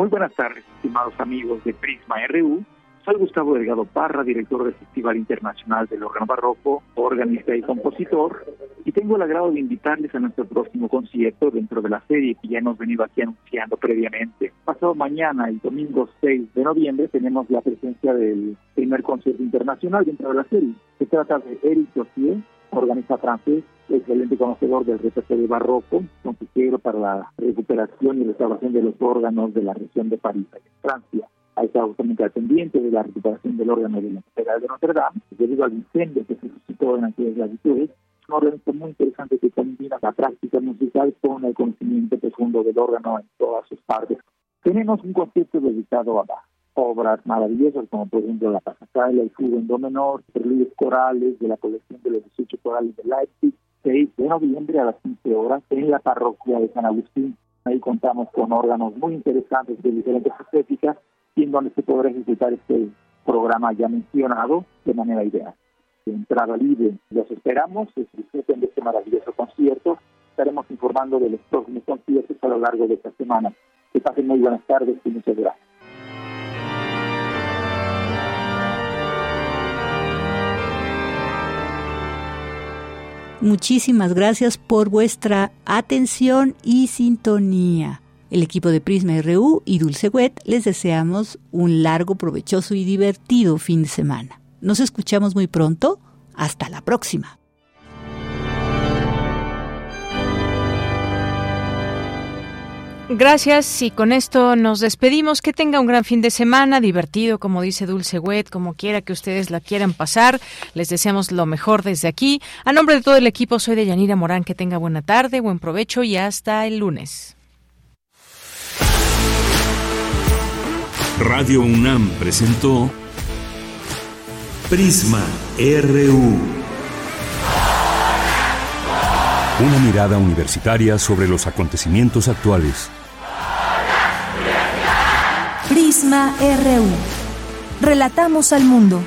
Muy buenas tardes, estimados amigos de Prisma RU. Soy Gustavo Delgado Parra, director del Festival Internacional del Órgano Barroco, organista y compositor, y tengo el agrado de invitarles a nuestro próximo concierto dentro de la serie que ya hemos venido aquí anunciando previamente. Pasado mañana, el domingo 6 de noviembre, tenemos la presencia del primer concierto internacional dentro de la serie. Se trata de Eric Jossier, organista francés, excelente conocedor del repertorio barroco, consejero para la recuperación y restauración de los órganos de la región de París, Francia. Ha estado justamente al pendiente de la recuperación del órgano de la Catedral de Notre Dame, debido al incendio que se suscitó en aquellas latitudes. Es un órgano muy interesante que combina la práctica musical con el conocimiento profundo del órgano en todas sus partes. Tenemos un concierto dedicado a Bach obras maravillosas como por ejemplo la Pasacala, el Fugo en Do menor, corales de la colección de los 18 corales de Leipzig, 6 de noviembre a las 15 horas en la parroquia de San Agustín. Ahí contamos con órganos muy interesantes de diferentes estéticas y en donde se podrá ejecutar este programa ya mencionado de manera ideal. De entrada libre, los esperamos, disfruten de este maravilloso concierto. Estaremos informando de los próximos conciertos a lo largo de esta semana. Que pasen muy buenas tardes y muchas gracias. Muchísimas gracias por vuestra atención y sintonía. El equipo de Prisma RU y Dulce Wet les deseamos un largo, provechoso y divertido fin de semana. Nos escuchamos muy pronto. Hasta la próxima. Gracias y con esto nos despedimos. Que tenga un gran fin de semana, divertido, como dice Dulce Wet, como quiera que ustedes la quieran pasar. Les deseamos lo mejor desde aquí. A nombre de todo el equipo, soy de Yanira Morán. Que tenga buena tarde, buen provecho y hasta el lunes. Radio UNAM presentó Prisma RU. Una mirada universitaria sobre los acontecimientos actuales. Relatamos al mundo.